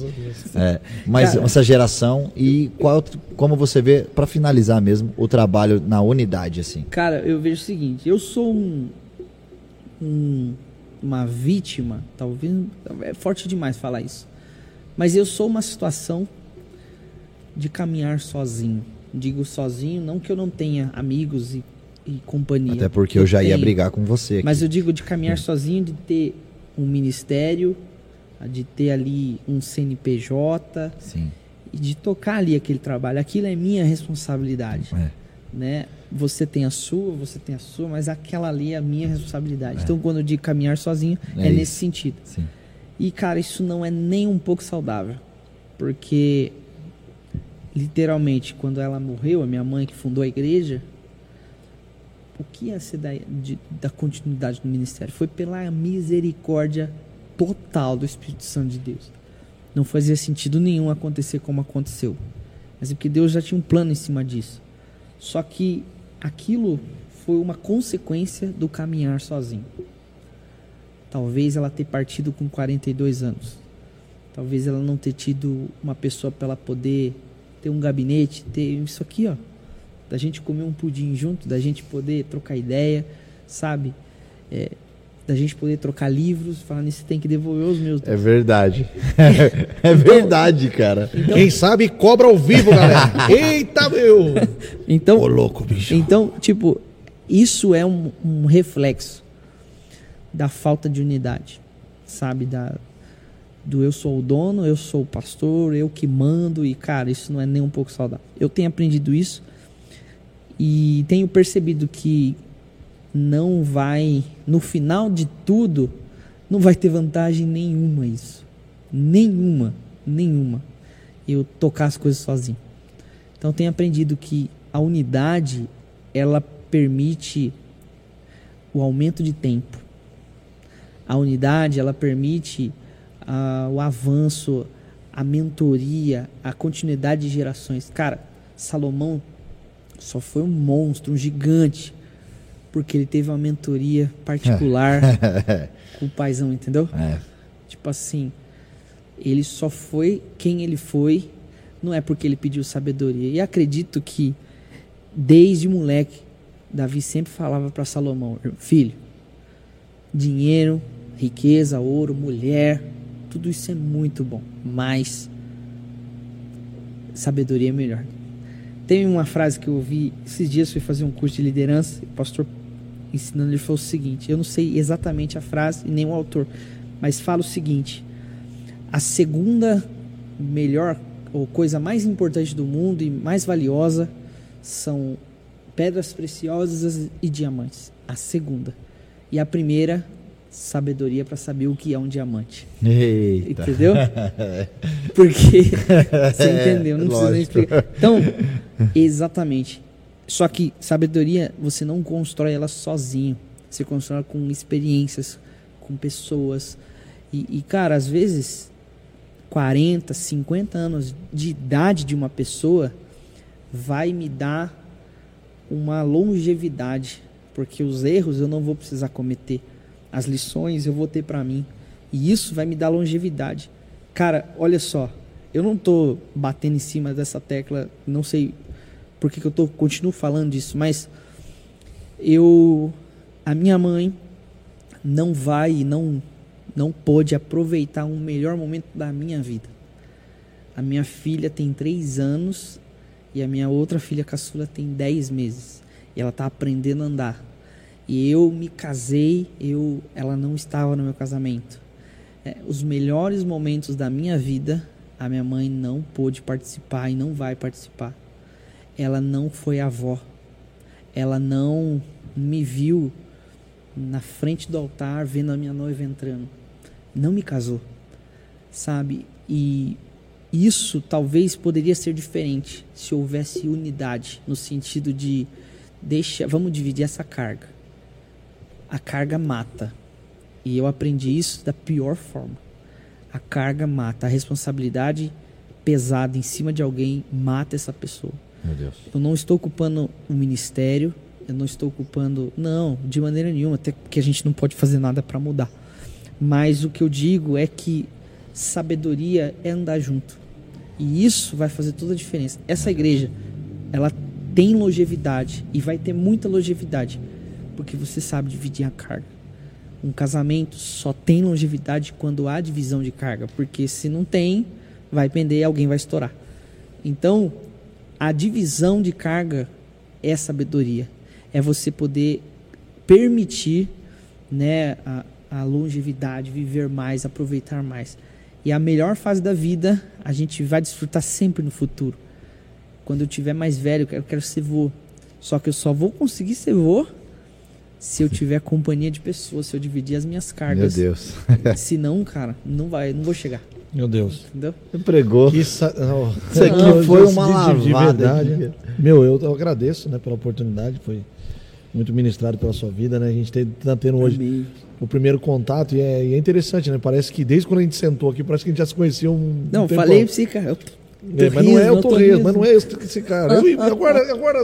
É, mas cara, essa geração e qual, como você vê, para finalizar mesmo, o trabalho na unidade, assim.
Cara, eu vejo o seguinte, eu sou um, um uma vítima, talvez, é forte demais falar isso, mas eu sou uma situação de caminhar sozinho. Digo sozinho, não que eu não tenha amigos e, e companhia.
Até porque eu já ia
tenho.
brigar com você aqui.
Mas eu digo de caminhar sozinho, de ter um ministério, de ter ali um CNPJ
Sim.
e de tocar ali aquele trabalho. Aquilo é minha responsabilidade,
É.
né? Você tem a sua, você tem a sua, mas aquela ali é a minha responsabilidade.
É.
Então, quando eu digo caminhar sozinho,
É
é, nesse sentido.
Sim.
E, cara, isso não é nem um pouco saudável. Porque, literalmente, quando ela morreu, a minha mãe que fundou a igreja, o que ia ser da, de- da continuidade do ministério? Foi pela misericórdia total do Espírito Santo de Deus. Não fazia sentido nenhum acontecer como aconteceu. Mas é porque Deus já tinha um plano em cima disso. Só que aquilo foi uma consequência do caminhar sozinho. Talvez ela ter partido com 42 anos. Talvez ela não ter tido uma pessoa para ela poder ter um gabinete, ter isso aqui, ó. Da gente comer um pudim junto, da gente poder trocar ideia, sabe? É, da gente poder trocar livros, falar nisso tem que devolver os meus.
É verdade. é verdade, cara.
Quem sabe cobra ao vivo, galera. Eita, meu!
Então,
Ô, louco, bicho.
Então, tipo, isso é um, um reflexo da falta de unidade, sabe? Da, do eu sou o dono, eu sou o pastor, eu que mando, e cara, isso não é nem um pouco saudável. Eu tenho aprendido isso e tenho percebido que não vai, no final de tudo, não vai ter vantagem nenhuma isso. Nenhuma, nenhuma. Eu tocar as coisas sozinho. Então tenho aprendido que a unidade ela permite o aumento de tempo. A unidade ela permite ah, o avanço, a mentoria, a continuidade de gerações. Cara, Salomão só foi um monstro, um gigante, porque ele teve uma mentoria particular com o paizão, entendeu?
É.
Tipo assim, ele só foi quem ele foi, não é porque ele pediu sabedoria. E acredito que, desde moleque, Davi sempre falava para Salomão: Filho, dinheiro, riqueza, ouro, mulher, tudo isso é muito bom, mas sabedoria é melhor. Tem uma frase que eu ouvi esses dias, fui fazer um curso de liderança, o pastor ensinando ele falou o seguinte: eu não sei exatamente a frase e nem o autor, mas fala o seguinte: a segunda melhor ou coisa mais importante do mundo e mais valiosa são pedras preciosas e diamantes. A segunda. E a primeira, sabedoria para saber o que é um diamante.
Eita.
Entendeu? Porque você entendeu, não precisa nem explicar. Então, exatamente. Só que sabedoria você não constrói ela sozinho. Você constrói com experiências, com pessoas. E, e, cara, às vezes 40, 50 anos de idade de uma pessoa vai me dar uma longevidade, porque os erros eu não vou precisar cometer, as lições eu vou ter para mim, e isso vai me dar longevidade. Cara, olha só, eu não tô batendo em cima dessa tecla, não sei por que, que eu tô continuo falando disso, mas eu a minha mãe não vai e não não pôde aproveitar um melhor momento da minha vida. A minha filha tem três anos e a minha outra filha caçula tem 10 meses. E ela está aprendendo a andar. E eu me casei, eu, ela não estava no meu casamento. É, os melhores momentos da minha vida, a minha mãe não pôde participar e não vai participar. Ela não foi avó. Ela não me viu na frente do altar vendo a minha noiva entrando. Não me casou, sabe? E isso talvez poderia ser diferente se houvesse unidade no sentido de deixa, vamos dividir essa carga. A carga mata. E eu aprendi isso da pior forma. A carga mata, a responsabilidade pesada em cima de alguém mata essa pessoa.
Deus.
Eu não estou ocupando o ministério, eu não estou ocupando, não, de maneira nenhuma, até porque a gente não pode fazer nada para mudar. Mas o que eu digo é que sabedoria é andar junto. E isso vai fazer toda a diferença. Essa igreja, ela tem longevidade e vai ter muita longevidade, porque você sabe dividir a carga. Um casamento só tem longevidade quando há divisão de carga, porque se não tem, vai pender e alguém vai estourar. Então, a divisão de carga é sabedoria. É você poder permitir né, a, a longevidade, viver mais, aproveitar mais. E a melhor fase da vida a gente vai desfrutar sempre no futuro. Quando eu tiver mais velho, eu quero, eu quero ser vô. Só que eu só vou conseguir ser vô se eu tiver companhia de pessoas, se eu dividir as minhas
Meu
cargas.
Deus.
Se não, cara, não vai, não vou chegar.
Meu Deus.
Entendeu?
Você pregou.
Sa... oh,
Isso aqui
não,
foi uma
de- de
lavada
verdade.
aqui.
Meu, eu, eu agradeço né, pela oportunidade. Foi muito ministrado pela sua vida, né? A gente está tendo hoje
Amém.
o primeiro contato e é, e é interessante, né? Parece que desde quando a gente sentou aqui, parece que a gente já se conhecia um.
Não,
um
falei pra você, cara. Eu
É, mas não é o Torres, mas não é esse, esse cara. Eu- agora, agora.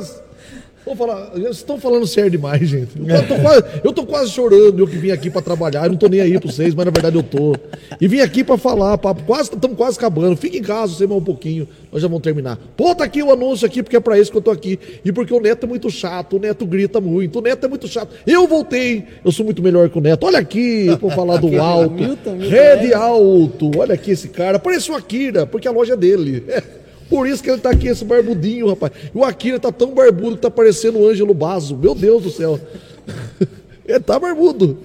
Vou falar, vocês estão falando sério demais, gente. Eu tô, quase, eu tô quase chorando, eu que vim aqui pra trabalhar, eu não tô nem aí pra vocês, mas na verdade eu tô. E vim aqui pra falar, papo, quase, estamos quase acabando. Fica em casa, você mais um pouquinho, nós já vamos terminar. Pô, tá aqui o anúncio aqui, porque é pra isso que eu tô aqui. E porque o Neto é muito chato, o Neto grita muito, o Neto é muito chato. Eu voltei, eu sou muito melhor que o Neto. Olha aqui, vou falar do alto.
Milton, Milton
Rede alto, olha aqui esse cara, parece o Akira, porque a loja é dele. Por isso que ele tá aqui, esse barbudinho, rapaz. E o Akira tá tão barbudo que tá parecendo o Ângelo Basso. Meu Deus do céu. Ele tá barbudo.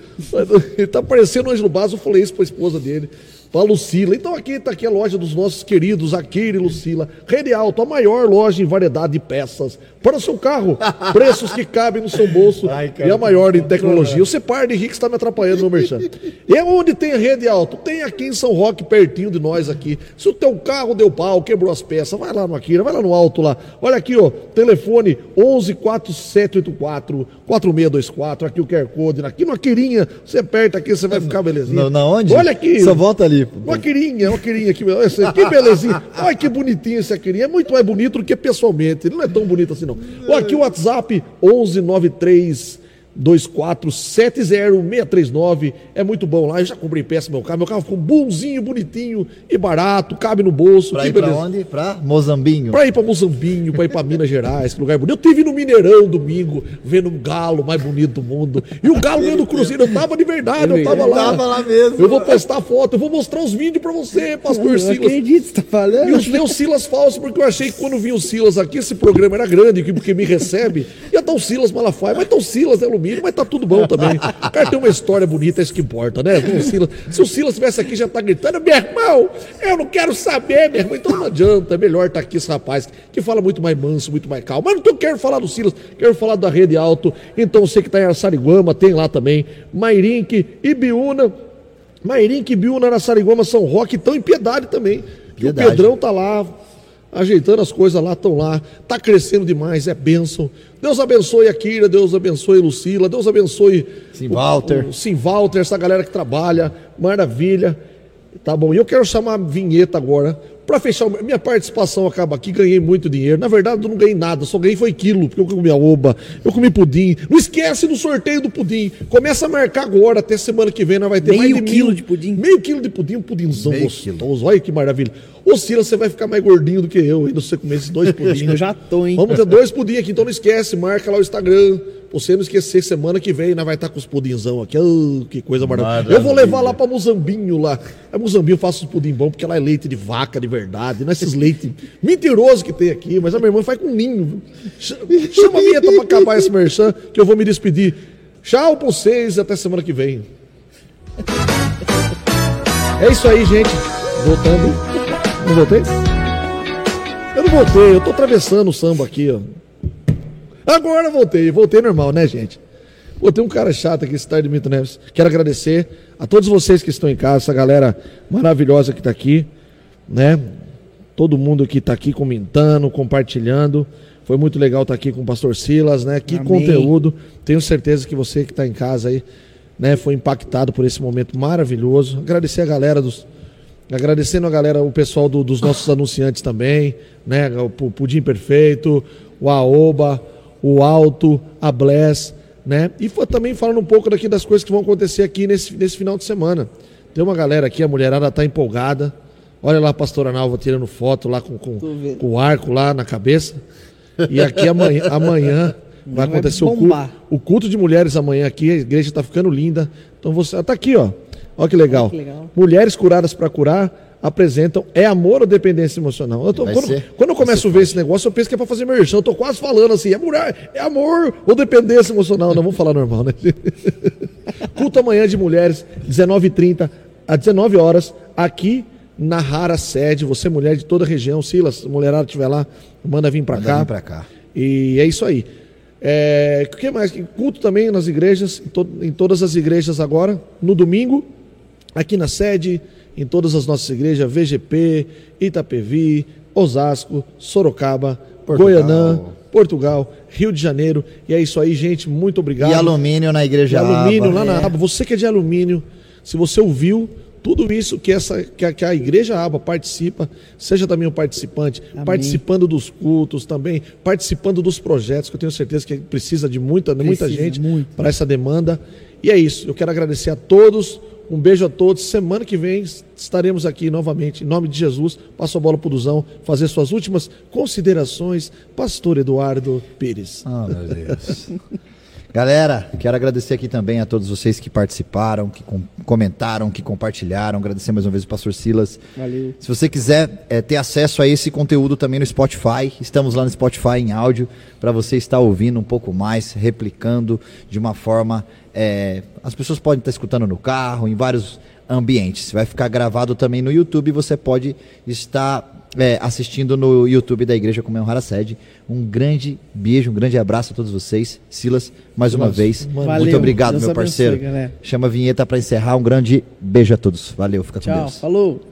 Ele tá parecendo o Ângelo Basso. Eu falei isso pra esposa dele, pra Lucila. Então aqui tá aqui a loja dos nossos queridos Akira e Lucila. Rede Alto, a maior loja em variedade de peças para o seu carro. Preços que cabem no seu bolso
Ai, cara,
e a maior em tecnologia. Você par de Henrique está me atrapalhando, meu merchan. E é onde tem a rede alto? Tem aqui em São Roque, pertinho de nós aqui. Se o teu carro deu pau, quebrou as peças, vai lá no Akira, vai lá no alto lá. Olha aqui, ó, telefone 11 4784 4624, aqui o QR Code, aqui no Aquirinha, você aperta aqui, você vai ficar belezinha.
Na, na onde?
Olha aqui.
Só volta ali.
Uma quirinha, uma quirinha aqui. Esse- que belezinha. Olha que bonitinho esse quirinha. É muito mais bonito do que pessoalmente. Não é tão bonito assim, não. Ó, aqui o WhatsApp, 1193 2470639. É muito bom lá. Eu já comprei peça no meu carro. Meu carro ficou bonzinho, bonitinho e barato. Cabe no bolso.
Pra
que
ir pra
beleza.
onde? Pra Mozambinho.
Pra ir pra Mozambinho, pra ir pra Minas Gerais, que lugar bonito. Eu tive no Mineirão domingo, vendo um galo mais bonito do mundo. E o galo ganhando o Cruzeiro. Eu tava de verdade, eu tava lá.
Tava lá mesmo.
Eu vou postar foto, eu vou mostrar os vídeos pra você, pastor
Eu
Silas.
acredito, você tá falando.
E os meus Silas falsos, porque eu achei que quando vinha o Silas aqui, esse programa era grande, que- porque me recebe, ia estar o Silas Malafaia, mas tá o Silas de alumínio, mas tá tudo bom também. O cara tem uma história bonita, é isso que importa, né? O Silas- se o Silas estivesse aqui, já tá gritando, meu irmão, eu não quero saber, meu irmão. Então não adianta, é melhor estar aqui esse rapaz, que fala muito mais manso, muito mais calmo. Mas não tô- quero falar do Silas, quero falar da Rede Alto. Então você que tá em Araçariguama, tem lá também, Mairink, Ibiúna, Mairink, Ibiúna, Araçariguama, São Roque, estão em Piedade também. Que o. Pedrão tá lá, ajeitando as coisas lá, estão lá, tá crescendo demais, é bênção. Deus abençoe a Kira, Deus abençoe a Lucila, Deus abençoe
Sim,
o-
Walter.
o- Sim, Walter, essa galera que trabalha, maravilha. Tá bom, e eu quero chamar a vinheta agora. Para fechar, minha participação acaba aqui, ganhei muito dinheiro. Na verdade, eu não ganhei nada, só ganhei foi quilo, porque eu comi a oba, eu comi pudim. Não esquece do sorteio do pudim. Começa a marcar agora, até semana que vem, nós vai ter
Meio
mais de
quilo
mil-
de pudim.
Meio quilo de pudim, um pudimzão
Meio
gostoso. Olha que maravilha. Ô, Silas, você vai ficar mais gordinho do que eu, ainda se você comer esses dois pudins.
Eu já tô, hein?
Vamos ter dois pudim aqui, então não esquece, marca lá o Instagram. Você não esquecer, semana que vem nós vai estar com os pudinzão aqui. Ah, que coisa maravilhosa. Eu vou levar lá pra Muzambinho lá. É Muzambinho, eu faço os pudim bom, porque lá é leite de vaca de verdade, não é esses leite mentiroso que tem aqui, mas a minha irmã faz com ninho. Chama a vinheta pra acabar esse merchan, que eu vou me despedir. Tchau pra vocês e até semana que vem. É isso aí, gente. Voltando. Não voltei? Eu não voltei, eu tô atravessando o samba aqui, ó. Agora voltei, voltei normal, né, gente? Pô, tem um cara chato aqui, esse tarde Milton Neves. Quero agradecer a todos vocês que estão em casa, essa galera maravilhosa que tá aqui, né? Todo mundo que tá aqui comentando, compartilhando. Foi muito legal estar aqui com o pastor Silas, né? Que
Amém.
conteúdo. Tenho certeza que você que está em casa aí, né, foi impactado por esse momento maravilhoso. Agradecer a galera dos, Agradecendo a galera, o pessoal do- dos nossos anunciantes também, né? O Pu- Pudim Perfeito, o Aoba, o Alto, a Bless, né? E foi também falando um pouco daqui das coisas que vão acontecer aqui nesse, nesse final de semana. Tem uma galera aqui, a mulherada tá empolgada. Olha lá a pastora Nalva tirando foto lá com, com, com o arco lá na cabeça. E aqui amanhã, amanhã vai
Vai
acontecer o culto, o culto de mulheres amanhã aqui. A igreja está ficando linda. Então você. Tá aqui, ó. Olha que legal.
que legal.
Mulheres curadas para curar, apresentam É Amor ou Dependência Emocional? Eu tô- quando,
ser-
quando eu começo a ver esse negócio, eu penso que é pra fazer merchan. Eu tô quase falando assim, é mulher, é amor ou dependência emocional. Não, vamos falar normal, né? Culto amanhã de mulheres, 19h30 às 19 horas, aqui na Rara Sede. Você, mulher de toda a região, Silas, mulherada estiver lá, manda vir pra
Manda
cá.
vir pra cá.
E é isso aí. É, o que mais? Culto também nas igrejas, em, to- em todas as igrejas agora, no domingo, aqui na sede, em todas as nossas igrejas, VGP, Itapevi, Osasco, Sorocaba,
Portugal.
Goianã, Portugal, Rio de Janeiro. E é isso aí, gente. Muito obrigado.
E alumínio na igreja
alumínio
Aba.
lá na
É.
aba. Você que é de alumínio, se você ouviu tudo isso que, essa, que, a, que a igreja aba participa, seja também um participante,
Amém.
participando dos cultos também, participando dos projetos, que eu tenho certeza que precisa de muita, de muita
Precisa,
gente para essa demanda. E é isso. Eu quero agradecer a todos. Um beijo a todos. Semana que vem estaremos aqui novamente. Em nome de Jesus, passo a bola pro Duzão, fazer suas últimas considerações. Pastor Eduardo Pires.
Oh, meu Deus. Galera, quero agradecer aqui também a todos vocês que participaram, que com- comentaram, que compartilharam. Agradecer mais uma vez o pastor Silas.
Valeu.
Se você quiser é, ter acesso a esse conteúdo também no Spotify, estamos lá no Spotify em áudio para você estar ouvindo um pouco mais, replicando de uma forma. é, as pessoas podem estar escutando no carro, em vários ambientes. Vai ficar gravado também no YouTube. e Você pode estar é, assistindo no YouTube da Igreja Comunhão Sede. Um grande beijo, um grande abraço a todos vocês. Silas, mais uma
Silas,
vez. Muito obrigado,
Deus
meu parceiro. Chama a vinheta para encerrar. Um grande beijo a todos. Valeu, fica com
Tchau.
Deus.
Falou.
Tchau.